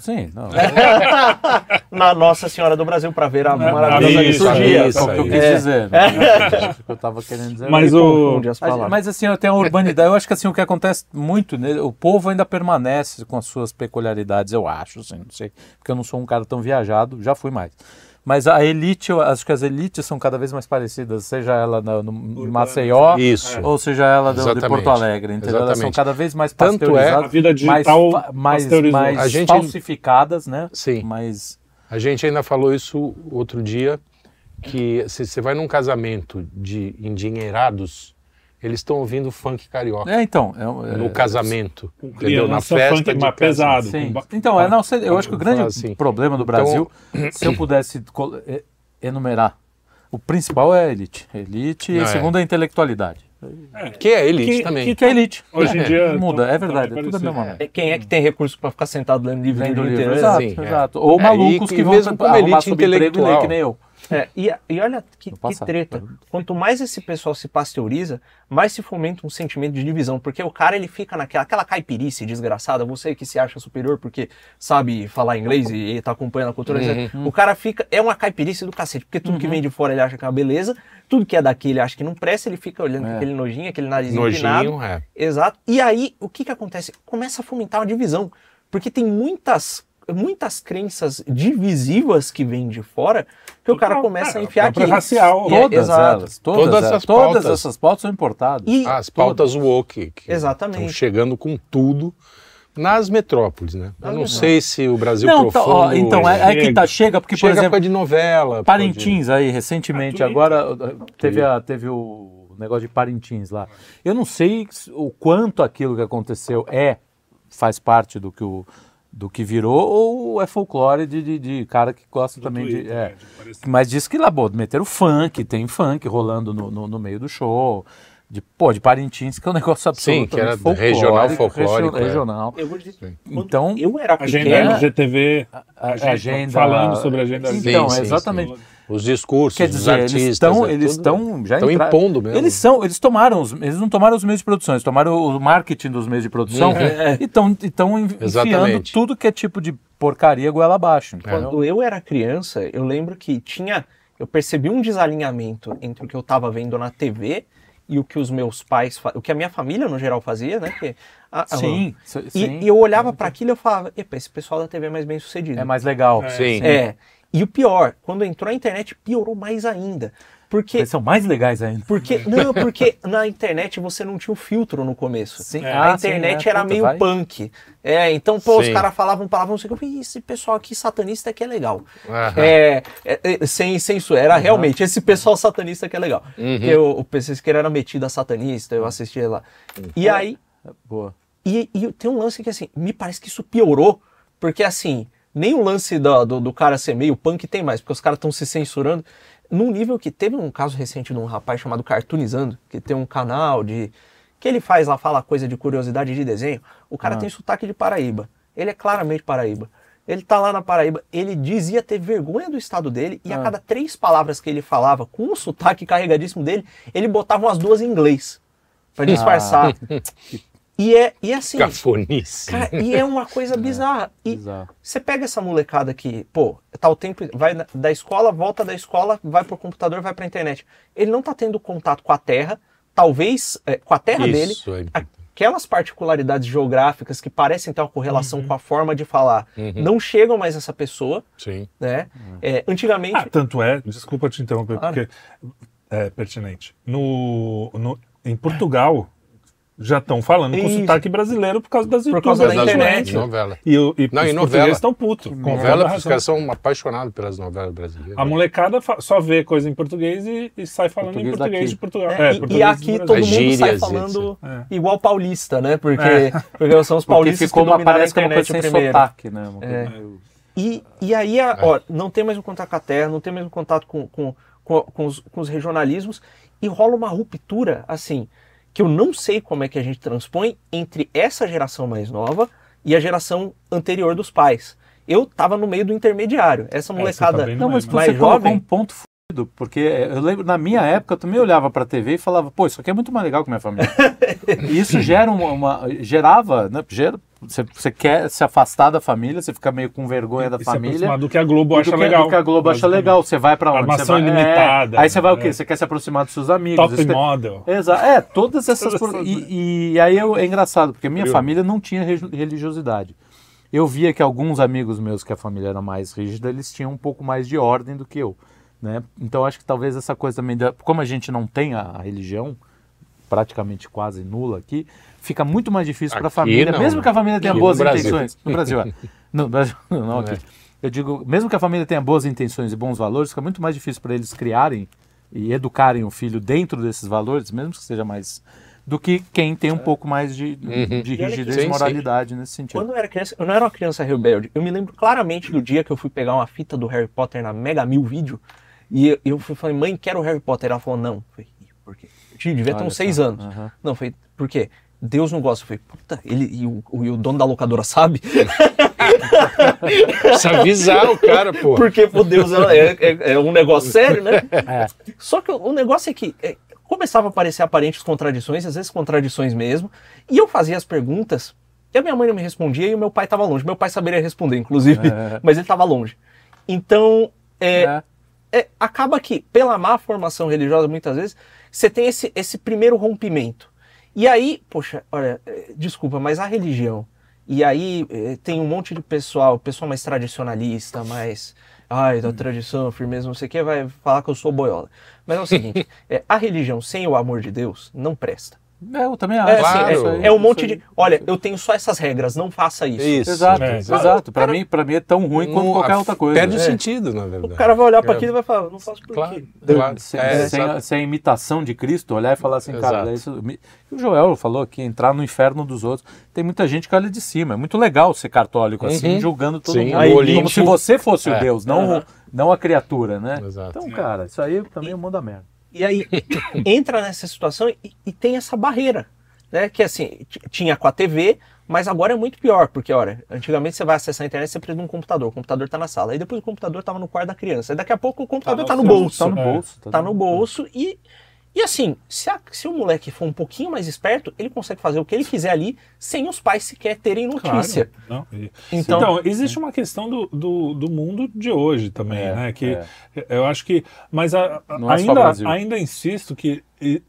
[SPEAKER 4] Sim, não.
[SPEAKER 5] Na Nossa Senhora do Brasil para ver a maravilhosa
[SPEAKER 6] isso,
[SPEAKER 5] liturgia.
[SPEAKER 1] isso
[SPEAKER 4] É o que eu quis
[SPEAKER 5] É.
[SPEAKER 4] dizer. né? Que eu tava querendo dizer.
[SPEAKER 6] Mas o-
[SPEAKER 5] as
[SPEAKER 4] Mas, assim, eu tenho a urbanidade. Eu acho que assim, o que acontece muito, né, o povo ainda permanece com as suas peculiaridades, eu acho, assim, não sei, porque eu não sou um cara tão viajado, já fui mais. Mas a elite, eu acho que as elites são cada vez mais parecidas, seja ela na- no, em Maceió,
[SPEAKER 1] Isso.
[SPEAKER 4] ou seja ela do, de. Porto Alegre, entendeu? Elas são cada vez mais
[SPEAKER 1] Tanto é-
[SPEAKER 6] A vida
[SPEAKER 4] mais,
[SPEAKER 6] digital
[SPEAKER 4] mais, mais
[SPEAKER 1] A gente-
[SPEAKER 4] falsificadas, né?
[SPEAKER 1] Sim.
[SPEAKER 4] Mas
[SPEAKER 1] A gente ainda falou isso outro dia, que se você vai num casamento de endinheirados, eles estão ouvindo funk carioca
[SPEAKER 4] é, então, é, um- é-
[SPEAKER 1] no casamento, entendeu? Na festa
[SPEAKER 6] funk
[SPEAKER 1] de
[SPEAKER 6] mais pesado.
[SPEAKER 4] Sim.
[SPEAKER 6] com
[SPEAKER 4] Então, é, não, sei, eu acho que o grande
[SPEAKER 1] assim.
[SPEAKER 4] problema do Brasil, se eu pudesse e- enumerar, o principal é a elite. Elite e
[SPEAKER 1] Não,
[SPEAKER 4] o
[SPEAKER 1] é.
[SPEAKER 4] segundo é a intelectualidade.
[SPEAKER 1] Que é elite
[SPEAKER 6] Que-
[SPEAKER 1] também.
[SPEAKER 6] que-
[SPEAKER 4] Que é elite.
[SPEAKER 6] Hoje em dia.
[SPEAKER 4] Muda,
[SPEAKER 6] tão-
[SPEAKER 4] é verdade, é tudo a mesma.
[SPEAKER 5] É, Quem é que tem recurso para ficar sentado lendo livro
[SPEAKER 4] Lendo livro,
[SPEAKER 5] inteiro?
[SPEAKER 4] exato,
[SPEAKER 1] Sim, é.
[SPEAKER 4] exato. Ou
[SPEAKER 1] É,
[SPEAKER 4] malucos
[SPEAKER 1] e-
[SPEAKER 4] que
[SPEAKER 1] e
[SPEAKER 4] vão
[SPEAKER 1] mesmo como elite
[SPEAKER 4] e
[SPEAKER 1] intelectual.
[SPEAKER 4] que nem eu.
[SPEAKER 5] É, e, e olha que, que treta. Quanto mais esse pessoal se pasteuriza, mais se fomenta um sentimento de divisão. Porque o cara ele fica naquela aquela caipirice desgraçada, você que se acha superior porque sabe falar inglês e, e tá acompanhando a cultura.
[SPEAKER 1] Uhum.
[SPEAKER 5] O cara fica. É uma caipirice do cacete. Porque tudo que vem de fora ele acha que é uma beleza, tudo que é daqui ele acha que não presta, ele fica olhando
[SPEAKER 4] É.
[SPEAKER 5] aquele nojinho, aquele nariz empinado.
[SPEAKER 1] Nojinho, é.
[SPEAKER 5] Exato. E aí, o que que acontece? Começa a fomentar uma divisão. Porque tem muitas muitas crenças divisivas que vêm de fora que o cara
[SPEAKER 6] Total,
[SPEAKER 5] começa a
[SPEAKER 6] é,
[SPEAKER 5] enfiar
[SPEAKER 6] própria
[SPEAKER 5] aqui.
[SPEAKER 6] racial.
[SPEAKER 5] É,
[SPEAKER 4] Todas
[SPEAKER 5] exato.
[SPEAKER 4] elas. Todas,
[SPEAKER 1] Todas
[SPEAKER 4] elas, todas essas pautas são importadas.
[SPEAKER 5] E
[SPEAKER 1] As pautas woke, que
[SPEAKER 5] Exatamente.
[SPEAKER 1] estão chegando com tudo nas metrópoles, né? Eu não sei se o Brasil
[SPEAKER 4] não, tá,
[SPEAKER 1] profundo...
[SPEAKER 4] ó, então, é, é que tá, chega, porque, por
[SPEAKER 1] chega
[SPEAKER 4] exemplo,
[SPEAKER 1] com a de novela.
[SPEAKER 4] Parintins aí, recentemente,
[SPEAKER 6] Ah,
[SPEAKER 4] agora uh, teve, a, teve o negócio de Parintins lá. Eu não sei o quanto aquilo que aconteceu é, faz parte do que, o, do que virou, ou é folclore de, de, de cara que gosta também de.
[SPEAKER 6] Twitter,
[SPEAKER 4] é.
[SPEAKER 6] né, de parecer-
[SPEAKER 4] Mas diz que lá, pô, meteram funk, tem funk rolando no, no, no meio do show. De, pô, de Parintins, que é um negócio
[SPEAKER 1] Sim,
[SPEAKER 4] absolutamente
[SPEAKER 1] que era
[SPEAKER 4] folclórico,
[SPEAKER 1] regional, folclórico, é.
[SPEAKER 4] Regional.
[SPEAKER 5] Eu vou dizer, quando
[SPEAKER 4] Então,
[SPEAKER 5] eu era
[SPEAKER 6] Agenda
[SPEAKER 5] pequeno,
[SPEAKER 6] LGTV,
[SPEAKER 4] a-
[SPEAKER 6] agenda,
[SPEAKER 4] agenda-
[SPEAKER 6] falando sobre a agenda
[SPEAKER 4] Então,
[SPEAKER 1] Sim, sim,
[SPEAKER 4] exatamente.
[SPEAKER 1] Os discursos
[SPEAKER 4] Quer dizer, eles
[SPEAKER 1] artistas.
[SPEAKER 4] estão,
[SPEAKER 1] é
[SPEAKER 4] eles estão já
[SPEAKER 1] estão impondo mesmo.
[SPEAKER 4] Eles são, eles tomaram, os, eles não tomaram os meios de produção, eles tomaram o marketing dos meios de produção e estão estão enfiando tudo que é tipo de porcaria goela abaixo.
[SPEAKER 5] Quando eu era criança, eu lembro que tinha. Eu percebi um desalinhamento entre o que eu estava vendo na TV e o que os meus pais. O que a minha família, no geral, fazia, né? Que, a- a-
[SPEAKER 4] Sim,
[SPEAKER 5] E,
[SPEAKER 4] sim.
[SPEAKER 5] e eu olhava para aquilo e eu falava: Epa, esse pessoal da TV é mais bem sucedido.
[SPEAKER 4] É mais legal.
[SPEAKER 1] Sim.
[SPEAKER 5] É. E o pior, quando entrou a internet, piorou mais ainda. Porque.
[SPEAKER 4] Eles são mais legais ainda.
[SPEAKER 5] Porque, não, porque na internet você não tinha o filtro no começo.
[SPEAKER 4] Sim.
[SPEAKER 5] A
[SPEAKER 4] Ah, sim,
[SPEAKER 5] internet
[SPEAKER 4] é.
[SPEAKER 5] era
[SPEAKER 4] Puta,
[SPEAKER 5] meio
[SPEAKER 4] vai.
[SPEAKER 5] punk. É, então, pô, os
[SPEAKER 1] Sim.
[SPEAKER 5] caras falavam palavrão, não sei o que. Eu falei, esse pessoal aqui satanista que é legal. É, é, é, sem, sem isso, era realmente esse pessoal satanista que é legal.
[SPEAKER 1] Uhum.
[SPEAKER 5] Porque o, PC Siqueira era metido a satanista, eu assistia lá. E aí,
[SPEAKER 4] Boa.
[SPEAKER 5] e, e tem um lance que assim, me parece que isso piorou, porque assim, nem o lance do, do, do cara ser meio punk tem mais, porque os caras estão se censurando. Num nível que teve um caso recente de um rapaz chamado Cartoonizando, que tem um canal de. que ele faz lá, fala coisa de curiosidade de desenho. O cara tem sotaque de Paraíba. Ele é claramente Paraíba. Ele tá lá na Paraíba, ele dizia ter vergonha do estado dele, e a cada três palavras que ele falava com o sotaque carregadíssimo dele, ele botava umas duas em inglês. Pra disfarçar. E é, e é assim.
[SPEAKER 1] Cafonice.
[SPEAKER 5] Cara, e é uma coisa bizarra. E
[SPEAKER 4] Bizarro.
[SPEAKER 5] você pega essa molecada que, pô, tá o tempo, vai da escola, volta da escola, vai pro computador, vai pra internet. Ele não tá tendo contato com a Terra, talvez é, com a Terra dele,
[SPEAKER 1] Isso, é.
[SPEAKER 5] aquelas particularidades geográficas que parecem ter uma correlação
[SPEAKER 6] Uhum.
[SPEAKER 5] com a forma de falar, não chegam mais a essa pessoa,
[SPEAKER 1] Sim.
[SPEAKER 5] né? É, antigamente,
[SPEAKER 6] Ah, tanto é, desculpa te interromper,
[SPEAKER 5] Claro.
[SPEAKER 6] porque é pertinente. No, no, em Portugal, já estão falando com
[SPEAKER 5] Isso.
[SPEAKER 6] sotaque brasileiro por causa das
[SPEAKER 5] Por causa da
[SPEAKER 6] das
[SPEAKER 5] internet.
[SPEAKER 1] Novela.
[SPEAKER 6] E, o- e
[SPEAKER 1] Não,
[SPEAKER 6] os
[SPEAKER 1] e novela.
[SPEAKER 6] estão putos. com
[SPEAKER 1] Novela, os caras são apaixonados pelas novelas brasileiras.
[SPEAKER 6] A molecada só vê coisa em português e, e sai falando
[SPEAKER 4] Português
[SPEAKER 6] em português
[SPEAKER 4] daqui.
[SPEAKER 6] de Portugal.
[SPEAKER 5] É,
[SPEAKER 6] É,
[SPEAKER 5] e- e,
[SPEAKER 6] português do
[SPEAKER 5] aqui todo mundo sai
[SPEAKER 1] gírias,
[SPEAKER 5] falando
[SPEAKER 6] É.
[SPEAKER 5] igual paulista, né? Porque, porque são os
[SPEAKER 4] Porque
[SPEAKER 5] paulistas
[SPEAKER 4] ficou
[SPEAKER 5] que
[SPEAKER 4] uma, parece que é uma coisa sem
[SPEAKER 5] primeiro.
[SPEAKER 4] sotaque, né? Uma
[SPEAKER 5] É. E, e aí, a- ó, não tem mais um contato com a terra, não tem mais um contato com, com, com, com os, com os regionalismos, e rola uma ruptura, assim, que eu não sei como é que a gente transpõe entre essa geração mais nova e a geração anterior dos pais. Eu tava no meio do intermediário. Essa
[SPEAKER 6] É,
[SPEAKER 5] molecada
[SPEAKER 6] tá
[SPEAKER 4] Não, mas
[SPEAKER 6] meio,
[SPEAKER 5] mais
[SPEAKER 4] você
[SPEAKER 5] jovem-
[SPEAKER 4] um ponto fudido, porque eu lembro, na minha época, eu também olhava pra TV e falava, pô, isso aqui é muito mais legal que minha família. e isso gera uma, uma- gerava, né, gera, você, você quer se afastar da família, você fica meio com vergonha da
[SPEAKER 6] E se
[SPEAKER 4] família.
[SPEAKER 6] aproximar do que a Globo
[SPEAKER 4] do
[SPEAKER 6] acha
[SPEAKER 4] que,
[SPEAKER 6] legal.
[SPEAKER 4] do que a Globo acha legal. Você vai pra onde?
[SPEAKER 6] Armação
[SPEAKER 4] você vai,
[SPEAKER 6] ilimitada,
[SPEAKER 4] É, aí você vai o quê?
[SPEAKER 6] é.
[SPEAKER 4] Você quer se aproximar dos seus amigos.
[SPEAKER 6] Top
[SPEAKER 4] Isso que-
[SPEAKER 6] model.
[SPEAKER 4] Exato. É, todas essas. Por-
[SPEAKER 6] essas-
[SPEAKER 4] E, e aí eu, é engraçado, porque minha
[SPEAKER 6] Eu-
[SPEAKER 4] família não tinha re- religiosidade. Eu via que alguns amigos meus que a família era mais rígida, eles tinham um pouco mais de ordem do que eu. Né? Então acho que talvez essa coisa também, da, como a gente não tem a, a religião praticamente quase nula aqui, fica muito mais difícil para a família,
[SPEAKER 1] não,
[SPEAKER 4] mesmo que a família tenha
[SPEAKER 1] Aqui
[SPEAKER 4] boas
[SPEAKER 1] no
[SPEAKER 4] intenções. No Brasil, é. No Brasil, não aqui. Eu digo, mesmo que a família tenha boas intenções e bons valores, fica muito mais difícil para eles criarem e educarem o filho dentro desses valores, mesmo que seja mais do que quem tem um pouco mais de, de
[SPEAKER 5] olha que-
[SPEAKER 4] rigidez e
[SPEAKER 1] sim.
[SPEAKER 4] moralidade nesse sentido.
[SPEAKER 5] Quando eu era criança, eu não era uma criança rebelde. Eu me lembro claramente do dia que eu fui pegar uma fita do Harry Potter na Mega Mil Vídeo. E eu- eu fui, falei, mãe, quero o Harry Potter. Ela falou, não. Eu falei, "Ih, por quê? Eu tinha- devia ter uns seis anos.
[SPEAKER 4] aham.
[SPEAKER 5] Não, foi por quê? Deus não gosta. Eu falei, puta, ele e o, e o dono da locadora sabe?
[SPEAKER 1] Precisa avisar o cara, pô.
[SPEAKER 5] Porque, pô, Deus é, é- é um negócio sério, né?
[SPEAKER 4] É.
[SPEAKER 5] Só que o, o negócio é que é, começava a aparecer aparentes contradições, às vezes contradições mesmo, e eu fazia as perguntas, e a minha mãe não me respondia e o meu pai estava longe. Meu pai saberia responder, inclusive,
[SPEAKER 4] É.
[SPEAKER 5] mas ele estava longe. Então, é,
[SPEAKER 4] É.
[SPEAKER 5] é, acaba que, pela má formação religiosa, muitas vezes, você tem esse, esse primeiro rompimento. E aí, poxa, olha, é, desculpa, mas a religião E aí eh, tem um monte de pessoal, pessoal mais tradicionalista, mais. Ai, da tradição, firmeza, não sei o que, vai falar que eu sou boiola. Mas é o seguinte: é, a religião sem o amor de Deus não presta.
[SPEAKER 4] É, eu também acho.
[SPEAKER 5] É, assim,
[SPEAKER 1] Claro.
[SPEAKER 5] é-
[SPEAKER 4] Isso aí,
[SPEAKER 5] é um
[SPEAKER 4] isso
[SPEAKER 5] monte
[SPEAKER 4] aí.
[SPEAKER 5] de. Olha, eu tenho só essas regras, não faça isso.
[SPEAKER 1] Isso.
[SPEAKER 4] Exato,
[SPEAKER 6] É,
[SPEAKER 4] exato. Pra mim, pra mim é tão ruim quanto
[SPEAKER 1] Não,
[SPEAKER 4] qualquer outra coisa.
[SPEAKER 1] Perde o
[SPEAKER 4] É.
[SPEAKER 1] sentido, na verdade.
[SPEAKER 5] O cara vai olhar para
[SPEAKER 1] É.
[SPEAKER 5] aquilo e vai falar, não faço por
[SPEAKER 1] Claro,
[SPEAKER 5] quê?
[SPEAKER 1] claro.
[SPEAKER 4] Sem,
[SPEAKER 1] É,
[SPEAKER 4] sem,
[SPEAKER 1] exato.
[SPEAKER 4] a, sem a imitação de Cristo, olhar e falar assim, cara,
[SPEAKER 1] Exato.
[SPEAKER 4] isso, me- o Joel falou aqui, entrar no inferno dos outros. Tem muita gente que olha de cima. É muito legal ser católico assim,
[SPEAKER 1] Uhum.
[SPEAKER 4] julgando todo
[SPEAKER 1] Sim,
[SPEAKER 4] mundo.
[SPEAKER 1] o
[SPEAKER 4] Como se você fosse o
[SPEAKER 1] É.
[SPEAKER 4] Deus, não, o- não a criatura, né?
[SPEAKER 1] Exato.
[SPEAKER 4] Então, cara, isso aí também é um mundo da merda.
[SPEAKER 5] E aí entra nessa situação e, e tem essa barreira, né? Que assim, tinha com a TV, mas agora é muito pior, porque, olha, antigamente você vai acessar a internet, você precisa de um computador, o computador tá na sala, aí depois o computador tava no quarto da criança, aí daqui a pouco o computador tá, no bolso.
[SPEAKER 4] Tá no bolso.
[SPEAKER 5] Tá no bolso e. E assim, se, a- se o moleque for um pouquinho mais esperto, ele consegue fazer o que ele quiser ali sem os pais sequer terem notícia.
[SPEAKER 6] Claro. Não, e-
[SPEAKER 5] Então-
[SPEAKER 6] Então, existe uma questão do, do, do mundo de hoje também,
[SPEAKER 4] É,
[SPEAKER 6] né? Que
[SPEAKER 4] é.
[SPEAKER 6] eu acho que. Mas a-
[SPEAKER 4] é
[SPEAKER 6] ainda, ainda insisto que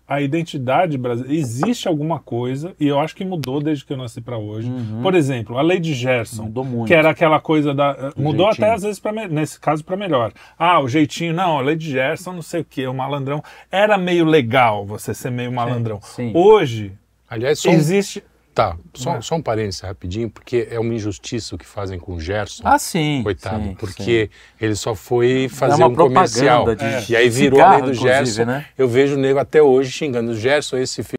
[SPEAKER 6] a identidade brasileira. Existe alguma coisa, e eu acho que mudou desde que eu nasci para hoje. Por exemplo, a lei de Gerson.
[SPEAKER 4] Uhum. Mudou muito.
[SPEAKER 6] Que era aquela coisa da. Mudou
[SPEAKER 4] jeitinho.
[SPEAKER 6] até às vezes, pra, me- nesse caso, para melhor. Ah, o jeitinho, não, a lei de Gerson, não sei o que, o malandrão. Era meio legal você ser meio malandrão.
[SPEAKER 4] sim.
[SPEAKER 6] Hoje,
[SPEAKER 1] Aliás, só um,
[SPEAKER 6] existe.
[SPEAKER 1] Tá, só, só um parênteses rapidinho, porque é uma injustiça o que fazem com o Gerson.
[SPEAKER 4] Ah, sim.
[SPEAKER 1] Coitado,
[SPEAKER 4] sim,
[SPEAKER 1] porque ele só foi fazer
[SPEAKER 4] uma
[SPEAKER 1] um comercial.
[SPEAKER 4] propaganda de
[SPEAKER 1] E aí virou
[SPEAKER 4] cigarro,
[SPEAKER 1] a lei do Gerson.
[SPEAKER 4] né?
[SPEAKER 1] Eu vejo o nego até hoje xingando o Gerson, esse filho.
[SPEAKER 4] sim.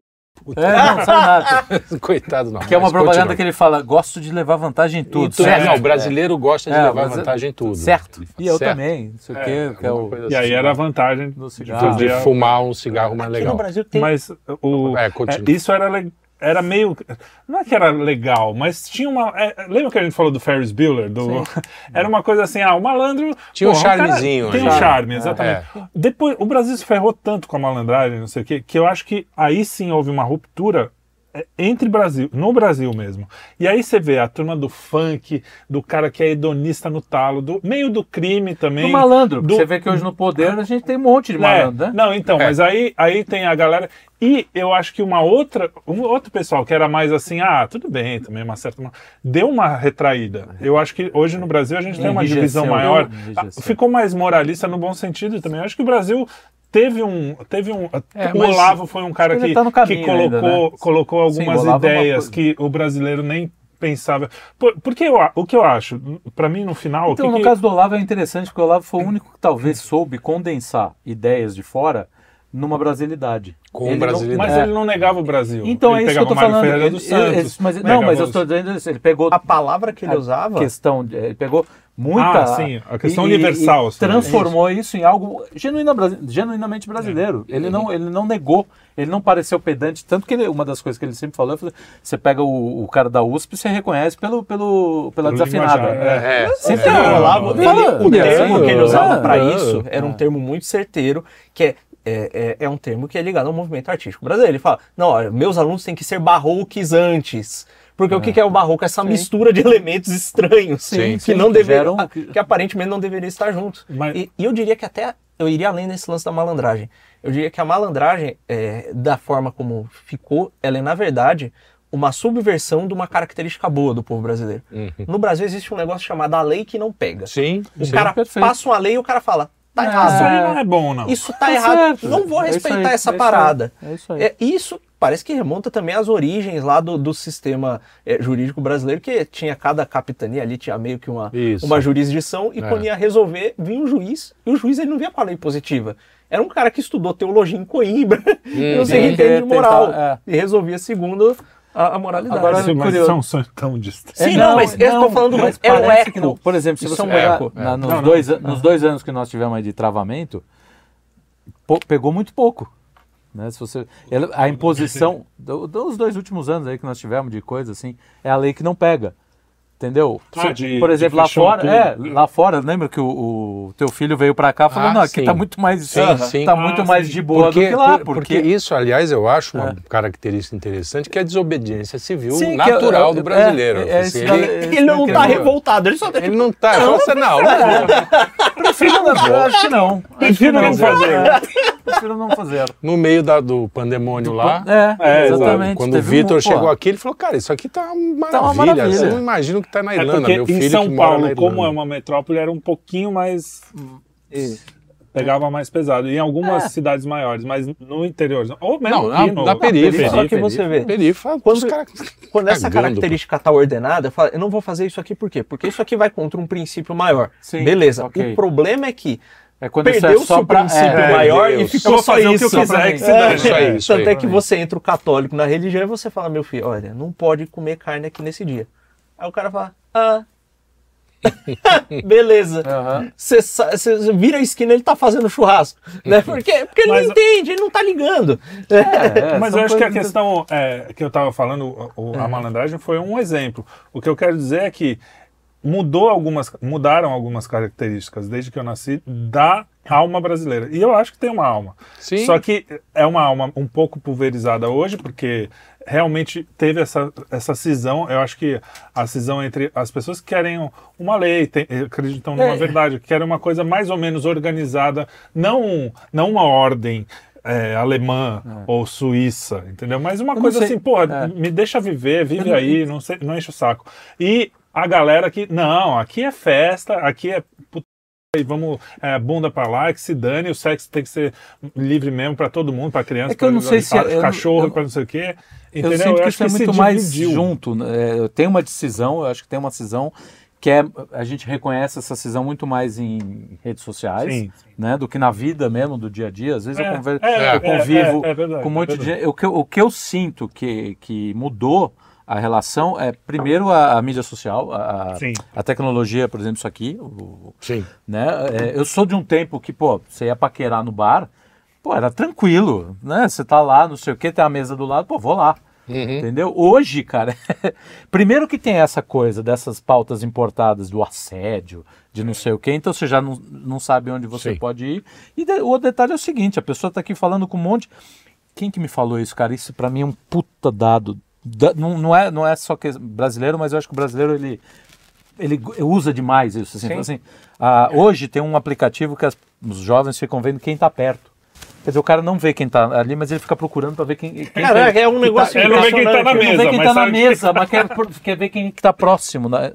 [SPEAKER 4] É, não, sabe nada.
[SPEAKER 1] Coitado, não.
[SPEAKER 4] Que é uma propaganda
[SPEAKER 1] continua.
[SPEAKER 4] que ele fala, gosto de levar vantagem em tudo.
[SPEAKER 1] Tudo-
[SPEAKER 4] certo?
[SPEAKER 1] Não, o brasileiro gosta de
[SPEAKER 4] É,
[SPEAKER 1] levar vantagem em tudo.
[SPEAKER 4] Certo. E eu
[SPEAKER 1] certo.
[SPEAKER 4] também. Não sei o
[SPEAKER 6] É,
[SPEAKER 4] quê, que é
[SPEAKER 1] alguma
[SPEAKER 4] o...
[SPEAKER 6] E aí
[SPEAKER 1] assim.
[SPEAKER 6] era a vantagem
[SPEAKER 4] Do
[SPEAKER 6] de
[SPEAKER 4] cigarro.
[SPEAKER 1] de
[SPEAKER 6] fazer-
[SPEAKER 1] fumar um cigarro mais
[SPEAKER 5] Aqui
[SPEAKER 1] legal.
[SPEAKER 5] no Brasil tem.
[SPEAKER 6] Mas o,
[SPEAKER 1] É,
[SPEAKER 6] é, isso era, le- era meio. Não é que era legal, mas tinha uma. é, lembra que a gente falou do Ferris Bueller? Do, era uma coisa assim, ah, o malandro.
[SPEAKER 1] Tinha um charmezinho,
[SPEAKER 6] Tem um charme, exatamente.
[SPEAKER 1] É.
[SPEAKER 6] Depois, o Brasil se ferrou tanto com a malandragem, não sei o quê, que eu acho que aí sim houve uma ruptura. É, Entre Brasil, no Brasil mesmo. E aí você vê a turma do funk, do cara que é hedonista no talo, do meio do crime também.
[SPEAKER 4] Do malandro.
[SPEAKER 6] do-
[SPEAKER 4] Você vê que hoje no poder a gente tem um monte de
[SPEAKER 6] é,
[SPEAKER 4] malandro, né?
[SPEAKER 6] Não, então,
[SPEAKER 1] É.
[SPEAKER 6] mas aí, aí tem a galera. E eu acho que uma outra, um outro pessoal que era mais assim, ah, tudo bem, também uma certa. Deu uma retraída. Eu acho que hoje no Brasil a gente tem uma divisão maior. Ficou mais moralista no bom sentido também. Eu acho que o Brasil teve um. Teve um
[SPEAKER 1] É,
[SPEAKER 6] o Olavo foi um cara que,
[SPEAKER 4] tá
[SPEAKER 6] que colocou,
[SPEAKER 4] ainda, né?
[SPEAKER 6] colocou
[SPEAKER 4] Sim,
[SPEAKER 6] algumas
[SPEAKER 4] Olavo é
[SPEAKER 6] ideias
[SPEAKER 4] coisa.
[SPEAKER 6] que o brasileiro nem pensava. Por, porque eu, o que eu acho, para mim no final. o
[SPEAKER 4] Então,
[SPEAKER 6] que
[SPEAKER 4] no
[SPEAKER 6] que-
[SPEAKER 4] caso do Olavo é interessante, porque o Olavo foi o único que talvez soube condensar ideias de fora numa brasilidade.
[SPEAKER 1] Com
[SPEAKER 4] Ele não-
[SPEAKER 1] brasilidade.
[SPEAKER 6] Mas
[SPEAKER 4] É.
[SPEAKER 6] ele não negava o Brasil.
[SPEAKER 4] Então
[SPEAKER 6] ele
[SPEAKER 4] é isso que eu tô
[SPEAKER 6] Mário
[SPEAKER 4] falando. Ele- ele-
[SPEAKER 6] Santos,
[SPEAKER 4] mas- não, mas eu estou dizendo isso. Ele pegou
[SPEAKER 5] A palavra que ele
[SPEAKER 4] a
[SPEAKER 5] usava.
[SPEAKER 4] questão, de- ele pegou muita.
[SPEAKER 6] Ah, sim, a questão
[SPEAKER 4] e-
[SPEAKER 6] universal,
[SPEAKER 4] E
[SPEAKER 6] sim.
[SPEAKER 4] transformou isso em algo genuína genuinamente brasileiro.
[SPEAKER 6] É.
[SPEAKER 4] Ele,
[SPEAKER 6] Uhum.
[SPEAKER 4] não, ele não negou, ele não pareceu pedante. Tanto que ele- uma das coisas que ele sempre falou, eu falei, você pega o, o cara da USP e você reconhece pelo, pelo, pela
[SPEAKER 6] Pelo
[SPEAKER 4] desafinada.
[SPEAKER 6] linguajar,
[SPEAKER 4] É.
[SPEAKER 1] É,
[SPEAKER 4] Sempre
[SPEAKER 5] Então,
[SPEAKER 4] tem
[SPEAKER 5] o Olavo,
[SPEAKER 4] Fala,
[SPEAKER 5] ele- o
[SPEAKER 4] é,
[SPEAKER 5] termo que ele
[SPEAKER 4] é,
[SPEAKER 5] usava para
[SPEAKER 1] é,
[SPEAKER 5] isso era um termo muito certeiro, que é, é, é, é um termo que é ligado ao movimento artístico brasileiro. Ele fala, não, olha, meus alunos têm que ser barroques antes. Porque o que é o barroco? Essa mistura de elementos estranhos
[SPEAKER 1] Sim,
[SPEAKER 5] que
[SPEAKER 4] sim,
[SPEAKER 5] não
[SPEAKER 4] que geram-
[SPEAKER 5] que, aparentemente não deveriam estar juntos.
[SPEAKER 6] Mas-
[SPEAKER 5] E, e eu diria que até eu iria além desse lance da malandragem. Eu diria que a malandragem, é, da forma como ficou, ela é na verdade uma subversão de uma característica boa do povo brasileiro. No Brasil existe um negócio chamado a lei que não pega.
[SPEAKER 1] Sim,
[SPEAKER 5] O
[SPEAKER 1] sim.
[SPEAKER 5] cara
[SPEAKER 4] perfeito.
[SPEAKER 5] passa uma lei e o cara fala, tá
[SPEAKER 4] É.
[SPEAKER 5] errado.
[SPEAKER 6] Isso aí não é bom, não.
[SPEAKER 5] Isso tá,
[SPEAKER 4] Tá
[SPEAKER 5] errado.
[SPEAKER 4] certo.
[SPEAKER 5] Não vou
[SPEAKER 4] É isso
[SPEAKER 5] respeitar
[SPEAKER 4] aí,
[SPEAKER 5] essa
[SPEAKER 4] é isso
[SPEAKER 5] parada.
[SPEAKER 4] é isso aí.
[SPEAKER 5] É, isso parece que remonta também às origens lá do, do sistema é, jurídico brasileiro, que tinha cada capitania ali, tinha meio que uma,
[SPEAKER 1] Isso.
[SPEAKER 5] uma jurisdição, e
[SPEAKER 1] É.
[SPEAKER 5] quando ia resolver, vinha um juiz, e o juiz ele não via com a lei positiva. Era um cara que estudou teologia em Coimbra, e não sei
[SPEAKER 4] Sim,
[SPEAKER 5] quem entende de moral,
[SPEAKER 4] é.
[SPEAKER 5] e resolvia segundo a, a moralidade.
[SPEAKER 4] Agora,
[SPEAKER 6] Mas
[SPEAKER 4] curioso.
[SPEAKER 6] isso é um sonho tão distante.
[SPEAKER 5] Sim, não, mas eu tô falando,
[SPEAKER 4] mas
[SPEAKER 5] é o eco.
[SPEAKER 4] não. Por exemplo, se você
[SPEAKER 5] é um
[SPEAKER 4] na- nos,
[SPEAKER 6] Não, não.
[SPEAKER 4] dois, an- nos dois anos que nós tivemos aí de travamento, pegou muito pouco. Né? Se você, a imposição do- dos dois últimos anos aí que nós tivemos de coisa assim, é a lei que não pega. Entendeu?
[SPEAKER 6] Ah, de-
[SPEAKER 4] Por exemplo, lá fora,
[SPEAKER 6] tudo.
[SPEAKER 4] é, lá fora, lembra que o, o teu filho veio pra cá falando,
[SPEAKER 1] Ah,
[SPEAKER 4] não, aqui
[SPEAKER 1] sim.
[SPEAKER 4] tá muito mais,
[SPEAKER 1] Sim, sim.
[SPEAKER 4] tá
[SPEAKER 6] Ah,
[SPEAKER 4] muito
[SPEAKER 6] sim.
[SPEAKER 4] mais de boa
[SPEAKER 1] Porque,
[SPEAKER 4] do que lá,
[SPEAKER 1] por-
[SPEAKER 4] porque,
[SPEAKER 1] porque isso, aliás, eu acho uma característica interessante, que é a desobediência civil natural
[SPEAKER 4] eu-
[SPEAKER 1] do
[SPEAKER 4] é,
[SPEAKER 1] brasileiro.
[SPEAKER 4] é, é
[SPEAKER 1] Assim, ele,
[SPEAKER 4] da-
[SPEAKER 5] Ele não tá revoltado, ele só tá
[SPEAKER 1] ele não tá. Você não.
[SPEAKER 4] prefiro não, eu acho que não.
[SPEAKER 6] Prefiro não fazer.
[SPEAKER 4] Prefiro prefiro não fazer.
[SPEAKER 1] No meio da- do pandemônio lá.
[SPEAKER 4] É,
[SPEAKER 6] É,
[SPEAKER 4] exatamente.
[SPEAKER 1] Quando o
[SPEAKER 4] Teve um-
[SPEAKER 1] Vitor
[SPEAKER 4] pô,
[SPEAKER 1] chegou aqui, ele falou, cara, isso aqui tá uma
[SPEAKER 4] Tá uma
[SPEAKER 1] maravilha.
[SPEAKER 4] maravilha.
[SPEAKER 1] Você não imagina o que tá na
[SPEAKER 6] É
[SPEAKER 1] Irlanda.
[SPEAKER 6] porque
[SPEAKER 1] Meu
[SPEAKER 6] em
[SPEAKER 1] filho
[SPEAKER 6] São
[SPEAKER 1] que mora na
[SPEAKER 6] Paulo, como é uma metrópole, era um pouquinho mais.
[SPEAKER 5] E-
[SPEAKER 6] Pegava mais pesado. Em algumas
[SPEAKER 4] É.
[SPEAKER 6] cidades maiores, mas no interior. Ou mesmo
[SPEAKER 1] Não,
[SPEAKER 6] aqui
[SPEAKER 1] na-
[SPEAKER 6] no,
[SPEAKER 1] na periferia.
[SPEAKER 5] Só que você vê,
[SPEAKER 1] Perifa,
[SPEAKER 5] Quando-
[SPEAKER 1] os caras
[SPEAKER 5] quando essa
[SPEAKER 1] cagando,
[SPEAKER 5] característica está ordenada, eu falo, eu não vou fazer isso aqui por quê? Porque isso aqui vai contra um princípio maior.
[SPEAKER 4] Sim,
[SPEAKER 5] Beleza.
[SPEAKER 4] ok.
[SPEAKER 5] O problema é que
[SPEAKER 4] É quando isso é só
[SPEAKER 5] o
[SPEAKER 4] pra...
[SPEAKER 5] princípio
[SPEAKER 4] é,
[SPEAKER 5] maior
[SPEAKER 1] Deus.
[SPEAKER 5] e ficou só
[SPEAKER 6] fazer o que
[SPEAKER 5] isso.
[SPEAKER 6] eu quiser que se
[SPEAKER 5] É,
[SPEAKER 6] dane.
[SPEAKER 1] Isso aí, isso
[SPEAKER 5] Tanto
[SPEAKER 1] aí.
[SPEAKER 5] é que você entra o católico na religião e você fala, meu filho, olha, não pode comer carne aqui nesse dia. Aí o cara fala, ah. Beleza. Você você vira a esquina, ele tá fazendo churrasco. Né? Porque, porque ele
[SPEAKER 6] Mas-
[SPEAKER 5] não entende, ele não tá ligando.
[SPEAKER 4] É,
[SPEAKER 6] Mas
[SPEAKER 4] são
[SPEAKER 6] eu acho que a questão é, que eu estava falando, o- o- a malandragem foi um exemplo. O que eu quero dizer é que mudou algumas, mudaram algumas características desde que eu nasci da alma brasileira. E eu acho que tem uma alma.
[SPEAKER 1] Sim.
[SPEAKER 6] Só que é uma alma um pouco pulverizada hoje, porque realmente teve essa, essa cisão. Eu acho que a cisão entre as pessoas que querem uma lei, tem- acreditam numa
[SPEAKER 4] É.
[SPEAKER 6] verdade, que querem uma coisa mais ou menos organizada, não, não uma ordem. é, alemã ou suíça, entendeu? Mas uma
[SPEAKER 4] Eu
[SPEAKER 6] coisa assim, porra,
[SPEAKER 4] É.
[SPEAKER 6] me deixa viver, vive aí, não, sei, não enche o saco. E a galera que, não, aqui é festa, aqui é e vamos é, bunda pra lá, que se dane, o sexo tem que ser livre mesmo pra todo mundo, pra criança,
[SPEAKER 4] É que eu sei se- eu não-
[SPEAKER 6] cachorro,
[SPEAKER 4] eu-
[SPEAKER 6] pra não sei o quê.
[SPEAKER 4] Eu
[SPEAKER 6] Entendeu?
[SPEAKER 4] sinto que
[SPEAKER 6] acho
[SPEAKER 4] isso é
[SPEAKER 6] se
[SPEAKER 4] muito mais
[SPEAKER 6] dividiu.
[SPEAKER 4] junto. né? É, Tem uma decisão, eu acho que tem uma decisão que é, a gente reconhece essa cisão muito mais em redes sociais,
[SPEAKER 6] Sim,
[SPEAKER 4] né, do que na vida mesmo, do dia a dia. Às vezes eu,
[SPEAKER 6] É,
[SPEAKER 4] conver-
[SPEAKER 6] é,
[SPEAKER 4] eu convivo
[SPEAKER 6] é, é verdade,
[SPEAKER 4] com um monte
[SPEAKER 6] é
[SPEAKER 4] de gente. O que, eu- o que eu sinto que, que mudou a relação é, primeiro, a, a mídia social, a, a- tecnologia, por exemplo, isso aqui, o-
[SPEAKER 1] Sim.
[SPEAKER 4] né? É, eu sou de um tempo que, pô, você ia paquerar no bar, pô, era tranquilo, né? Você tá lá, não sei o que, tem a mesa do lado, pô, vou lá. Entendeu? Hoje, cara, primeiro que tem essa coisa dessas pautas importadas do assédio, de não sei o que, então você já não, não sabe onde você
[SPEAKER 1] Sim.
[SPEAKER 4] pode ir. E de- o detalhe é o seguinte: a pessoa tá aqui falando com um monte. Quem que me falou isso, cara? Isso pra mim é um puta dado. Da- não, não, é, não é só que brasileiro, mas eu acho que o brasileiro ele, ele usa demais isso. Assim, Então, assim, ah, hoje tem um aplicativo que as- os jovens ficam vendo quem está perto. Quer dizer, o cara não vê quem está ali, mas ele fica procurando para ver quem. quem
[SPEAKER 5] Caraca, é um negócio
[SPEAKER 6] Ele não vê quem tá na
[SPEAKER 5] impressionante.
[SPEAKER 4] Ele não
[SPEAKER 6] mesa,
[SPEAKER 4] vê quem
[SPEAKER 6] mas
[SPEAKER 4] está na mesa, mas quer, quer ver quem está próximo. Né?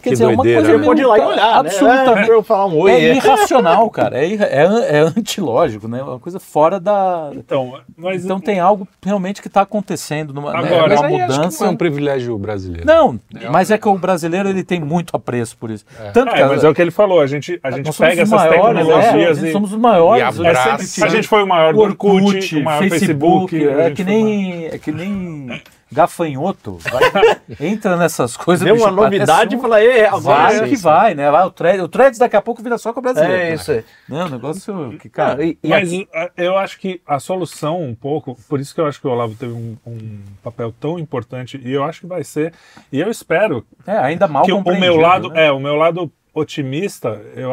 [SPEAKER 4] Quer
[SPEAKER 1] Que
[SPEAKER 4] dizer, é uma
[SPEAKER 1] doideira,
[SPEAKER 4] coisa
[SPEAKER 1] né?
[SPEAKER 4] meio-
[SPEAKER 5] Pode ir lá e olhar, né?
[SPEAKER 4] absolutamente.
[SPEAKER 5] É, eu falar um oi.
[SPEAKER 4] É
[SPEAKER 5] é.
[SPEAKER 4] irracional, cara. É, é, é antilógico, né? Uma coisa fora da.
[SPEAKER 6] Então, mas
[SPEAKER 4] Então tem algo realmente que está acontecendo numa né,
[SPEAKER 6] Agora,
[SPEAKER 1] Mas
[SPEAKER 4] uma mudança.
[SPEAKER 1] não é um privilégio brasileiro.
[SPEAKER 4] Não, mas é que o brasileiro ele tem muito apreço por isso. Tanto que
[SPEAKER 6] é, mas é o que ele falou, a gente, a gente pega essas
[SPEAKER 4] maiores,
[SPEAKER 6] tecnologias
[SPEAKER 4] é,
[SPEAKER 6] e...
[SPEAKER 4] somos os maiores.
[SPEAKER 1] E abraça.
[SPEAKER 6] A gente foi o maior do Orkut, o maior Facebook. a
[SPEAKER 4] é que nem é que nem gafanhoto. vai- entra nessas coisas.
[SPEAKER 5] Deu
[SPEAKER 4] bicho,
[SPEAKER 5] uma novidade e fala, "Ê, agora
[SPEAKER 4] Vai
[SPEAKER 5] é
[SPEAKER 4] que vai, né? Vai, o thread, o threads daqui a pouco vira só com o brasileiro.
[SPEAKER 5] É isso aí.
[SPEAKER 4] Não, o negócio que, cara.
[SPEAKER 5] E, e
[SPEAKER 6] Mas
[SPEAKER 5] aqui-
[SPEAKER 6] uh, eu acho que a solução, um pouco, por isso que eu acho que o Olavo teve um, um papel tão importante, e eu acho que vai ser, e eu espero
[SPEAKER 4] É, ainda mal
[SPEAKER 6] que o- o meu lado,
[SPEAKER 4] né?
[SPEAKER 6] é, o meu lado otimista, eu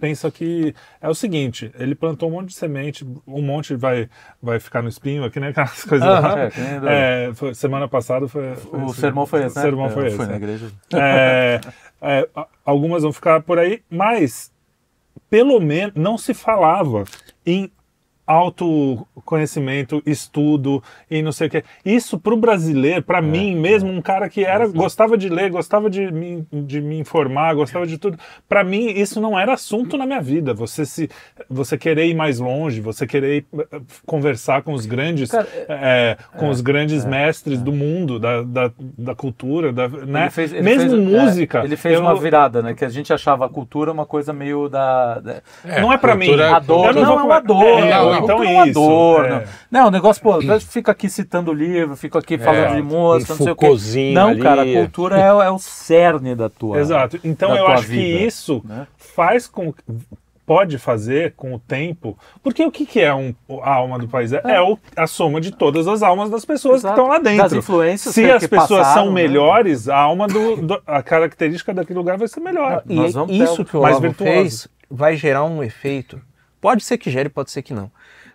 [SPEAKER 6] penso que é o seguinte, ele plantou um monte de semente, um monte vai, vai ficar no espinho, aqui, né? Aquelas coisas lá.
[SPEAKER 4] é,
[SPEAKER 6] É, foi- semana passada foi, foi
[SPEAKER 4] O
[SPEAKER 6] esse-
[SPEAKER 4] sermão foi esse,
[SPEAKER 6] O
[SPEAKER 4] né?
[SPEAKER 6] sermão
[SPEAKER 4] Eu
[SPEAKER 6] foi esse.
[SPEAKER 4] fui na
[SPEAKER 6] é.
[SPEAKER 4] igreja.
[SPEAKER 6] É, é, algumas vão ficar por aí, mas pelo menos não se falava em autoconhecimento, estudo e não sei o que. Isso para o brasileiro, para mim mesmo, um cara que era gostava de ler, gostava de me, de me informar, gostava de tudo. Para mim isso não era assunto na minha vida. Você se, você querer ir mais longe, você querer eh, conversar com os grandes,
[SPEAKER 4] Cara,
[SPEAKER 6] eh, com os grandes mestres do mundo, da, da, da cultura, da, né?
[SPEAKER 4] Ele fez- ele
[SPEAKER 6] mesmo
[SPEAKER 4] fez- é,
[SPEAKER 6] música.
[SPEAKER 4] ele fez
[SPEAKER 6] eu-
[SPEAKER 4] uma virada, né? Que a gente achava a cultura uma coisa meio da. da-
[SPEAKER 6] não é pra mim.
[SPEAKER 4] Adorno,
[SPEAKER 6] Eu
[SPEAKER 4] não,
[SPEAKER 6] vou
[SPEAKER 4] é um
[SPEAKER 6] É,
[SPEAKER 4] não, não,
[SPEAKER 6] então
[SPEAKER 4] é um
[SPEAKER 6] isso.
[SPEAKER 4] adorno.
[SPEAKER 6] é.
[SPEAKER 4] Não, o negócio, pô, eu fico aqui citando livro, fico aqui falando
[SPEAKER 1] É,
[SPEAKER 4] de música,
[SPEAKER 1] um
[SPEAKER 4] não sei o quê. Não,
[SPEAKER 1] ali.
[SPEAKER 4] cara, a cultura é, o- é o cerne da tua.
[SPEAKER 6] Exato. Então eu acho que
[SPEAKER 4] vida,
[SPEAKER 6] isso
[SPEAKER 4] né?
[SPEAKER 6] faz com pode fazer com o tempo, porque o que, que é um, a alma do país? É, é o- a soma de todas as almas das pessoas
[SPEAKER 4] Exato.
[SPEAKER 6] que estão lá dentro.
[SPEAKER 4] Das influências
[SPEAKER 6] Se
[SPEAKER 4] que-
[SPEAKER 6] as
[SPEAKER 4] que
[SPEAKER 6] pessoas
[SPEAKER 4] passaram,
[SPEAKER 6] são
[SPEAKER 4] né?
[SPEAKER 6] melhores, a alma do, do- a característica daquele lugar vai ser melhor.
[SPEAKER 5] E
[SPEAKER 4] Nós vamos ter
[SPEAKER 5] isso
[SPEAKER 4] algo
[SPEAKER 5] que o Olavo
[SPEAKER 6] virtuoso.
[SPEAKER 5] fez vai gerar um efeito. Pode ser que gere, pode ser que não.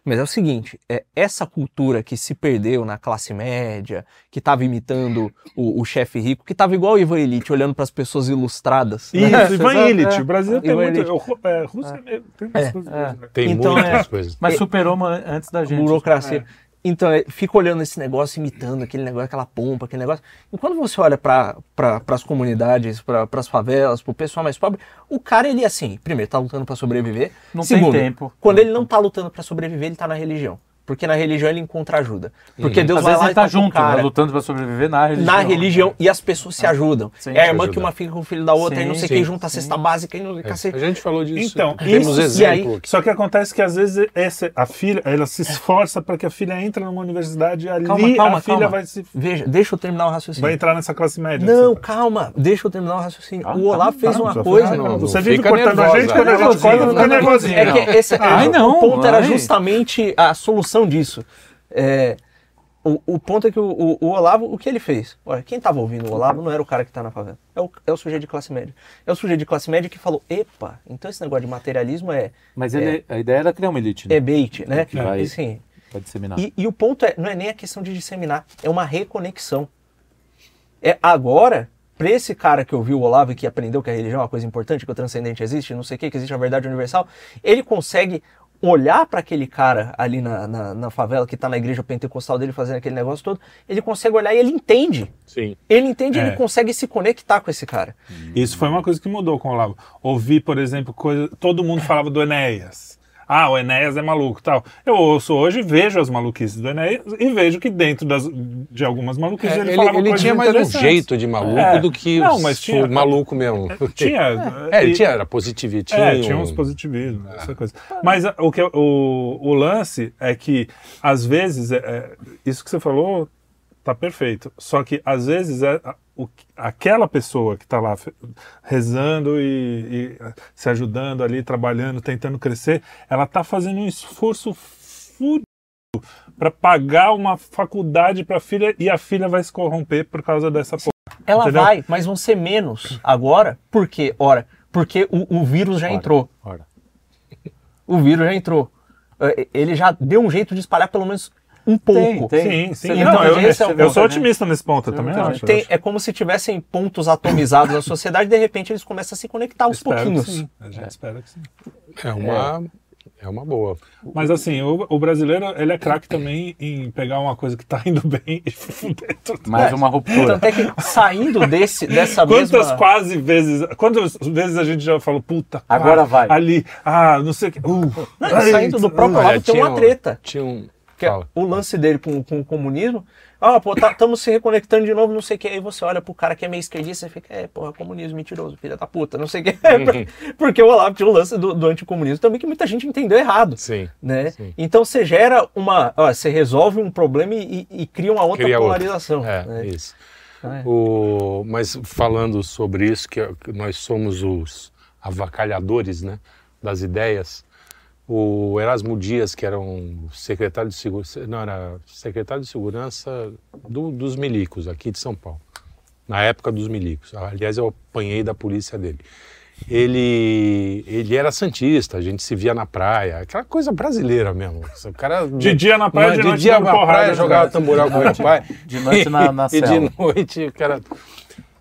[SPEAKER 5] Mas é o seguinte, é essa cultura que se perdeu na classe média, que tava imitando o, o chefe rico, que tava igual o Ivan Elite, olhando para as pessoas ilustradas. né?
[SPEAKER 6] Isso, Ivan
[SPEAKER 5] Exato,
[SPEAKER 6] Illich.
[SPEAKER 5] é.
[SPEAKER 6] O Brasil tem
[SPEAKER 5] Ivan
[SPEAKER 6] muito. É, Rússia é, tem muitas coisas. né?
[SPEAKER 1] Tem
[SPEAKER 5] Então,
[SPEAKER 1] muitas
[SPEAKER 5] é-
[SPEAKER 1] coisas.
[SPEAKER 4] Mas superou uma antes da gente.
[SPEAKER 5] burocracia. Então, é, fica olhando esse negócio, imitando aquele negócio, aquela pompa, aquele negócio. E quando você olha para pra, as comunidades, para as favelas, para o pessoal mais pobre, o cara, ele assim, primeiro, tá lutando para sobreviver.
[SPEAKER 4] Não tem
[SPEAKER 5] Segundo,
[SPEAKER 4] tempo.
[SPEAKER 5] Quando ele não tá lutando para sobreviver, ele tá na religião. Porque na religião ele encontra ajuda. Porque Deus
[SPEAKER 4] Às
[SPEAKER 5] vai
[SPEAKER 4] vezes
[SPEAKER 5] lá
[SPEAKER 4] ele
[SPEAKER 5] e
[SPEAKER 4] tá junto,
[SPEAKER 5] cara.
[SPEAKER 4] né, lutando pra sobreviver na religião.
[SPEAKER 5] Na religião, e as pessoas se ajudam.
[SPEAKER 4] Sim.
[SPEAKER 5] é a irmã
[SPEAKER 1] Se
[SPEAKER 5] que uma fica com o filho da outra,
[SPEAKER 4] Sim,
[SPEAKER 5] e não sei
[SPEAKER 1] sim,
[SPEAKER 5] quem junta a cesta básica e não
[SPEAKER 1] É,
[SPEAKER 5] cacete.
[SPEAKER 1] a gente falou disso.
[SPEAKER 6] Então,
[SPEAKER 1] temos
[SPEAKER 5] isso- e aí-
[SPEAKER 1] exemplo aqui.
[SPEAKER 6] Só que acontece que às vezes essa, a filha, ela se esforça para que a filha entre numa universidade e ali
[SPEAKER 5] Calma, calma,
[SPEAKER 6] a filha
[SPEAKER 5] calma.
[SPEAKER 6] vai se
[SPEAKER 5] Veja, deixa eu terminar o raciocínio.
[SPEAKER 6] vai entrar nessa classe média.
[SPEAKER 5] Não, calma, deixa eu terminar o raciocínio.
[SPEAKER 4] Ah,
[SPEAKER 5] o Olavo
[SPEAKER 4] tá,
[SPEAKER 5] fez
[SPEAKER 6] tá,
[SPEAKER 5] uma coisa.
[SPEAKER 1] não,
[SPEAKER 6] Você vive cortando a gente, quando a gente corta, fica nervosinho.
[SPEAKER 5] É que esse, é,
[SPEAKER 4] não,
[SPEAKER 5] o ponto era
[SPEAKER 4] ai.
[SPEAKER 5] justamente a solução disso. É, o, o ponto é que o, o- o Olavo, o que ele fez? Olha, quem estava ouvindo o Olavo não era o cara que está na favela. É o, é o sujeito de classe média. É o sujeito de classe média que falou, epa, então esse negócio de materialismo é,
[SPEAKER 4] Mas ele, a ideia era criar uma elite, né?
[SPEAKER 5] é bait, né?
[SPEAKER 4] Que vai-
[SPEAKER 5] Assim,
[SPEAKER 4] Pra disseminar.
[SPEAKER 5] e, e o ponto é, não é nem a questão de disseminar, é uma reconexão. É agora, para esse cara que ouviu o Olavo e que aprendeu que a religião é uma coisa importante, que o transcendente existe, não sei o que, que existe a verdade universal, ele consegue olhar para aquele cara ali na, na, na favela que está na igreja pentecostal dele fazendo aquele negócio todo, ele consegue olhar e ele entende.
[SPEAKER 1] Sim.
[SPEAKER 5] Ele entende,
[SPEAKER 6] É.
[SPEAKER 5] ele consegue se conectar com esse cara.
[SPEAKER 6] Isso foi uma coisa que mudou com o Olavo. Ouvi, por exemplo, coisa. Todo mundo falava do Enéas. Ah, o Enéas é maluco e tal. Eu ouço hoje, vejo as maluquices do Enéas e vejo que dentro das, de algumas maluquices
[SPEAKER 1] É,
[SPEAKER 6] ele,
[SPEAKER 1] ele
[SPEAKER 6] falava
[SPEAKER 1] ele tinha mais um jeito de maluco
[SPEAKER 6] É.
[SPEAKER 1] do que
[SPEAKER 6] Não, mas tinha-
[SPEAKER 1] maluco mesmo.
[SPEAKER 6] Tinha.
[SPEAKER 1] É, ele tinha, era positivo. Tinha,
[SPEAKER 6] É, tinha uns positivismos, essa coisa. Mas o, que, o, o lance é que, às vezes, é- é, isso que você falou tá perfeito. Só que, às vezes, é, o, aquela pessoa que está lá rezando e, e se ajudando ali, trabalhando, tentando crescer, ela tá fazendo um esforço fúrico para pagar uma faculdade para a filha e a filha vai se corromper por causa dessa porra.
[SPEAKER 5] Ela
[SPEAKER 6] Entendeu?
[SPEAKER 5] vai, mas vão ser menos agora. Por quê? Ora, porque o, o vírus já
[SPEAKER 1] Ora,
[SPEAKER 5] entrou.
[SPEAKER 1] ora.
[SPEAKER 5] O vírus já entrou. Eh, Ele já deu um jeito de espalhar pelo menos um pouco.
[SPEAKER 4] tem.
[SPEAKER 6] Sim, sim.
[SPEAKER 4] Você
[SPEAKER 6] Não, eu, eu
[SPEAKER 5] vê
[SPEAKER 6] sou otimista nesse ponto, eu também acho.
[SPEAKER 5] Tem-
[SPEAKER 6] eu acho.
[SPEAKER 5] é como se tivessem pontos atomizados na sociedade, de repente eles começam a se conectar aos
[SPEAKER 6] Espero
[SPEAKER 5] pouquinhos.
[SPEAKER 6] sim. A gente espera que sim.
[SPEAKER 1] É uma, é. uma boa.
[SPEAKER 6] Mas assim, o, o brasileiro, ele é craque também em pegar uma coisa que tá indo bem e fuder tudo.
[SPEAKER 4] Mais uma ruptura.
[SPEAKER 5] Tanto é que saindo desse, dessa
[SPEAKER 6] Quantas
[SPEAKER 5] mesma...
[SPEAKER 6] quase vezes, quantas vezes a gente já falou, puta,
[SPEAKER 4] Agora
[SPEAKER 6] ah,
[SPEAKER 4] vai.
[SPEAKER 6] ali, ah, não sei o que, uh,
[SPEAKER 5] Não,
[SPEAKER 6] ai,
[SPEAKER 5] saindo do próprio
[SPEAKER 1] Olha,
[SPEAKER 5] lado tem
[SPEAKER 1] tinha
[SPEAKER 5] uma
[SPEAKER 1] um-
[SPEAKER 5] treta.
[SPEAKER 1] Tinha um.
[SPEAKER 5] Que é
[SPEAKER 1] Fala.
[SPEAKER 5] o lance dele com, com o comunismo. Ah, pô, estamos se reconectando de novo, não sei o que. Aí você olha pro cara que é meio esquerdista e fica, é, porra, comunismo mentiroso, filha da puta, não sei o que. Porque o Olavo tinha o lance do, do anticomunismo também que muita gente entendeu errado.
[SPEAKER 1] Sim.
[SPEAKER 5] Né?
[SPEAKER 1] Sim.
[SPEAKER 5] Então você gera uma. Ó, você resolve um problema e, e- e cria uma outra
[SPEAKER 1] Cria outra.
[SPEAKER 5] polarização.
[SPEAKER 1] É,
[SPEAKER 5] né?
[SPEAKER 1] isso.
[SPEAKER 5] É.
[SPEAKER 1] O, mas falando sobre isso, que, que nós somos os avacalhadores né, das ideias, o Erasmo Dias, que era um secretário de segurança, não, era secretário de segurança do- dos milicos aqui de São Paulo, na época dos milicos. Aliás, eu apanhei da polícia dele. Ele, ele era santista, a gente se via na praia, aquela coisa brasileira mesmo. O cara
[SPEAKER 6] De dia na praia, de
[SPEAKER 1] de
[SPEAKER 6] noite
[SPEAKER 1] dia na
[SPEAKER 6] porrada,
[SPEAKER 1] praia
[SPEAKER 6] né?
[SPEAKER 1] jogava tamborel com meu pai.
[SPEAKER 4] De noite na- na
[SPEAKER 1] e de
[SPEAKER 4] selva.
[SPEAKER 1] noite, o cara.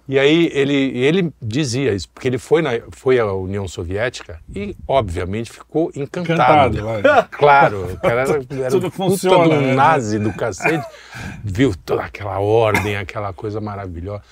[SPEAKER 1] E aí ele, ele dizia isso, porque ele foi, na, foi à União Soviética e, obviamente, ficou encantado.
[SPEAKER 6] Encantado.
[SPEAKER 1] Claro, o cara era, era
[SPEAKER 6] Tudo
[SPEAKER 1] puta
[SPEAKER 6] funciona,
[SPEAKER 1] um
[SPEAKER 6] né?
[SPEAKER 1] nazi do cacete, viu toda aquela ordem, aquela coisa maravilhosa.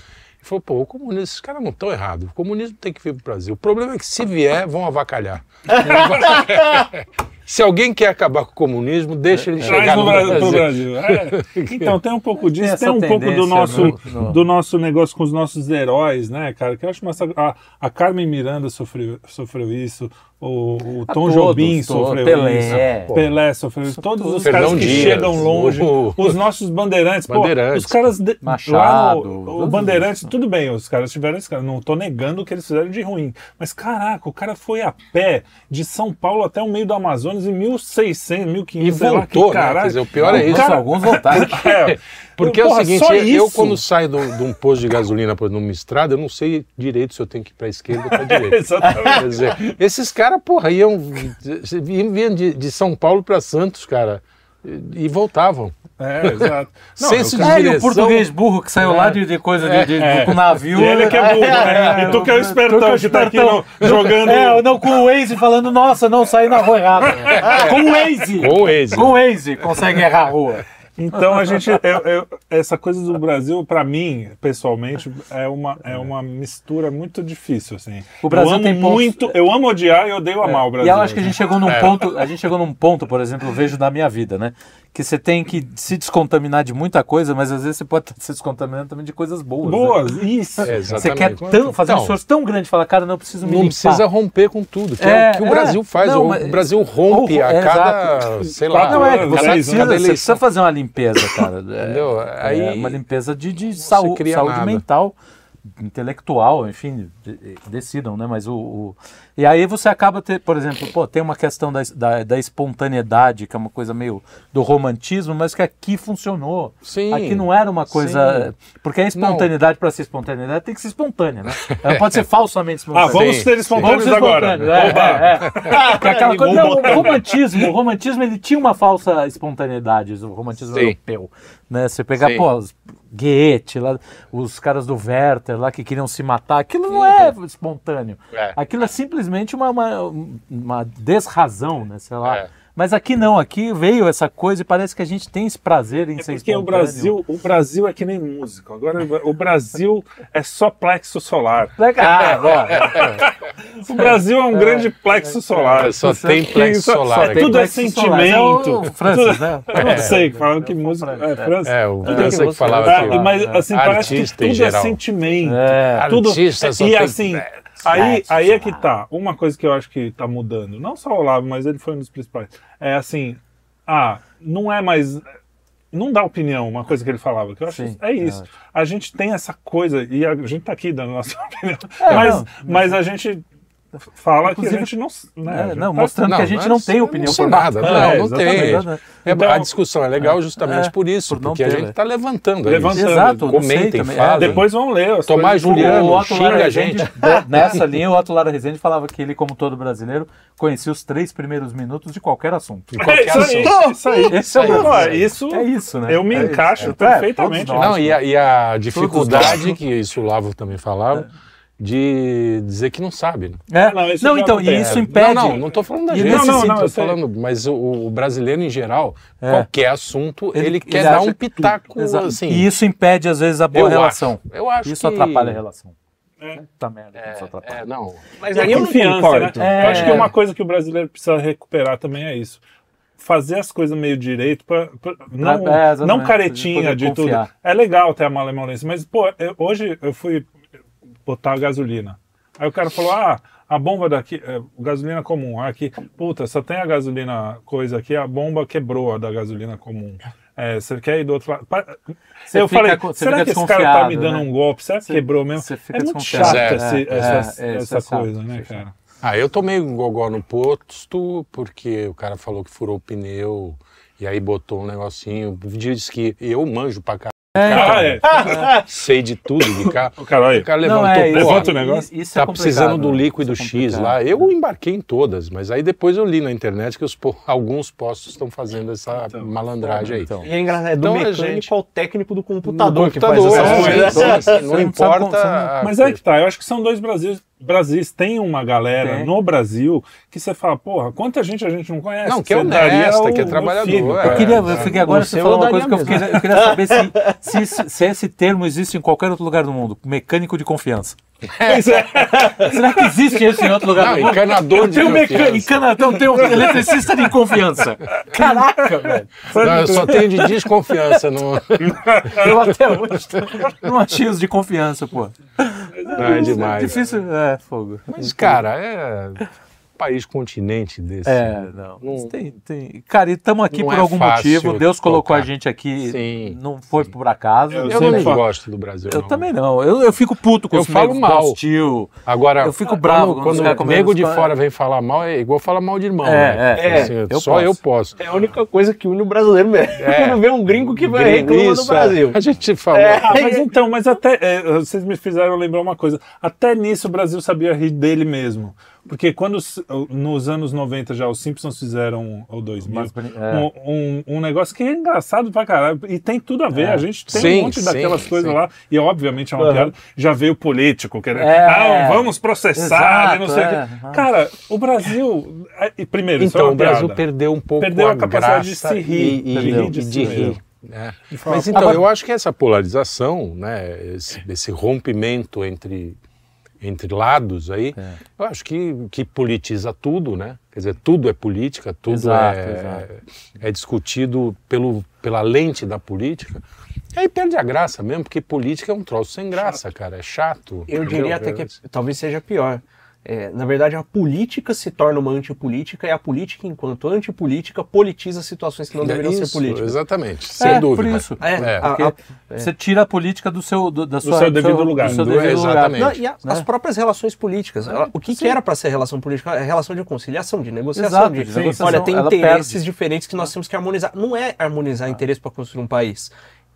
[SPEAKER 1] E falou, pô, o comunismo, esses caras não estão errados, o comunismo tem que vir para o Brasil. O problema é que se vier, vão avacalhar. se alguém quer acabar com o comunismo, deixa ele chegar
[SPEAKER 6] Traz no
[SPEAKER 1] no
[SPEAKER 6] Brasil,
[SPEAKER 1] Brasil.
[SPEAKER 6] É. Então, tem um pouco disso,
[SPEAKER 4] Tem
[SPEAKER 6] tem, um pouco do
[SPEAKER 4] tendência
[SPEAKER 6] nosso,
[SPEAKER 4] no- no-
[SPEAKER 6] do nosso negócio com os nossos heróis, né, cara? Que eu acho massa. A, a Carmen Miranda sofreu, sofreu isso, o, o Tom
[SPEAKER 4] todos,
[SPEAKER 6] Jobim
[SPEAKER 4] todos.
[SPEAKER 6] sofreu
[SPEAKER 4] Pelé.
[SPEAKER 6] isso. Pelé sofreu isso. Todos os
[SPEAKER 1] Fernão
[SPEAKER 6] caras que
[SPEAKER 1] Dias,
[SPEAKER 6] chegam longe,
[SPEAKER 1] o-
[SPEAKER 6] os nossos bandeirantes. pô,
[SPEAKER 1] Bandeirantes.
[SPEAKER 6] os caras de,
[SPEAKER 4] Machado,
[SPEAKER 6] no, o Bandeirantes,
[SPEAKER 4] eles.
[SPEAKER 6] tudo bem, os caras tiveram esse cara. Não tô negando o que eles fizeram de ruim. Mas caraca, o cara foi a pé de São Paulo até o meio do Amazonas em 1600, 1500,
[SPEAKER 1] E
[SPEAKER 6] sei lá,
[SPEAKER 1] voltou,
[SPEAKER 6] que
[SPEAKER 1] né? Quer dizer, o pior é isso.
[SPEAKER 6] Cara-
[SPEAKER 4] alguns voltaram.
[SPEAKER 6] É,
[SPEAKER 1] Porque
[SPEAKER 6] Porra,
[SPEAKER 1] é o seguinte, eu, eu quando saio de um posto de gasolina por numa estrada, eu não sei direito se eu tenho que ir pra esquerda ou pra direita.
[SPEAKER 6] Exatamente.
[SPEAKER 1] Quer dizer, esses caras, porra, iam, iam de, de São Paulo pra Santos, cara, e, e voltavam.
[SPEAKER 6] É, exato. Não,
[SPEAKER 1] Senso
[SPEAKER 6] o
[SPEAKER 1] de
[SPEAKER 6] cara-
[SPEAKER 4] É, e o
[SPEAKER 1] direção.
[SPEAKER 4] português burro que saiu lá de, de coisa de, de-
[SPEAKER 6] É.
[SPEAKER 4] com navio.
[SPEAKER 6] E ele que é burro, né? E tu que é o espertão que tá aqui no- jogando.
[SPEAKER 4] É, não, com o Waze falando, nossa, não, saí na rua errada. Com o Waze.
[SPEAKER 1] Com o Waze.
[SPEAKER 4] Com o Waze, consegue errar a rua.
[SPEAKER 6] Então a gente. eu- eu- essa coisa do Brasil, pra mim, pessoalmente, é uma, é uma mistura muito difícil, assim.
[SPEAKER 4] O Brasil
[SPEAKER 6] eu amo
[SPEAKER 4] tem pontos-
[SPEAKER 6] muito. Eu amo odiar e odeio amar o Brasil.
[SPEAKER 4] E eu acho que a gente chegou num ponto, a gente chegou num ponto, por exemplo, vejo da minha vida, né? Que você tem que se descontaminar de muita coisa, mas às vezes você pode se descontaminando também de coisas boas. né?
[SPEAKER 6] Boas, isso.
[SPEAKER 1] É,
[SPEAKER 4] Você quer tão, fazer um
[SPEAKER 1] Então,
[SPEAKER 4] esforço tão grande, falar, cara, não eu preciso me
[SPEAKER 1] Não
[SPEAKER 4] limpar.
[SPEAKER 1] precisa romper com tudo, que é,
[SPEAKER 4] É,
[SPEAKER 1] o que o
[SPEAKER 4] é.
[SPEAKER 1] Brasil faz.
[SPEAKER 4] Não,
[SPEAKER 1] o
[SPEAKER 4] mas-
[SPEAKER 1] Brasil rompe
[SPEAKER 4] Ou-
[SPEAKER 1] a
[SPEAKER 4] é,
[SPEAKER 1] cada,
[SPEAKER 4] exato.
[SPEAKER 1] sei lá,
[SPEAKER 4] Não é
[SPEAKER 6] Cada
[SPEAKER 4] você precisa,
[SPEAKER 1] cada
[SPEAKER 4] você precisa fazer uma limpeza, cara. É,
[SPEAKER 1] Entendeu?
[SPEAKER 4] é
[SPEAKER 1] Aí
[SPEAKER 4] uma limpeza de, de saúde, saúde mental, intelectual, enfim, de- de- decidam, né? Mas o, o- E aí você acaba, ter, por exemplo, pô, tem uma questão da, da, da espontaneidade, que é uma coisa meio do romantismo, mas que aqui funcionou.
[SPEAKER 1] Sim.
[SPEAKER 4] Aqui não era uma coisa. Porque a espontaneidade, para ser espontaneidade, tem que ser espontânea, né? Ela pode ser falsamente
[SPEAKER 6] Ah,
[SPEAKER 4] espontânea.
[SPEAKER 6] vamos
[SPEAKER 1] Sim.
[SPEAKER 6] ser espontâneos
[SPEAKER 4] ser
[SPEAKER 6] agora.
[SPEAKER 4] é, é, é. É aquela coisa, não,
[SPEAKER 6] o
[SPEAKER 4] romantismo, o romantismo ele tinha uma falsa espontaneidade, o romantismo
[SPEAKER 1] Sim.
[SPEAKER 4] europeu, né? Você pegar,
[SPEAKER 1] Sim.
[SPEAKER 4] pô, Goethe, lá, os caras do Werther lá que queriam se matar, aquilo não é espontâneo.
[SPEAKER 1] É.
[SPEAKER 4] Aquilo é simplesmente uma, uma, uma desrazão, né? Sei lá.
[SPEAKER 1] É.
[SPEAKER 4] Mas aqui não, aqui veio essa coisa e parece que a gente tem esse prazer em
[SPEAKER 6] É
[SPEAKER 4] ser
[SPEAKER 6] porque o. Brasil, o Brasil é que nem música. Agora o Brasil é só plexo solar.
[SPEAKER 4] Ah, agora.
[SPEAKER 6] O Brasil é um grande plexo solar.
[SPEAKER 1] Só tem plexo
[SPEAKER 6] Só-
[SPEAKER 1] solar
[SPEAKER 6] só tem- Tudo é sentimento.
[SPEAKER 4] É o Francis, né?
[SPEAKER 6] Eu não sei, falando que música. É, França.
[SPEAKER 1] É, o
[SPEAKER 6] Tudo
[SPEAKER 1] França que falava
[SPEAKER 6] mas assim, parece que tudo é sentimento.
[SPEAKER 4] É.
[SPEAKER 6] Tudo,
[SPEAKER 1] Artista só
[SPEAKER 6] e
[SPEAKER 1] tem-
[SPEAKER 6] assim,
[SPEAKER 1] é,
[SPEAKER 6] aí,
[SPEAKER 4] plexo
[SPEAKER 6] aí é que tá. Uma coisa que eu acho que tá mudando, não só o Olavo, mas ele foi um dos principais. É assim, ah, não é mais. Não dá opinião, uma coisa que ele falava, que eu acho
[SPEAKER 4] Sim,
[SPEAKER 6] é isso.
[SPEAKER 4] é.
[SPEAKER 6] a gente tem essa coisa, e a gente tá aqui dando nossa opinião,
[SPEAKER 4] É,
[SPEAKER 6] mas,
[SPEAKER 4] não.
[SPEAKER 6] mas a gente fala
[SPEAKER 4] Inclusive-
[SPEAKER 6] que a gente não. Né, a
[SPEAKER 4] É,
[SPEAKER 6] gente
[SPEAKER 4] não,
[SPEAKER 6] tá-
[SPEAKER 4] mostrando que a gente não tem opinião
[SPEAKER 1] não sei nada.
[SPEAKER 6] É,
[SPEAKER 1] Não, não
[SPEAKER 6] exatamente.
[SPEAKER 1] tem. É,
[SPEAKER 6] Então-
[SPEAKER 1] a discussão é legal justamente
[SPEAKER 4] É,
[SPEAKER 1] por isso,
[SPEAKER 4] por não
[SPEAKER 1] porque a
[SPEAKER 4] ter,
[SPEAKER 1] gente
[SPEAKER 4] né?
[SPEAKER 1] está levantando. é
[SPEAKER 6] Levantando.
[SPEAKER 1] isso.
[SPEAKER 4] Exato, não
[SPEAKER 1] Comentem, falem.
[SPEAKER 4] É,
[SPEAKER 6] Depois vão ler.
[SPEAKER 1] Tomás. Juliano,
[SPEAKER 4] O Otto
[SPEAKER 1] xinga
[SPEAKER 4] Lara
[SPEAKER 1] a gente.
[SPEAKER 4] de- Nessa linha, o Otto Lara Rezende falava que ele, como todo brasileiro, conhecia os três primeiros minutos de qualquer assunto.
[SPEAKER 6] É isso aí, isso aí.
[SPEAKER 4] Esse é o
[SPEAKER 6] isso,
[SPEAKER 4] É isso, né?
[SPEAKER 6] eu me
[SPEAKER 4] É
[SPEAKER 6] encaixo
[SPEAKER 4] É,
[SPEAKER 6] perfeitamente.
[SPEAKER 1] Não, e a, a dificuldade, que isso o Lavo também falava, de dizer que não sabe. Né?
[SPEAKER 4] É,
[SPEAKER 6] Não, isso
[SPEAKER 4] não, então,
[SPEAKER 6] não
[SPEAKER 4] e isso
[SPEAKER 6] é.
[SPEAKER 4] impede.
[SPEAKER 1] Não, não, não estou falando da
[SPEAKER 4] E
[SPEAKER 1] gente.
[SPEAKER 4] nesse
[SPEAKER 6] Não, não, não,
[SPEAKER 1] tô falando, mas o, o brasileiro em geral,
[SPEAKER 4] É.
[SPEAKER 1] qualquer assunto, ele,
[SPEAKER 4] Ele-
[SPEAKER 1] quer
[SPEAKER 4] ele
[SPEAKER 1] dar um pitaco
[SPEAKER 4] Exato.
[SPEAKER 1] assim.
[SPEAKER 4] E isso impede, às vezes, a boa
[SPEAKER 1] Eu
[SPEAKER 4] relação.
[SPEAKER 1] acho, eu acho
[SPEAKER 4] isso
[SPEAKER 1] que-
[SPEAKER 4] atrapalha a relação.
[SPEAKER 6] É.
[SPEAKER 4] Puta merda, isso atrapalha.
[SPEAKER 1] É, não.
[SPEAKER 5] Mas
[SPEAKER 6] a
[SPEAKER 5] aí eu não concordo.
[SPEAKER 6] né?
[SPEAKER 4] É.
[SPEAKER 6] Eu acho que uma coisa que o brasileiro precisa recuperar também é isso. Fazer as coisas meio direito, pra, pra- não,
[SPEAKER 4] é,
[SPEAKER 6] não caretinha de tudo. É legal ter a malemolência, mas pô, eu- hoje eu fui botar gasolina. Aí o cara falou: ah, a bomba daqui, é, gasolina comum. Aqui, puta, só tem a gasolina coisa aqui, a bomba quebrou a da gasolina comum. É, você quer ir do outro lado?
[SPEAKER 4] Você
[SPEAKER 6] eu
[SPEAKER 4] fica
[SPEAKER 6] falei, será que esse cara tá me dando
[SPEAKER 4] né?
[SPEAKER 6] um golpe? Será que
[SPEAKER 4] Você-
[SPEAKER 6] quebrou mesmo?
[SPEAKER 4] você fica
[SPEAKER 6] É muito chato
[SPEAKER 1] É,
[SPEAKER 6] esse-
[SPEAKER 4] é,
[SPEAKER 6] essa,
[SPEAKER 4] é,
[SPEAKER 6] essa
[SPEAKER 4] é chato,
[SPEAKER 6] coisa, né,
[SPEAKER 4] isso é
[SPEAKER 6] cara?
[SPEAKER 1] Ah, eu tomei um gogó no posto porque o cara falou que furou o pneu e aí botou um negocinho. Diz que eu manjo pra caralho.
[SPEAKER 6] Ah, é.
[SPEAKER 1] Sei de tudo de carro.
[SPEAKER 6] O cara,
[SPEAKER 1] O cara
[SPEAKER 4] Não,
[SPEAKER 1] levantou,
[SPEAKER 4] é,
[SPEAKER 1] pô,
[SPEAKER 6] levanta o negócio.
[SPEAKER 4] Isso é
[SPEAKER 1] tá precisando do
[SPEAKER 4] né?
[SPEAKER 1] líquido
[SPEAKER 4] é
[SPEAKER 1] X lá. Eu embarquei em todas, mas aí depois eu li na internet que os alguns postos estão fazendo essa malandragem aí.
[SPEAKER 4] Então.
[SPEAKER 5] E é engraçado, é do
[SPEAKER 1] Então, a
[SPEAKER 5] mecânico
[SPEAKER 1] gente-
[SPEAKER 5] ao técnico do computador,
[SPEAKER 1] No
[SPEAKER 5] que faz
[SPEAKER 1] computador,
[SPEAKER 5] essas
[SPEAKER 1] é,
[SPEAKER 5] coisas.
[SPEAKER 1] então, assim, não
[SPEAKER 4] não
[SPEAKER 1] importa.
[SPEAKER 4] como- você não-
[SPEAKER 1] a
[SPEAKER 6] Mas é que tá, eu acho que são dois Brasis. Brasis tem uma galera
[SPEAKER 4] Tem.
[SPEAKER 6] no Brasil que você fala, porra, quanta gente a gente não conhece?
[SPEAKER 1] Não, que é honesta,
[SPEAKER 6] o
[SPEAKER 1] que é
[SPEAKER 6] meu
[SPEAKER 1] trabalhador, é.
[SPEAKER 4] Eu queria, eu fiquei agora
[SPEAKER 5] Você
[SPEAKER 4] falou uma
[SPEAKER 5] eu
[SPEAKER 4] coisa que eu queria, eu queria saber se, se, se esse termo existe em qualquer outro lugar do mundo. Mecânico de confiança.
[SPEAKER 6] Pois é.
[SPEAKER 4] Será que existe isso em outro lugar
[SPEAKER 1] Não, encanador de
[SPEAKER 4] Tem um mecânico,
[SPEAKER 1] confiança.
[SPEAKER 4] encanador, tem um eletricista de confiança. Caraca, velho.
[SPEAKER 1] Não, eu só tenho de desconfiança. Não,
[SPEAKER 4] Eu até hoje não achei os de confiança, pô.
[SPEAKER 1] não é demais.
[SPEAKER 4] Difícil, é, fogo.
[SPEAKER 1] Mas, cara, é. País continente desse.
[SPEAKER 4] É, não.
[SPEAKER 1] Não-
[SPEAKER 4] Tem, tem... Cara, e estamos aqui
[SPEAKER 1] Não
[SPEAKER 4] por
[SPEAKER 1] é
[SPEAKER 4] algum motivo. Deus colocou
[SPEAKER 1] tocar.
[SPEAKER 4] a gente aqui.
[SPEAKER 1] Sim,
[SPEAKER 4] Não foi por acaso.
[SPEAKER 6] Eu
[SPEAKER 1] Eu, não
[SPEAKER 6] falo-
[SPEAKER 1] gosto do Brasil.
[SPEAKER 4] Eu
[SPEAKER 1] não.
[SPEAKER 4] também não. Eu, eu fico puto com
[SPEAKER 1] Eu
[SPEAKER 4] os
[SPEAKER 1] falo mal.
[SPEAKER 4] hostil.
[SPEAKER 1] Agora,
[SPEAKER 4] Eu fico bravo
[SPEAKER 1] quando,
[SPEAKER 4] quando
[SPEAKER 1] quando o nego de fora vem falar mal, é igual falar mal de irmão.
[SPEAKER 4] É,
[SPEAKER 1] né?
[SPEAKER 4] é,
[SPEAKER 1] Assim,
[SPEAKER 4] eu
[SPEAKER 1] só
[SPEAKER 4] posso.
[SPEAKER 1] eu posso.
[SPEAKER 5] É a única coisa que une o brasileiro mesmo.
[SPEAKER 1] É.
[SPEAKER 5] Quando vê um gringo que vai reclamar do
[SPEAKER 1] é.
[SPEAKER 5] Brasil.
[SPEAKER 1] A gente falou.
[SPEAKER 6] Ah, mas então, mas até. é, vocês me fizeram lembrar uma coisa. Até nisso o Brasil sabia rir dele mesmo. Porque quando os- nos anos 90 já os Simpsons fizeram, ou 2000,
[SPEAKER 4] Mas, é.
[SPEAKER 6] um, um, um negócio que é engraçado pra caralho. E tem tudo a ver.
[SPEAKER 4] É.
[SPEAKER 6] A gente tem
[SPEAKER 1] Sim,
[SPEAKER 6] um monte
[SPEAKER 1] sim,
[SPEAKER 6] daquelas coisas
[SPEAKER 1] sim.
[SPEAKER 6] lá. E obviamente é uma
[SPEAKER 5] Uhum.
[SPEAKER 6] piada. Já veio político querendo.
[SPEAKER 4] É.
[SPEAKER 6] Não, vamos processar e não
[SPEAKER 4] Exato,
[SPEAKER 6] sei o
[SPEAKER 4] é.
[SPEAKER 6] quê. Cara, o Brasil. é, primeiro, é
[SPEAKER 1] Então,
[SPEAKER 6] uma
[SPEAKER 1] o Brasil
[SPEAKER 6] piada.
[SPEAKER 1] perdeu um pouco
[SPEAKER 6] Perdeu
[SPEAKER 1] a,
[SPEAKER 6] a capacidade de se rir,
[SPEAKER 1] e, e-
[SPEAKER 6] perdeu.
[SPEAKER 1] e de,
[SPEAKER 6] De
[SPEAKER 1] rir. né?
[SPEAKER 6] De falar,
[SPEAKER 1] Mas então,
[SPEAKER 4] Agora-
[SPEAKER 1] eu acho que essa polarização, né, esse, esse rompimento entre, entre lados aí,
[SPEAKER 4] É.
[SPEAKER 1] eu acho que, que politiza tudo, né? Quer dizer, tudo é política, tudo
[SPEAKER 4] Exato,
[SPEAKER 1] é,
[SPEAKER 4] exato.
[SPEAKER 1] é discutido pelo, pela lente da política. E aí perde a graça mesmo, porque política é um troço sem graça, cara. É chato.
[SPEAKER 5] Eu diria até que
[SPEAKER 1] É-
[SPEAKER 5] talvez seja pior. É, na verdade, a política se torna uma antipolítica e a política, enquanto antipolítica, politiza situações que não deveriam
[SPEAKER 1] Isso,
[SPEAKER 5] ser políticas.
[SPEAKER 1] Exatamente, sem
[SPEAKER 4] é,
[SPEAKER 1] dúvida.
[SPEAKER 4] por isso.
[SPEAKER 5] É,
[SPEAKER 1] É.
[SPEAKER 5] a- a-
[SPEAKER 4] você tira a política do seu, do, da sua,
[SPEAKER 6] seu devido lugar.
[SPEAKER 4] Do seu
[SPEAKER 1] Do-
[SPEAKER 4] devido lugar.
[SPEAKER 1] exatamente.
[SPEAKER 5] Não, e a-
[SPEAKER 4] Né?
[SPEAKER 5] as próprias relações políticas. Ela- o que, que era para ser relação política? É relação de conciliação, de negociação.
[SPEAKER 4] Exato,
[SPEAKER 5] de,
[SPEAKER 4] de negociação.
[SPEAKER 5] Olha, tem interesses
[SPEAKER 4] perde.
[SPEAKER 5] diferentes que nós temos que harmonizar. Não é harmonizar interesse para construir um país.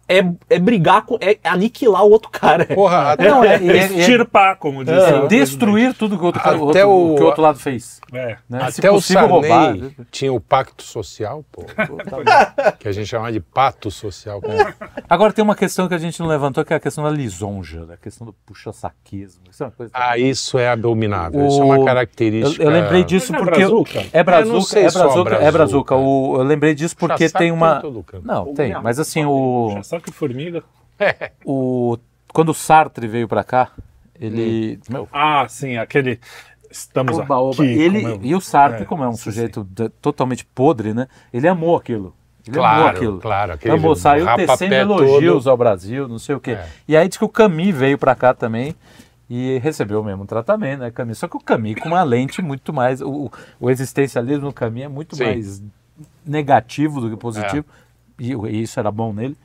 [SPEAKER 5] É, é brigar com. É aniquilar o outro cara.
[SPEAKER 1] Porra, até,
[SPEAKER 4] Não, é, é, é,
[SPEAKER 6] Extirpar, como diz
[SPEAKER 4] é
[SPEAKER 6] o
[SPEAKER 4] destruir tudo que o outro,
[SPEAKER 1] Até
[SPEAKER 4] o outro-
[SPEAKER 1] o-
[SPEAKER 4] que o outro lado fez.
[SPEAKER 6] É.
[SPEAKER 4] Né? Se
[SPEAKER 1] até o Sarney
[SPEAKER 4] roubar. né?
[SPEAKER 1] tinha o pacto social, pô, que a gente chama de pato social.
[SPEAKER 4] Agora tem uma questão que a gente não levantou, que é a questão da lisonja, a questão do puxa-saquismo. Isso é uma coisa
[SPEAKER 1] Ah, isso é abominável. Isso é uma
[SPEAKER 4] O-
[SPEAKER 1] característica.
[SPEAKER 4] Eu, eu lembrei disso
[SPEAKER 6] Mas é
[SPEAKER 4] porque.
[SPEAKER 6] brazuca?
[SPEAKER 4] É
[SPEAKER 1] Eu
[SPEAKER 4] brazuca,
[SPEAKER 1] sei
[SPEAKER 4] é brazuca, é
[SPEAKER 1] brazuca.
[SPEAKER 4] O- eu lembrei disso porque tem uma. Não, tem, mas assim, o,
[SPEAKER 6] Saco e formiga.
[SPEAKER 4] o. Quando o Sartre veio pra cá, ele. Meu,
[SPEAKER 6] Ah, sim, aquele. Estamos
[SPEAKER 4] oba, oba.
[SPEAKER 6] aqui.
[SPEAKER 4] Ele,
[SPEAKER 6] eu-
[SPEAKER 4] e o Sartre,
[SPEAKER 6] É,
[SPEAKER 4] como é um sujeito de- totalmente podre, né? Ele amou aquilo. Ele amou
[SPEAKER 1] Claro,
[SPEAKER 4] aquilo.
[SPEAKER 1] claro. Aquele
[SPEAKER 4] Amor, saiu tecendo elogios
[SPEAKER 1] todo.
[SPEAKER 4] ao Brasil, não sei o quê.
[SPEAKER 1] É.
[SPEAKER 4] E aí diz que o Camille veio pra cá também e recebeu o mesmo tratamento, né, Camille? Só que o Camille com uma lente muito mais... O, o existencialismo do Camille é muito
[SPEAKER 1] Sim. É.
[SPEAKER 4] mais negativo do que positivo. E, e isso era bom nele.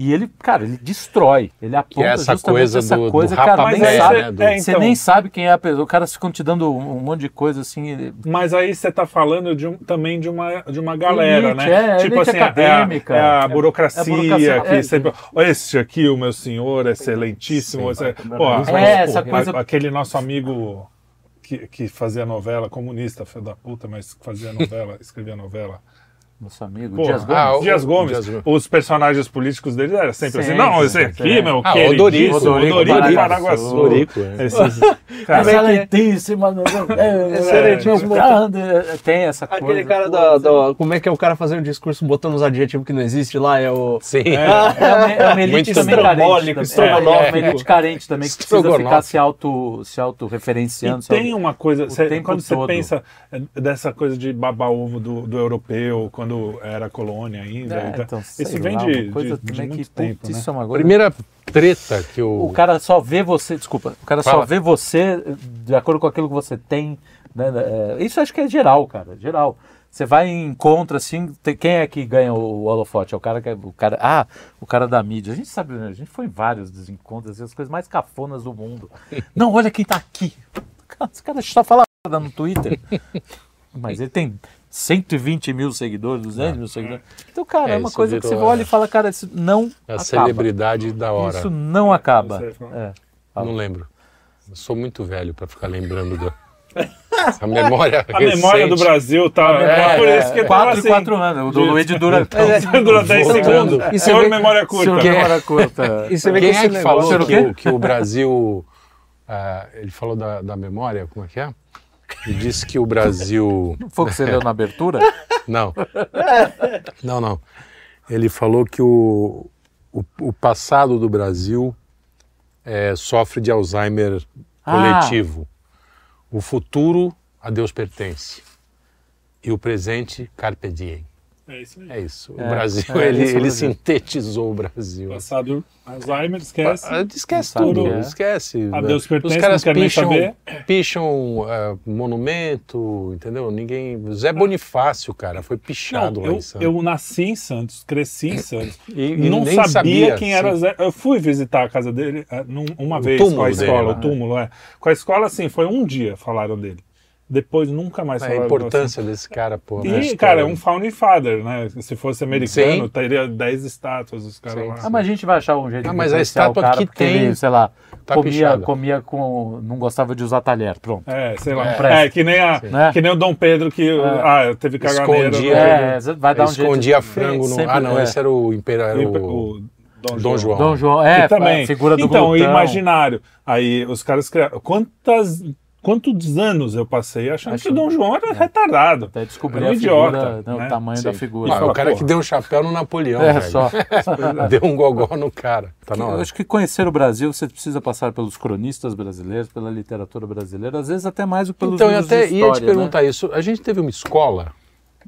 [SPEAKER 4] E ele, cara, ele destrói. Ele aponta
[SPEAKER 1] é essa
[SPEAKER 4] justamente
[SPEAKER 1] coisa
[SPEAKER 4] essa
[SPEAKER 1] do- do
[SPEAKER 4] coisa, cara,
[SPEAKER 1] rapapé,
[SPEAKER 4] nem
[SPEAKER 6] Mas aí
[SPEAKER 4] sabe,
[SPEAKER 6] você-
[SPEAKER 1] né, do-
[SPEAKER 6] é,
[SPEAKER 4] Você
[SPEAKER 6] então,
[SPEAKER 4] nem sabe quem é a pessoa. O cara ficam te dando um, um monte de coisa assim. ele-
[SPEAKER 6] Mas aí você tá falando de um- também de uma, de uma galera,
[SPEAKER 4] Elite,
[SPEAKER 6] né?
[SPEAKER 4] é,
[SPEAKER 6] tipo assim, é a-
[SPEAKER 4] acadêmica.
[SPEAKER 6] É, a
[SPEAKER 4] É- é
[SPEAKER 6] burocracia
[SPEAKER 4] a burocracia,
[SPEAKER 6] que
[SPEAKER 4] é.
[SPEAKER 6] sempre. Este aqui, o meu senhor, excelentíssimo. esse- pô,
[SPEAKER 4] É, essa
[SPEAKER 6] a-
[SPEAKER 4] coisa-
[SPEAKER 6] Aquele nosso amigo que, que fazia novela, comunista, filho da puta, mas fazia novela, escrevia novela.
[SPEAKER 4] Nosso amigo,
[SPEAKER 6] Porra,
[SPEAKER 4] Dias Gomes.
[SPEAKER 1] ah, o-
[SPEAKER 6] Dias Gomes.
[SPEAKER 1] Dias Gomes.
[SPEAKER 6] Os personagens políticos dele eram sempre assim.
[SPEAKER 4] Sempre,
[SPEAKER 6] Não, esse aqui,
[SPEAKER 4] é.
[SPEAKER 6] meu,
[SPEAKER 1] Ah,
[SPEAKER 6] queridíssimo,
[SPEAKER 1] Odorico,
[SPEAKER 6] Odorico,
[SPEAKER 4] Odorico, Paraguaçu.
[SPEAKER 1] Odorico, é.
[SPEAKER 6] Esses- cara,
[SPEAKER 4] Excelentíssima.
[SPEAKER 5] Excelentíssimo.
[SPEAKER 4] Tem essa coisa.
[SPEAKER 5] Aquele cara da, da- Como é que é o cara fazendo um discurso botando uns adjetivos que não existe lá? É o.
[SPEAKER 1] Sim.
[SPEAKER 4] É uma, é uma elite
[SPEAKER 1] Muito
[SPEAKER 4] também carente.
[SPEAKER 5] estrogonófico.
[SPEAKER 4] É, é uma elite carente também que precisa ficar se auto se autorreferenciando.
[SPEAKER 6] E
[SPEAKER 4] se
[SPEAKER 6] tem uma coisa, quando você pensa dessa coisa de babar ovo do, do europeu, quando era colônia ainda,
[SPEAKER 4] É,
[SPEAKER 6] então,
[SPEAKER 4] então,
[SPEAKER 6] isso vem
[SPEAKER 4] lá,
[SPEAKER 6] de,
[SPEAKER 4] coisa
[SPEAKER 6] de, de muito
[SPEAKER 4] que,
[SPEAKER 6] tempo,
[SPEAKER 4] putz,
[SPEAKER 6] né?
[SPEAKER 4] isso é uma coisa.
[SPEAKER 1] Primeira treta que eu.
[SPEAKER 4] O cara só vê você, desculpa, o cara só
[SPEAKER 1] Fala.
[SPEAKER 4] vê você de acordo com aquilo que você tem. né, é, isso acho que é geral, cara, geral. Você vai em encontro assim, tem- quem é que ganha o, o holofote? É o cara que é o cara, ah, o cara da mídia. A gente sabe, né, a gente foi em vários dos encontros, assim, as coisas mais cafonas do mundo. Não, olha quem tá aqui. Esse cara só fala merda no Twitter. Mas ele tem 120 mil seguidores, 200 mil seguidores. Então, cara, é,
[SPEAKER 1] É,
[SPEAKER 4] uma coisa que você
[SPEAKER 1] virou,
[SPEAKER 4] olha
[SPEAKER 1] é.
[SPEAKER 4] e fala, cara, isso não
[SPEAKER 1] A
[SPEAKER 4] acaba.
[SPEAKER 1] celebridade da hora.
[SPEAKER 4] Isso não acaba.
[SPEAKER 6] Você fala.
[SPEAKER 4] É.
[SPEAKER 1] Não lembro. Eu sou muito velho para ficar lembrando do. Essa memória.
[SPEAKER 6] A memória do
[SPEAKER 1] recente.
[SPEAKER 6] Brasil tá.
[SPEAKER 4] É,
[SPEAKER 6] por isso que
[SPEAKER 4] é, quatro
[SPEAKER 6] assim,
[SPEAKER 4] quatro anos. O do Luigi dura.
[SPEAKER 6] dura 10
[SPEAKER 1] Voltando.
[SPEAKER 6] segundos.
[SPEAKER 5] E você
[SPEAKER 6] Senhor
[SPEAKER 5] vê-
[SPEAKER 6] memória curta.
[SPEAKER 4] Senhor memória curta.
[SPEAKER 5] E você vê
[SPEAKER 1] Quem
[SPEAKER 5] que
[SPEAKER 1] é que falou
[SPEAKER 4] o
[SPEAKER 1] que o, que o Brasil. ah, ele falou da, da memória, como é que é? Ele disse que o Brasil.
[SPEAKER 4] Foi o que você leu na abertura?
[SPEAKER 1] Não. Não, não. Ele falou que o, o, o passado do Brasil eh, sofre de Alzheimer
[SPEAKER 4] Ah.
[SPEAKER 1] coletivo. O futuro a Deus pertence. E o presente, carpe diem.
[SPEAKER 6] É isso aí.
[SPEAKER 1] É isso. O
[SPEAKER 4] É,
[SPEAKER 1] Brasil,
[SPEAKER 4] é,
[SPEAKER 1] ele,
[SPEAKER 4] é o
[SPEAKER 1] ele
[SPEAKER 4] Brasil.
[SPEAKER 1] sintetizou o Brasil.
[SPEAKER 6] Passado Alzheimer, esquece.
[SPEAKER 1] Ah, Esquece
[SPEAKER 4] Não
[SPEAKER 1] tudo,
[SPEAKER 4] o é.
[SPEAKER 1] esquece.
[SPEAKER 6] Adeus
[SPEAKER 1] Os
[SPEAKER 6] pertence,
[SPEAKER 1] caras
[SPEAKER 6] não quero nem
[SPEAKER 1] picham, picham ah, monumento, entendeu? Ninguém. Zé Bonifácio, cara, foi
[SPEAKER 6] Não,
[SPEAKER 1] pichado lá
[SPEAKER 6] eu,
[SPEAKER 1] em Santos.
[SPEAKER 6] eu nasci em Santos, cresci em Santos.
[SPEAKER 1] E- e
[SPEAKER 6] não
[SPEAKER 1] nem
[SPEAKER 6] sabia,
[SPEAKER 1] sabia,
[SPEAKER 6] quem era
[SPEAKER 1] sim.
[SPEAKER 6] Zé. Eu fui visitar a casa dele eh, num- uma vez
[SPEAKER 1] túmulo
[SPEAKER 6] com a
[SPEAKER 1] dele
[SPEAKER 6] escola,
[SPEAKER 1] lá.
[SPEAKER 6] o túmulo, é. Com a escola, assim, foi um dia falaram dele. Depois nunca mais
[SPEAKER 1] a
[SPEAKER 6] falaram
[SPEAKER 1] importância desse cara, pô.
[SPEAKER 6] assim. E,
[SPEAKER 1] história.
[SPEAKER 6] cara, é um founding father, né? Se fosse americano,
[SPEAKER 1] Sim.
[SPEAKER 6] teria 10 estátuas, os caras lá.
[SPEAKER 4] Ah, mas a gente vai achar um jeito
[SPEAKER 1] Ah,
[SPEAKER 4] de
[SPEAKER 1] mas a estátua
[SPEAKER 4] cara
[SPEAKER 1] que tem
[SPEAKER 4] ele, sei lá,
[SPEAKER 1] tá
[SPEAKER 4] comia,
[SPEAKER 1] pichada.
[SPEAKER 4] comia com. não gostava de usar talher. Pronto.
[SPEAKER 6] É, sei lá. É,
[SPEAKER 4] presta.
[SPEAKER 6] que, nem a,
[SPEAKER 4] Né?
[SPEAKER 6] que nem o Dom Pedro que ah, teve caganeira.
[SPEAKER 1] Escondia.
[SPEAKER 6] né?
[SPEAKER 4] É, vai dar um jeito.
[SPEAKER 1] Escondia frango no.
[SPEAKER 4] Sempre-
[SPEAKER 1] ah, não,
[SPEAKER 4] é.
[SPEAKER 1] esse era o imperador.
[SPEAKER 6] O, Dom,
[SPEAKER 1] Dom João.
[SPEAKER 4] Dom João, é,
[SPEAKER 6] que também.
[SPEAKER 4] a figura do
[SPEAKER 6] então, o
[SPEAKER 4] glutão.
[SPEAKER 6] imaginário. Aí os caras escrevem. Quantas, quantos anos eu passei achando
[SPEAKER 4] Acho-
[SPEAKER 6] que o Dom João era retardado.
[SPEAKER 4] Até descobrir
[SPEAKER 6] Era um
[SPEAKER 4] a figura,
[SPEAKER 6] idiota,
[SPEAKER 4] né,
[SPEAKER 6] né?
[SPEAKER 4] o tamanho da
[SPEAKER 1] Sim.
[SPEAKER 4] figura.
[SPEAKER 1] Ah,
[SPEAKER 6] fala,
[SPEAKER 1] o cara
[SPEAKER 6] porra.
[SPEAKER 1] que deu um chapéu no Napoleão,
[SPEAKER 4] é,
[SPEAKER 1] velho.
[SPEAKER 4] só.
[SPEAKER 1] Deu um gogó no cara. Tá na
[SPEAKER 4] Eu
[SPEAKER 1] hora.
[SPEAKER 4] acho que conhecer o Brasil, você precisa passar pelos cronistas brasileiros, pela literatura brasileira, às vezes até mais do que pelos
[SPEAKER 1] Então, eu até ia te
[SPEAKER 4] né?
[SPEAKER 1] perguntar isso. A gente teve uma escola,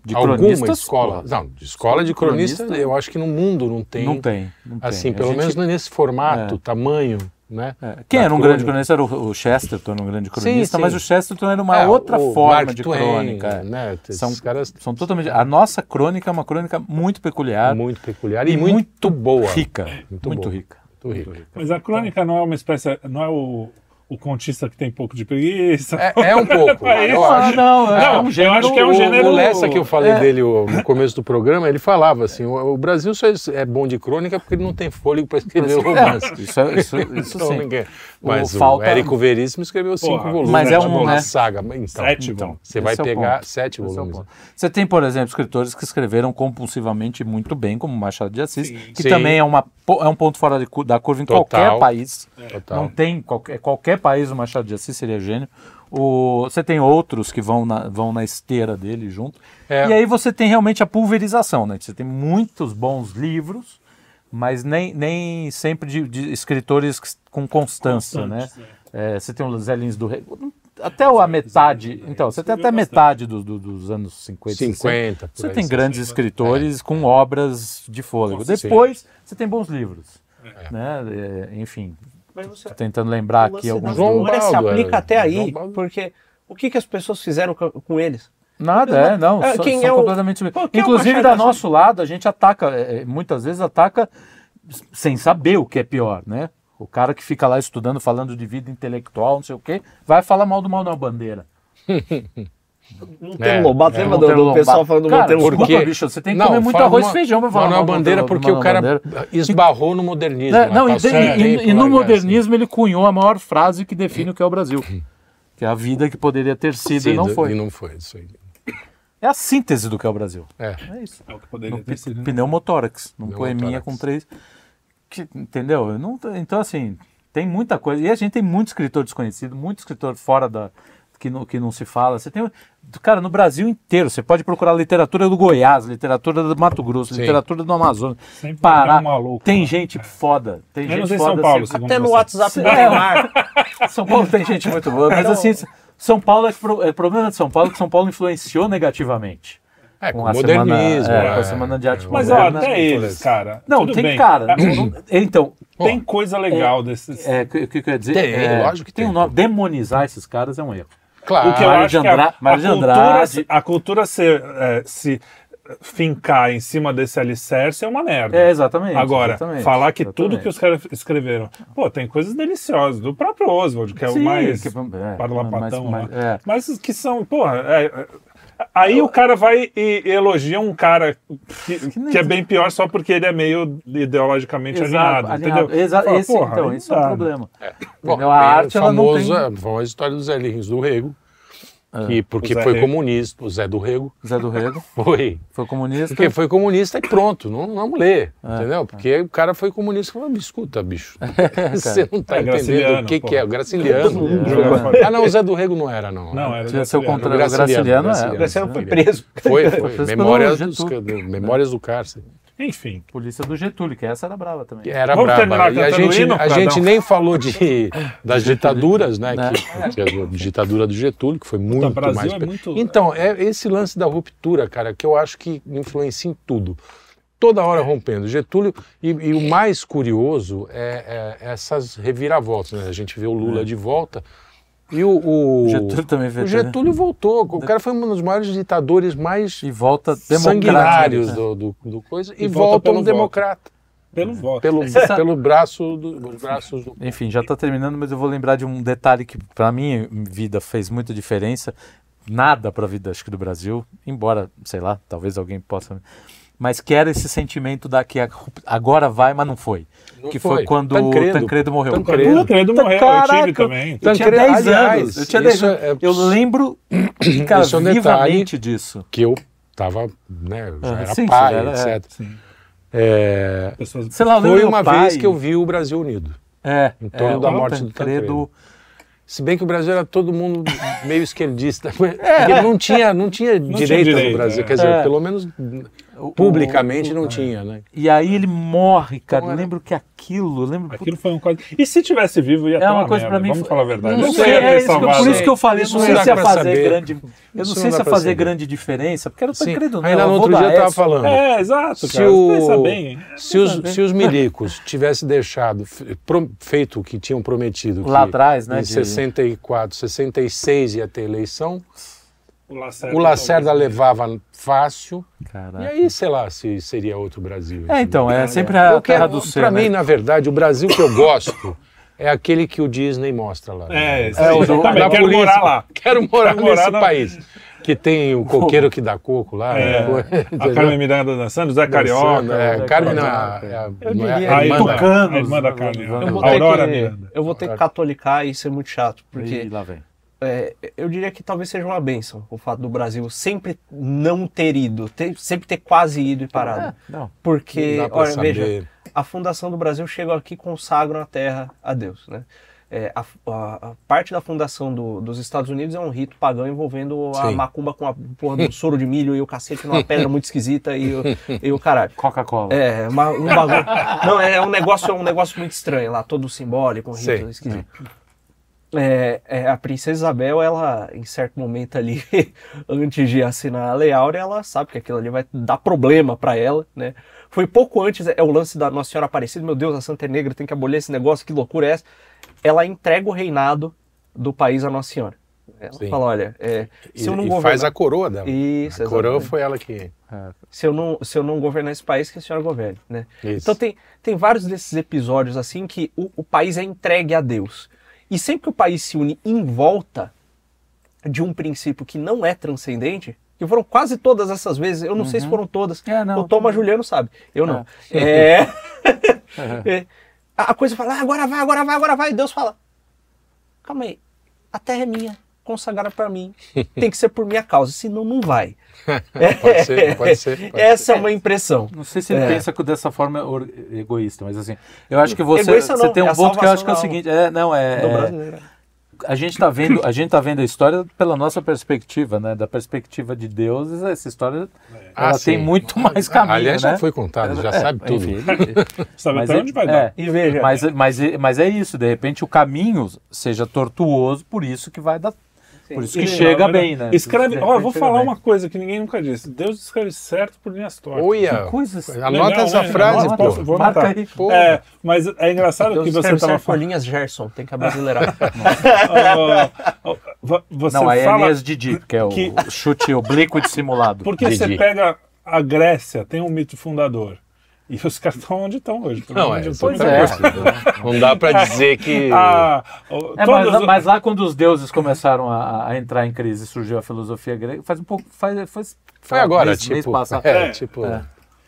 [SPEAKER 4] De
[SPEAKER 1] alguma escola. Não, de escola de cronista,
[SPEAKER 4] Cronista,
[SPEAKER 1] eu acho que no mundo não tem.
[SPEAKER 4] Não tem. Não tem.
[SPEAKER 1] Assim,
[SPEAKER 4] A
[SPEAKER 1] pelo
[SPEAKER 4] gente-
[SPEAKER 1] menos nesse formato,
[SPEAKER 4] É.
[SPEAKER 1] tamanho, né?
[SPEAKER 4] É. Quem
[SPEAKER 1] da
[SPEAKER 4] era um grande cronista era o, o Chesterton, um grande cronista,
[SPEAKER 1] sim.
[SPEAKER 4] mas o Chesterton era uma
[SPEAKER 1] É,
[SPEAKER 4] outra forma
[SPEAKER 1] Mark
[SPEAKER 4] de
[SPEAKER 1] Twain,
[SPEAKER 4] crônica.
[SPEAKER 1] né?
[SPEAKER 4] São,
[SPEAKER 1] caras
[SPEAKER 4] são totalmente. A nossa crônica é uma crônica muito peculiar,
[SPEAKER 1] muito peculiar e muito, boa.
[SPEAKER 4] rica,
[SPEAKER 1] Muito
[SPEAKER 4] muito,
[SPEAKER 1] boa.
[SPEAKER 4] rica.
[SPEAKER 1] Muito rica.
[SPEAKER 6] Mas a crônica não é uma espécie. Não é o, o contista que tem pouco de preguiça.
[SPEAKER 1] É, é um pouco.
[SPEAKER 6] É
[SPEAKER 1] eu acho.
[SPEAKER 4] não, é
[SPEAKER 6] Não,
[SPEAKER 4] um
[SPEAKER 6] eu
[SPEAKER 4] gênero.
[SPEAKER 6] acho que é um
[SPEAKER 1] o,
[SPEAKER 6] gênero-
[SPEAKER 1] O Lessa que eu falei
[SPEAKER 4] É.
[SPEAKER 1] dele o- no começo do programa, ele falava assim: o, o Brasil só é bom de crônica porque ele não tem fôlego para escrever romance.
[SPEAKER 4] Isso, é- isso, isso
[SPEAKER 1] Então,
[SPEAKER 4] sim.
[SPEAKER 1] ninguém- Mas o,
[SPEAKER 4] falta-
[SPEAKER 1] Érico Veríssimo escreveu cinco
[SPEAKER 6] Porra,
[SPEAKER 1] volumes.
[SPEAKER 4] Mas é um,
[SPEAKER 1] uma
[SPEAKER 4] né?
[SPEAKER 1] saga. Então,
[SPEAKER 6] Sete
[SPEAKER 1] então,
[SPEAKER 6] volumes.
[SPEAKER 1] você vai
[SPEAKER 4] é o
[SPEAKER 1] pegar
[SPEAKER 4] ponto.
[SPEAKER 1] sete
[SPEAKER 4] Esse é o
[SPEAKER 1] volumes.
[SPEAKER 4] Você tem, por exemplo, escritores que escreveram compulsivamente muito bem, como Machado de Assis, que
[SPEAKER 1] Sim.
[SPEAKER 4] também é, uma, é um ponto fora de da curva em
[SPEAKER 1] Total.
[SPEAKER 4] qualquer país.
[SPEAKER 1] Total.
[SPEAKER 4] Não tem qualquer, qualquer país o Machado de Assis seria gênio. O, você tem outros que vão na, vão na esteira dele junto.
[SPEAKER 1] É.
[SPEAKER 4] E aí você tem realmente a pulverização, né? Você tem muitos bons livros, mas nem, nem sempre de, de escritores com constância,
[SPEAKER 6] Constantes,
[SPEAKER 4] né? É, você tem o Zé Lins do Rei. Até a metade. Então, você tem até a metade do- do- dos anos 50.
[SPEAKER 1] 50. por
[SPEAKER 4] Você tem
[SPEAKER 1] 60.
[SPEAKER 4] grandes escritores com obras de fôlego.
[SPEAKER 1] Sim.
[SPEAKER 4] Depois, você tem bons livros. Né? É, enfim,
[SPEAKER 5] Mas você-
[SPEAKER 4] tô tentando lembrar aqui alguns.
[SPEAKER 1] João
[SPEAKER 5] memória se
[SPEAKER 1] Baldo
[SPEAKER 5] aplica
[SPEAKER 1] era-
[SPEAKER 5] até aí,
[SPEAKER 1] Baldo-
[SPEAKER 5] porque o que, que as pessoas fizeram com, eles?
[SPEAKER 4] Nada, é, não.
[SPEAKER 5] É, quem
[SPEAKER 4] são
[SPEAKER 5] é o-
[SPEAKER 4] completamente.
[SPEAKER 5] Pô, quem é
[SPEAKER 4] Inclusive,
[SPEAKER 5] Machado
[SPEAKER 4] da nosso lado, a gente ataca, é, é, muitas vezes ataca sem saber o que é pior, né? O cara que fica lá estudando, falando de vida intelectual, não sei o quê, vai falar mal do Manuel Bandeira.
[SPEAKER 5] Monteiro
[SPEAKER 1] É,
[SPEAKER 5] Lobato,
[SPEAKER 1] é.
[SPEAKER 5] lembra do,
[SPEAKER 4] Monteiro
[SPEAKER 5] do pessoal
[SPEAKER 4] Lobato.
[SPEAKER 5] falando do
[SPEAKER 4] Cara,
[SPEAKER 5] Monteiro Lobato?
[SPEAKER 4] bicho, você tem que comer muito arroz e feijão pra falar
[SPEAKER 1] Manuel
[SPEAKER 4] do
[SPEAKER 1] Bandeira, porque o cara
[SPEAKER 4] Bandeira.
[SPEAKER 1] esbarrou no modernismo.
[SPEAKER 4] É,
[SPEAKER 1] né?
[SPEAKER 4] não, e, e- e
[SPEAKER 1] lá,
[SPEAKER 4] no
[SPEAKER 1] assim.
[SPEAKER 4] modernismo ele cunhou a maior frase que define o que é o Brasil. Que é a vida que poderia ter sido
[SPEAKER 1] Sim,
[SPEAKER 4] e não foi.
[SPEAKER 1] E não foi, isso aí.
[SPEAKER 4] É a síntese do que é o Brasil.
[SPEAKER 1] É.
[SPEAKER 4] É isso.
[SPEAKER 6] É o que poderia
[SPEAKER 4] No
[SPEAKER 6] ter sido. né?
[SPEAKER 4] pneumotórax, num poeminha com três. que- entendeu? Eu Não, então, assim, tem muita coisa. E a gente tem muito escritor desconhecido, muito escritor fora da. Que não, que não se fala. Você tem. Cara, no Brasil inteiro, você pode procurar literatura do Goiás, literatura do Mato Grosso,
[SPEAKER 1] Sim.
[SPEAKER 4] literatura do Amazonas.
[SPEAKER 6] Sempre
[SPEAKER 4] Pará.
[SPEAKER 6] tem um maluco,
[SPEAKER 4] tem
[SPEAKER 6] né?
[SPEAKER 4] gente foda. Tem
[SPEAKER 6] Menos
[SPEAKER 4] gente
[SPEAKER 6] em São
[SPEAKER 4] foda.
[SPEAKER 6] Paulo,
[SPEAKER 4] assim,
[SPEAKER 5] Até no
[SPEAKER 6] você.
[SPEAKER 5] WhatsApp do
[SPEAKER 4] É.
[SPEAKER 5] Neymar.
[SPEAKER 4] São Paulo tem gente muito boa, mas assim, São Paulo é, pro- é problema de São Paulo é que São Paulo influenciou negativamente.
[SPEAKER 1] É, com
[SPEAKER 4] a
[SPEAKER 1] modernismo.
[SPEAKER 4] semana, é,
[SPEAKER 1] é.
[SPEAKER 4] com a semana de arte
[SPEAKER 6] Mas
[SPEAKER 4] moderna.
[SPEAKER 6] ó, até eles, cara.
[SPEAKER 4] Não,
[SPEAKER 6] tudo
[SPEAKER 4] tem
[SPEAKER 6] bem.
[SPEAKER 4] cara. Não- então,
[SPEAKER 6] Tem coisa legal desses.
[SPEAKER 4] é, o que, que eu ia dizer?
[SPEAKER 1] Tem,
[SPEAKER 4] é,
[SPEAKER 1] lógico que
[SPEAKER 4] tem.
[SPEAKER 1] tem.
[SPEAKER 4] um nome. Demonizar esses caras é um erro.
[SPEAKER 1] Claro.
[SPEAKER 6] O que eu
[SPEAKER 4] Mário
[SPEAKER 6] acho
[SPEAKER 4] de
[SPEAKER 6] que a, a
[SPEAKER 4] Mário de
[SPEAKER 6] cultura,
[SPEAKER 4] Andrade-
[SPEAKER 6] a cultura se, é, se fincar em cima desse alicerce é uma merda.
[SPEAKER 4] É, exatamente.
[SPEAKER 6] Agora,
[SPEAKER 4] exatamente,
[SPEAKER 6] falar que
[SPEAKER 4] exatamente.
[SPEAKER 6] tudo que os caras escreveram, pô, tem coisas deliciosas, do próprio Oswald, que é
[SPEAKER 4] Sim,
[SPEAKER 6] o mais
[SPEAKER 4] que- é, mas-
[SPEAKER 6] lá.
[SPEAKER 4] mas- é.
[SPEAKER 6] Mas que são, porra, é, é, aí o cara vai e elogia um cara que, que é bem pior só porque ele é meio ideologicamente alinhado,
[SPEAKER 4] alinhado.
[SPEAKER 6] entendeu?
[SPEAKER 4] Exa-
[SPEAKER 6] Fala,
[SPEAKER 4] esse,
[SPEAKER 6] porra,
[SPEAKER 4] então, isso é um
[SPEAKER 6] dá.
[SPEAKER 4] problema.
[SPEAKER 1] Bom,
[SPEAKER 4] Entendeu? A arte,
[SPEAKER 1] o
[SPEAKER 4] ela não
[SPEAKER 1] famoso,
[SPEAKER 4] tem-
[SPEAKER 1] a famosa história do Zé Lins do Rego, que, porque foi
[SPEAKER 6] Rego.
[SPEAKER 1] comunista, o Zé do Rego
[SPEAKER 4] Zé do Rego
[SPEAKER 1] foi.
[SPEAKER 4] foi comunista.
[SPEAKER 1] Porque foi comunista e pronto, não vamos ler, entendeu? Porque o cara foi comunista e falou, escuta, bicho, você não tá
[SPEAKER 6] É,
[SPEAKER 1] entendendo
[SPEAKER 6] Graciliano,
[SPEAKER 1] o que,
[SPEAKER 6] pô.
[SPEAKER 1] que é, o Graciliano. ah não, o Zé do Rego não era não.
[SPEAKER 6] Não, era
[SPEAKER 4] Tinha seu
[SPEAKER 6] Graciliano.
[SPEAKER 4] contra- o Graciliano, é.
[SPEAKER 5] O Graciliano foi preso.
[SPEAKER 1] Foi, foi.
[SPEAKER 4] preso pelo
[SPEAKER 1] Memórias, dos, Memórias do cárcere.
[SPEAKER 6] Enfim.
[SPEAKER 4] Polícia do Getúlio, que essa era brava também.
[SPEAKER 1] Que Era
[SPEAKER 6] Vamos terminar
[SPEAKER 1] E a gente,
[SPEAKER 6] hino,
[SPEAKER 1] a gente nem falou de, das ditaduras, né?
[SPEAKER 4] Né?
[SPEAKER 1] Que, que a ditadura do Getúlio, que foi muito
[SPEAKER 6] Brasil
[SPEAKER 1] mais.
[SPEAKER 6] é muito-
[SPEAKER 1] Então, é esse lance da ruptura, cara, que eu acho que influencia em tudo. Toda hora rompendo. Getúlio, e, e o mais curioso é, é essas reviravoltas. Né? A gente vê o Lula de volta. E o, o,
[SPEAKER 4] Getúlio também
[SPEAKER 1] o
[SPEAKER 4] veio, né?
[SPEAKER 1] Getúlio voltou. O cara foi um dos maiores ditadores mais
[SPEAKER 4] E volta
[SPEAKER 1] sanguinários
[SPEAKER 4] democrático.
[SPEAKER 1] do, do, do coisa e,
[SPEAKER 6] E volta
[SPEAKER 1] volta
[SPEAKER 6] pelo
[SPEAKER 1] um
[SPEAKER 6] voto.
[SPEAKER 1] democrata.
[SPEAKER 6] Pelo voto.
[SPEAKER 1] Pelo, pelo braço do, braços do.
[SPEAKER 4] Enfim, já está terminando, mas eu vou lembrar de um detalhe que para mim vida fez muita diferença. Nada para a vida, acho que do Brasil, embora, sei lá, talvez alguém possa. Mas que era esse sentimento da que a- agora vai, mas não foi.
[SPEAKER 1] Não
[SPEAKER 4] que
[SPEAKER 1] foi.
[SPEAKER 4] foi, quando
[SPEAKER 1] Tancredo.
[SPEAKER 4] o Tancredo morreu.
[SPEAKER 1] Tancredo.
[SPEAKER 6] O Tancredo morreu, eu tive
[SPEAKER 4] Caraca,
[SPEAKER 6] também.
[SPEAKER 4] Eu tinha
[SPEAKER 1] Tancredo,
[SPEAKER 4] 10
[SPEAKER 1] aliás,
[SPEAKER 4] anos. Eu tinha 10
[SPEAKER 1] isso
[SPEAKER 4] anos.
[SPEAKER 1] é-
[SPEAKER 4] Eu lembro, cara,
[SPEAKER 1] Isso é um
[SPEAKER 4] vivamente disso.
[SPEAKER 1] Que eu tava, né, eu já
[SPEAKER 4] Ah,
[SPEAKER 1] era
[SPEAKER 4] sim,
[SPEAKER 1] pai,
[SPEAKER 4] era,
[SPEAKER 1] etc.
[SPEAKER 6] Sim.
[SPEAKER 1] É,
[SPEAKER 6] Pessoas...
[SPEAKER 4] Sei lá,
[SPEAKER 1] foi uma
[SPEAKER 4] pai-
[SPEAKER 1] vez que eu vi o Brasil unido.
[SPEAKER 4] É,
[SPEAKER 1] em torno
[SPEAKER 4] é,
[SPEAKER 1] da morte do
[SPEAKER 4] Tancredo.
[SPEAKER 1] Se bem que o Brasil era todo mundo meio esquerdista. Porque não tinha, não tinha
[SPEAKER 6] tinha
[SPEAKER 1] direita
[SPEAKER 6] direita,
[SPEAKER 1] no Brasil.
[SPEAKER 6] é.
[SPEAKER 1] Quer dizer,
[SPEAKER 4] É.
[SPEAKER 1] pelo menos
[SPEAKER 4] o-
[SPEAKER 1] publicamente
[SPEAKER 4] o-
[SPEAKER 1] não tinha, né?
[SPEAKER 4] E aí ele morre, cara.
[SPEAKER 1] Então
[SPEAKER 4] lembro que aquilo, lembro
[SPEAKER 6] Aquilo foi um quadro. E se tivesse vivo, ia
[SPEAKER 4] É
[SPEAKER 6] ter
[SPEAKER 4] uma
[SPEAKER 6] uma,
[SPEAKER 4] coisa
[SPEAKER 6] merda.
[SPEAKER 4] pra mim
[SPEAKER 6] Vamos
[SPEAKER 4] foi-
[SPEAKER 6] falar a verdade.
[SPEAKER 4] Não
[SPEAKER 6] Não
[SPEAKER 4] sei, é isso que- por isso que eu falei,
[SPEAKER 1] Isso
[SPEAKER 4] não
[SPEAKER 1] não
[SPEAKER 4] sei se ia fazer
[SPEAKER 1] saber.
[SPEAKER 4] grande. Eu não
[SPEAKER 1] Isso
[SPEAKER 4] sei
[SPEAKER 1] não
[SPEAKER 4] se ia fazer
[SPEAKER 1] saber.
[SPEAKER 4] grande diferença, porque era o
[SPEAKER 1] Sim.
[SPEAKER 4] Tancredo, né?
[SPEAKER 1] Ainda
[SPEAKER 4] o
[SPEAKER 1] no outro dia eu tava falando.
[SPEAKER 6] É, exato,
[SPEAKER 1] Se
[SPEAKER 6] cara.
[SPEAKER 1] o-
[SPEAKER 6] bem.
[SPEAKER 1] Se os, se os milicos tivessem deixado, feito o que tinham prometido,
[SPEAKER 4] Lá
[SPEAKER 1] que
[SPEAKER 4] atrás, né,
[SPEAKER 1] Em
[SPEAKER 4] de-
[SPEAKER 1] 64, 66 ia ter eleição,
[SPEAKER 6] O Lacerda,
[SPEAKER 1] o Lacerda levava fácil,
[SPEAKER 4] Caraca.
[SPEAKER 1] e aí, sei lá, se seria outro Brasil.
[SPEAKER 4] É, então,
[SPEAKER 1] entendeu?
[SPEAKER 4] é sempre a
[SPEAKER 1] Eu
[SPEAKER 4] terra
[SPEAKER 1] quero,
[SPEAKER 4] do ser,
[SPEAKER 1] pra
[SPEAKER 4] né?
[SPEAKER 1] mim, na verdade, o Brasil que eu gosto é aquele que o Disney mostra lá.
[SPEAKER 6] É, isso
[SPEAKER 1] É, o do- da
[SPEAKER 6] Quero
[SPEAKER 1] polícia.
[SPEAKER 6] morar lá.
[SPEAKER 1] Quero morar
[SPEAKER 6] Quero morar
[SPEAKER 1] nesse
[SPEAKER 6] na-
[SPEAKER 1] país. Que tem o coqueiro que dá coco lá.
[SPEAKER 6] É,
[SPEAKER 1] né?
[SPEAKER 6] a? Carmen Miranda dançando, Zé Carioca.
[SPEAKER 1] Dançando, É, Carmen
[SPEAKER 4] Carioca.
[SPEAKER 1] é, a-
[SPEAKER 5] Eu
[SPEAKER 1] não é
[SPEAKER 5] diria-
[SPEAKER 1] a
[SPEAKER 6] A
[SPEAKER 1] irmã
[SPEAKER 4] Tucanos,
[SPEAKER 6] a irmã da
[SPEAKER 4] né?
[SPEAKER 6] Carmen.
[SPEAKER 4] Eu
[SPEAKER 6] Aurora
[SPEAKER 5] ter
[SPEAKER 6] Miranda.
[SPEAKER 5] que, eu vou ter que catolicar e ser muito chato, porque
[SPEAKER 4] Ih, lá vem.
[SPEAKER 5] É, eu diria que talvez seja uma benção o fato do Brasil sempre não ter ido, ter- sempre ter quase ido e parado.
[SPEAKER 4] É, não.
[SPEAKER 5] Porque,
[SPEAKER 1] Não
[SPEAKER 5] olha,
[SPEAKER 1] saber.
[SPEAKER 5] veja, a fundação do Brasil chegou aqui e consagram a terra a Deus, né? É, a, a- a parte da fundação do- dos Estados Unidos é um rito pagão envolvendo a
[SPEAKER 1] Sim.
[SPEAKER 5] macumba com a porra do soro de milho e o cacete numa pedra muito esquisita e o, e o caralho.
[SPEAKER 4] Coca-Cola.
[SPEAKER 5] É, uma- um bagulho. Não, é um negócio, é um negócio muito estranho lá, todo simbólico, um rito
[SPEAKER 1] Sei.
[SPEAKER 5] esquisito. É, é, a princesa Isabel, ela, em certo momento ali, antes de assinar a Lei Áurea, ela sabe que aquilo ali vai dar problema pra ela, né? Foi pouco antes, é o lance da Nossa Senhora Aparecida, meu Deus, a Santa é Negra tem que abolir esse negócio, que loucura é essa? Ela entrega o reinado do país à Nossa Senhora. Ela
[SPEAKER 1] Sim.
[SPEAKER 5] fala, olha, é,
[SPEAKER 1] E,
[SPEAKER 5] se eu não
[SPEAKER 1] e
[SPEAKER 5] governar...
[SPEAKER 1] faz a coroa dela.
[SPEAKER 5] Isso,
[SPEAKER 1] a coroa foi ela que.
[SPEAKER 5] se eu não, se eu não governar esse país, que a senhora governe, né?
[SPEAKER 1] Isso.
[SPEAKER 5] Então tem, tem vários desses episódios assim que o, o país é entregue a Deus. E sempre que o país se une em volta de um princípio que não é transcendente, que foram quase todas essas vezes, eu não sei se foram todas,
[SPEAKER 4] É, não.
[SPEAKER 5] o Thomas Juliano sabe, eu não. É. É, a a coisa fala, ah, agora vai, agora vai, agora vai, e Deus fala, calma aí, a terra é minha, consagrada para mim, tem que ser por minha causa, senão não vai.
[SPEAKER 1] Pode ser, pode ser. pode
[SPEAKER 5] Essa é uma impressão.
[SPEAKER 4] Não sei se ele
[SPEAKER 5] É.
[SPEAKER 4] pensa que dessa forma or- egoísta, mas assim, eu acho que você,
[SPEAKER 5] Egoísta
[SPEAKER 4] você tem
[SPEAKER 5] é
[SPEAKER 4] um
[SPEAKER 5] a
[SPEAKER 4] ponto que eu acho que é o seguinte, é, não, é, é- a gente tá vendo, a gente tá vendo a história pela nossa perspectiva, né, da perspectiva de Deus, essa história ela
[SPEAKER 1] Ah,
[SPEAKER 4] tem
[SPEAKER 1] sim.
[SPEAKER 4] muito mais caminho,
[SPEAKER 1] Aliás,
[SPEAKER 4] né?
[SPEAKER 1] já foi contado, já
[SPEAKER 4] É,
[SPEAKER 1] sabe tudo.
[SPEAKER 4] enfim,
[SPEAKER 6] Sabe
[SPEAKER 4] mas
[SPEAKER 6] até
[SPEAKER 4] é-
[SPEAKER 6] onde vai
[SPEAKER 4] é,
[SPEAKER 6] dar.
[SPEAKER 5] E veja,
[SPEAKER 4] Mas, mas, mas é isso, de repente o caminho seja tortuoso, por isso que vai dar. Por isso que
[SPEAKER 5] E-
[SPEAKER 4] chega bem, né?
[SPEAKER 6] Escreve,
[SPEAKER 4] De
[SPEAKER 6] ó, eu
[SPEAKER 4] repente
[SPEAKER 6] vou falar
[SPEAKER 4] bem.
[SPEAKER 6] uma coisa que ninguém nunca disse. Deus escreve certo por linhas tortas.
[SPEAKER 1] Olha,
[SPEAKER 4] coisas-
[SPEAKER 1] anota
[SPEAKER 6] Legal,
[SPEAKER 1] essa
[SPEAKER 6] né?
[SPEAKER 1] frase,
[SPEAKER 6] Anota,
[SPEAKER 1] pô.
[SPEAKER 6] vou
[SPEAKER 4] Marca
[SPEAKER 6] anotar.
[SPEAKER 4] aí.
[SPEAKER 1] Pô.
[SPEAKER 6] É, mas é engraçado
[SPEAKER 5] Deus
[SPEAKER 6] que você
[SPEAKER 5] escreve
[SPEAKER 6] estava
[SPEAKER 5] certo por
[SPEAKER 6] falando.
[SPEAKER 5] linhas Gerson, tem que abrasileirar.
[SPEAKER 6] Você
[SPEAKER 4] Não, aí é
[SPEAKER 6] fala
[SPEAKER 4] Elias Didi, que é o
[SPEAKER 6] que-
[SPEAKER 4] chute oblíquo dissimulado.
[SPEAKER 6] porque você
[SPEAKER 1] Didi.
[SPEAKER 6] pega a Grécia, tem um mito fundador. E os caras estão onde estão hoje.
[SPEAKER 1] Não, é,
[SPEAKER 6] de
[SPEAKER 1] pois
[SPEAKER 6] Deus.
[SPEAKER 1] é. Não dá pra dizer que.
[SPEAKER 6] Ah, o-
[SPEAKER 4] É, mas, mas lá quando os deuses começaram a, a entrar em crise, surgiu a filosofia grega, faz um pouco, faz, faz
[SPEAKER 1] Foi agora,
[SPEAKER 4] mês,
[SPEAKER 1] tipo.
[SPEAKER 4] mês passado.
[SPEAKER 1] é,
[SPEAKER 6] É.
[SPEAKER 1] tipo.
[SPEAKER 4] É.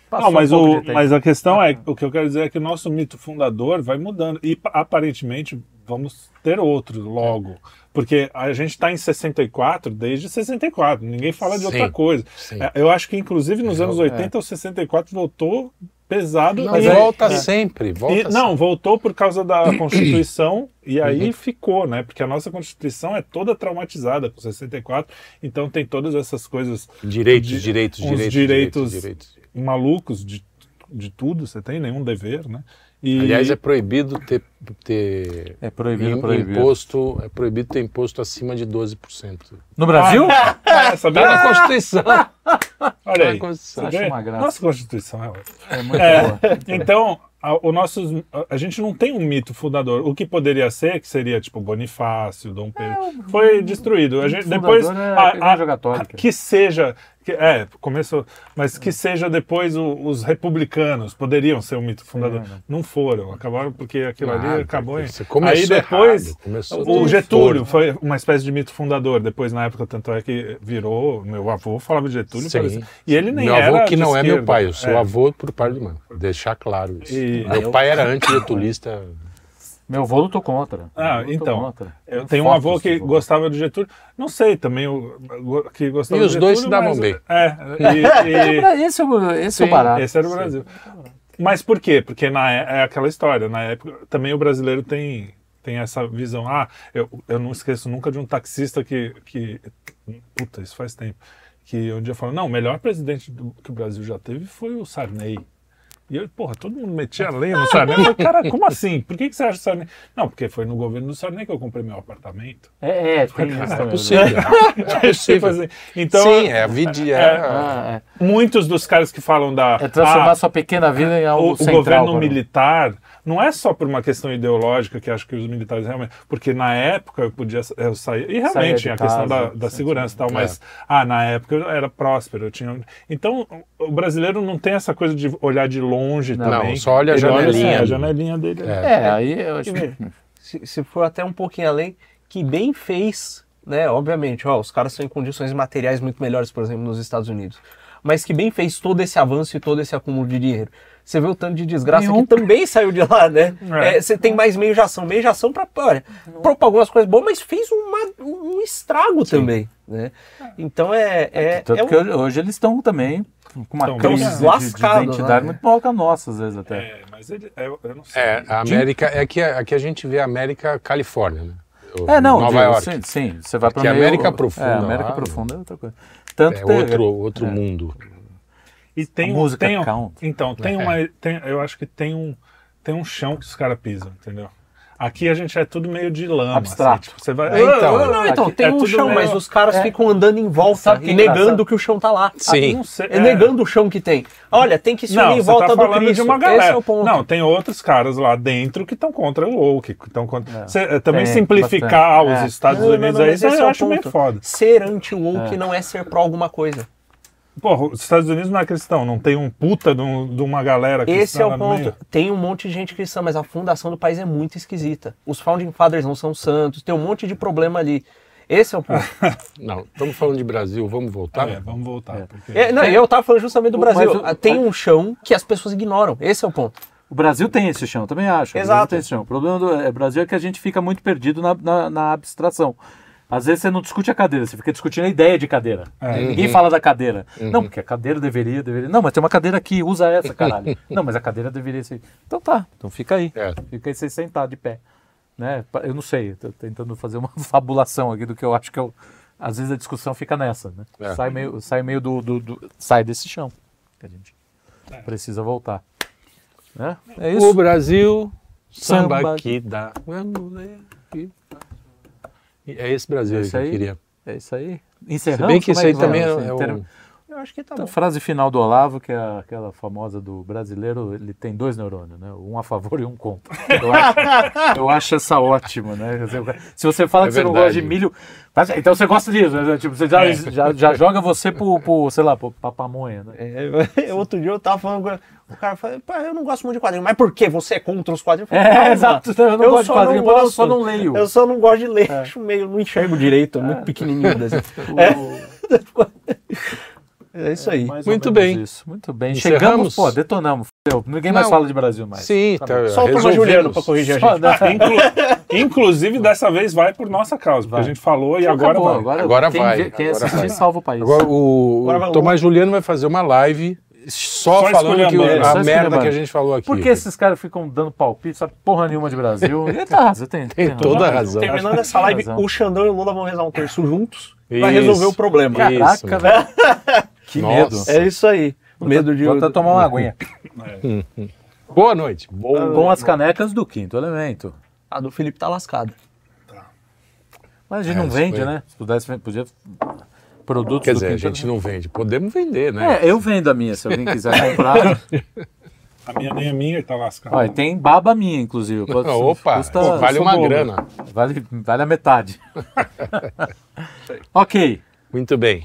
[SPEAKER 4] Passou
[SPEAKER 6] Não, mas,
[SPEAKER 4] um
[SPEAKER 6] o, mas a questão é, o que eu quero dizer é que o nosso mito fundador vai mudando. E pa- aparentemente vamos ter outro logo. Porque a gente está em 64 desde 64, ninguém fala de
[SPEAKER 1] Sim,
[SPEAKER 6] outra coisa.
[SPEAKER 1] sim.
[SPEAKER 6] É, Eu acho que inclusive nos anos 80 o 64 voltou pesado.
[SPEAKER 1] Não,
[SPEAKER 6] e-
[SPEAKER 1] volta
[SPEAKER 6] e-
[SPEAKER 1] sempre, volta
[SPEAKER 6] e- não, voltou por causa da Constituição e aí ficou, né? Porque a nossa Constituição é toda traumatizada com 64, então tem todas essas coisas.
[SPEAKER 1] Direitos,
[SPEAKER 6] de-
[SPEAKER 1] direitos, direitos-
[SPEAKER 6] direitos,
[SPEAKER 1] direitos.
[SPEAKER 6] malucos de de tudo, você tem nenhum dever, né? E,
[SPEAKER 1] Aliás, é proibido ter, ter
[SPEAKER 4] É proibido, proibido.
[SPEAKER 1] imposto, é proibido ter imposto acima de 12%.
[SPEAKER 4] No Brasil?
[SPEAKER 6] Ah, sabia?
[SPEAKER 1] Tá na Constituição.
[SPEAKER 6] Olha aí.
[SPEAKER 1] na Constituição.
[SPEAKER 4] Acho uma graça.
[SPEAKER 6] Nossa Constituição é.
[SPEAKER 4] É muito
[SPEAKER 6] É,
[SPEAKER 4] boa.
[SPEAKER 6] então, a, o nossos, a, a gente não tem um mito fundador. O que poderia ser, que seria tipo Bonifácio, Dom Pedro, foi destruído. A gente, depois,
[SPEAKER 4] é
[SPEAKER 6] a-
[SPEAKER 4] a
[SPEAKER 6] que seja, é, começou, mas que seja depois o- os republicanos poderiam ser o mito fundador.
[SPEAKER 4] É, né?
[SPEAKER 6] Não foram, acabaram porque aquilo ali
[SPEAKER 1] Nada,
[SPEAKER 6] acabou em... Aí depois,
[SPEAKER 1] errado,
[SPEAKER 6] o Getúlio foi uma espécie de mito fundador. Depois, na época, tanto é que virou, meu avô falava de Getúlio,
[SPEAKER 1] Sim.
[SPEAKER 6] parecia- e ele nem
[SPEAKER 1] meu
[SPEAKER 6] era
[SPEAKER 1] avô que
[SPEAKER 6] de
[SPEAKER 1] não é meu
[SPEAKER 6] esquerda.
[SPEAKER 1] pai, eu sou
[SPEAKER 6] É.
[SPEAKER 1] avô por parte de mãe. Deixar claro isso.
[SPEAKER 6] E-
[SPEAKER 1] meu pai era anti-getulista.
[SPEAKER 4] Meu avô lutou contra.
[SPEAKER 6] Ah,
[SPEAKER 4] lutou
[SPEAKER 6] então.
[SPEAKER 4] contra.
[SPEAKER 6] Eu tenho um avô que
[SPEAKER 4] do-
[SPEAKER 6] gostava de Getúlio. Não sei, também o, que gostava
[SPEAKER 1] E
[SPEAKER 6] de
[SPEAKER 1] os
[SPEAKER 6] Getúlio.
[SPEAKER 1] dois se davam
[SPEAKER 6] mas-
[SPEAKER 1] bem.
[SPEAKER 6] É, e- e-
[SPEAKER 4] Esse é o, esse é o
[SPEAKER 1] Sim,
[SPEAKER 4] barato.
[SPEAKER 6] esse era o Brasil. Mas por quê? Porque na, é é aquela história. Na época, também o brasileiro tem, tem essa visão. Ah, eu, eu não esqueço nunca de um taxista que, que. Puta, isso faz tempo. Que um dia falou: não, o melhor presidente do- que o Brasil já teve foi o Sarney. E eu, porra, todo mundo metia a lenha no Sarney. Eu falei, cara, como assim? Por que, que você acha o Sarney? Não, porque foi no governo do Sarney que eu comprei meu apartamento.
[SPEAKER 4] É, é, tem isso
[SPEAKER 1] É
[SPEAKER 4] também.
[SPEAKER 1] possível. É
[SPEAKER 6] Tipo
[SPEAKER 1] possível.
[SPEAKER 6] assim, então,
[SPEAKER 1] Sim, é a vida. É,
[SPEAKER 4] Ah, é.
[SPEAKER 6] muitos dos caras que falam da.
[SPEAKER 4] É transformar
[SPEAKER 6] ah,
[SPEAKER 4] sua pequena vida em algo
[SPEAKER 6] o, o
[SPEAKER 4] central.
[SPEAKER 6] governo
[SPEAKER 4] para-
[SPEAKER 6] militar não é só por uma questão ideológica que acho que os militares realmente porque na época eu podia eu sair e realmente tinha a questão da, da
[SPEAKER 4] sim,
[SPEAKER 6] segurança e tal
[SPEAKER 1] É.
[SPEAKER 6] mas ah na época eu era próspero eu tinha então o brasileiro não tem essa coisa de olhar de longe
[SPEAKER 4] Não,
[SPEAKER 6] também
[SPEAKER 1] só olha a
[SPEAKER 6] Ele
[SPEAKER 1] janelinha.
[SPEAKER 6] assim, a janelinha dele
[SPEAKER 1] É.
[SPEAKER 4] É, aí eu acho que.
[SPEAKER 5] se, se for até um pouquinho além, que bem fez, né? Obviamente, ó, os caras estão em condições materiais muito melhores, por exemplo, nos Estados Unidos. Mas que bem fez todo esse avanço e todo esse acúmulo de dinheiro. Você vê o tanto de desgraça
[SPEAKER 4] Nenhum.
[SPEAKER 5] que também saiu de lá, né?
[SPEAKER 6] É.
[SPEAKER 5] É, Você tem mais meio de ação. Meio de ação pra, olha, propor algumas coisas boas, mas fez uma- um estrago também, né? Então é... é,
[SPEAKER 4] Tanto
[SPEAKER 5] é um-
[SPEAKER 4] que hoje, hoje eles estão também com uma
[SPEAKER 6] Estão
[SPEAKER 4] crise de- de,
[SPEAKER 5] lascados,
[SPEAKER 4] identidade
[SPEAKER 5] né?
[SPEAKER 4] muito maior que a nossa, às vezes até.
[SPEAKER 6] é, mas ele eu, eu não sei
[SPEAKER 1] É, a América. É que aqui a gente vê a América Califórnia, né?
[SPEAKER 4] É, não,
[SPEAKER 1] Nova
[SPEAKER 4] digo,
[SPEAKER 1] York.
[SPEAKER 4] Sim, sim, você vai para
[SPEAKER 1] Porque a América Profunda
[SPEAKER 4] É, a América
[SPEAKER 1] lá,
[SPEAKER 4] Profunda é outra coisa. Tanto
[SPEAKER 1] É outro, outro mundo.
[SPEAKER 6] E tem
[SPEAKER 4] A
[SPEAKER 6] um-
[SPEAKER 4] música
[SPEAKER 6] tem
[SPEAKER 4] count.
[SPEAKER 6] Então, tem
[SPEAKER 1] É.
[SPEAKER 6] uma. Tem, eu acho que tem um, tem um chão que os caras pisam, entendeu? Aqui a gente é tudo meio de lama.
[SPEAKER 4] Abstrato.
[SPEAKER 6] Assim, tipo, você vai.
[SPEAKER 1] É, então.
[SPEAKER 5] Não, não, então,
[SPEAKER 6] Aqui
[SPEAKER 5] tem
[SPEAKER 6] é
[SPEAKER 5] um chão,
[SPEAKER 6] meio-
[SPEAKER 5] mas os caras
[SPEAKER 4] É.
[SPEAKER 5] ficam andando em volta e
[SPEAKER 4] é
[SPEAKER 5] negando que o chão tá lá.
[SPEAKER 1] Sim.
[SPEAKER 6] não sei,
[SPEAKER 5] É negando o chão que tem. Olha, tem que se unir
[SPEAKER 6] Não,
[SPEAKER 5] em volta
[SPEAKER 6] tá
[SPEAKER 5] do
[SPEAKER 6] falando
[SPEAKER 5] Cristo.
[SPEAKER 6] de uma galera.
[SPEAKER 5] Esse é o ponto.
[SPEAKER 6] Não, tem outros caras lá dentro que estão contra o woke, que estão contra. Você, eh, também simplificar
[SPEAKER 4] bastante.
[SPEAKER 6] os
[SPEAKER 4] É.
[SPEAKER 6] Estados
[SPEAKER 5] Não, não,
[SPEAKER 6] Unidos
[SPEAKER 5] não,
[SPEAKER 6] aí, eu
[SPEAKER 5] é o
[SPEAKER 6] acho meio foda.
[SPEAKER 5] Ser anti-woke não é ser pró alguma coisa.
[SPEAKER 6] Porra, os Estados Unidos não é cristão, não tem um puta de, um- de uma galera cristã
[SPEAKER 5] Esse é o ponto.
[SPEAKER 6] meio.
[SPEAKER 5] Tem um monte de gente cristã, mas a fundação do país é muito esquisita. Os founding fathers não são santos, tem um monte de problema ali. Esse é o ponto.
[SPEAKER 1] Não, estamos falando de Brasil, vamos voltar?
[SPEAKER 6] É, vamos voltar. porque-
[SPEAKER 5] É, não, eu tava falando justamente do
[SPEAKER 4] Mas
[SPEAKER 5] Brasil.
[SPEAKER 4] o-
[SPEAKER 5] Tem um chão que as pessoas ignoram. Esse é o ponto.
[SPEAKER 4] O Brasil tem esse chão, também acho. O Brasil
[SPEAKER 5] Exato.
[SPEAKER 4] tem esse chão. O problema do é, Brasil é que a gente fica muito perdido na, na, na abstração. Às vezes você não discute a cadeira, você fica discutindo a ideia de cadeira. Ninguém fala da cadeira. Não, porque a cadeira deveria, deveria. Não, mas tem uma cadeira aqui, usa essa, caralho. não, mas a cadeira deveria ser. Então tá, então fica aí.
[SPEAKER 1] É.
[SPEAKER 4] Fica aí sem sentar de pé. Né? Eu não sei, tô tentando fazer uma fabulação aqui do que eu acho que eu. Às vezes a discussão fica nessa, né?
[SPEAKER 1] É.
[SPEAKER 4] Sai meio, sai meio do, do- do- Sai desse chão. Que a gente precisa voltar. Né? É
[SPEAKER 1] O
[SPEAKER 4] isso.
[SPEAKER 1] Brasil, samba,
[SPEAKER 4] Samba.
[SPEAKER 1] que dá. Vamos ler que dá. É esse Brasil aí
[SPEAKER 4] Esse
[SPEAKER 1] que eu
[SPEAKER 4] aí?
[SPEAKER 1] queria.
[SPEAKER 4] É isso aí.
[SPEAKER 1] Se
[SPEAKER 4] Encerramos.
[SPEAKER 1] bem que
[SPEAKER 4] Como
[SPEAKER 1] isso aí também é, é um...
[SPEAKER 5] Eu acho que tá
[SPEAKER 4] A
[SPEAKER 5] bom.
[SPEAKER 4] frase final do Olavo, que é aquela famosa do brasileiro, ele tem dois neurônios, né? Um a favor e um contra. Eu acho, eu acho essa ótima, né? O Se você fala
[SPEAKER 1] É
[SPEAKER 4] que você não gosta de
[SPEAKER 1] verdade.
[SPEAKER 4] milho, então você gosta disso, né? Tipo, você já,
[SPEAKER 6] É.
[SPEAKER 4] já, já joga você pro, pro, sei lá, pro, pra pamonha, né?
[SPEAKER 5] É, outro dia eu tava falando. O cara falou, pá, eu não gosto muito de quadrinhos. Mas por quê? Você é contra os quadrinhos? Eu falei,
[SPEAKER 4] É,
[SPEAKER 5] "Calma,
[SPEAKER 4] exato, eu não gosto de
[SPEAKER 5] só
[SPEAKER 4] quadrinho,
[SPEAKER 5] não
[SPEAKER 4] eu só não leio."
[SPEAKER 5] Eu só não gosto de ler. Acho meio, não enxergo direito, é muito pequenininho. desenho. É isso aí.
[SPEAKER 4] Ou
[SPEAKER 1] Muito bem.
[SPEAKER 4] Isso. Muito bem.
[SPEAKER 1] Encerramos?
[SPEAKER 4] Chegamos, pô, detonamos. fudeu. Ninguém mais
[SPEAKER 1] Não.
[SPEAKER 4] fala de Brasil mais.
[SPEAKER 1] Sim, tá,
[SPEAKER 5] Só o. Juliano pra corrigir a gente.
[SPEAKER 6] Inclu- Inclusive, dessa vez vai por nossa causa, porque a gente falou e agora
[SPEAKER 4] Acabou,
[SPEAKER 6] vai.
[SPEAKER 4] Agora,
[SPEAKER 1] Agora
[SPEAKER 4] quem
[SPEAKER 1] vai,
[SPEAKER 4] vê- quem
[SPEAKER 1] agora
[SPEAKER 4] assistir
[SPEAKER 1] vai.
[SPEAKER 4] salva o país.
[SPEAKER 1] Agora o,
[SPEAKER 5] Agora
[SPEAKER 1] o Tomás Juliano vai fazer uma live só,
[SPEAKER 6] Só
[SPEAKER 1] falando que a
[SPEAKER 4] Só
[SPEAKER 1] merda que a gente falou aqui.
[SPEAKER 4] Por que esses caras ficam dando palpite, sabe porra nenhuma de Brasil? E tá, você tem,
[SPEAKER 1] Tem toda a razão.
[SPEAKER 5] Terminando essa live,
[SPEAKER 4] razão.
[SPEAKER 5] o Xandão e o Lula vão rezar um terço juntos. Vai
[SPEAKER 1] Isso.
[SPEAKER 5] resolver o problema.
[SPEAKER 1] Isso,
[SPEAKER 4] Caraca, velho. Que
[SPEAKER 1] Nossa.
[SPEAKER 4] medo.
[SPEAKER 5] É isso aí. Medo de.
[SPEAKER 4] Vou até tomar uma aguinha.
[SPEAKER 6] É.
[SPEAKER 1] Boa noite. Boa.
[SPEAKER 4] Com as canecas do quinto elemento.
[SPEAKER 5] A do Felipe tá lascada.
[SPEAKER 4] Mas a gente
[SPEAKER 1] É,
[SPEAKER 4] não vende,
[SPEAKER 1] foi-
[SPEAKER 4] né? Se pudesse, podia. Produtos
[SPEAKER 1] Quer
[SPEAKER 4] do
[SPEAKER 1] dizer, a
[SPEAKER 4] quinto
[SPEAKER 1] gente
[SPEAKER 4] elemento.
[SPEAKER 1] não vende. Podemos vender, né?
[SPEAKER 4] É, eu vendo a minha, se alguém quiser comprar.
[SPEAKER 6] A minha nem é minha e tá lascada.
[SPEAKER 4] Olha, tem baba minha, inclusive.
[SPEAKER 1] Opa,
[SPEAKER 4] custa-
[SPEAKER 1] vale uma grana.
[SPEAKER 4] Vale, vale a metade. ok.
[SPEAKER 1] Muito bem.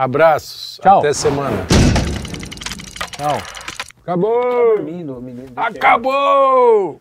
[SPEAKER 1] Abraços.
[SPEAKER 4] Tchau.
[SPEAKER 1] Até semana.
[SPEAKER 4] Tchau.
[SPEAKER 1] Acabou! Acabou!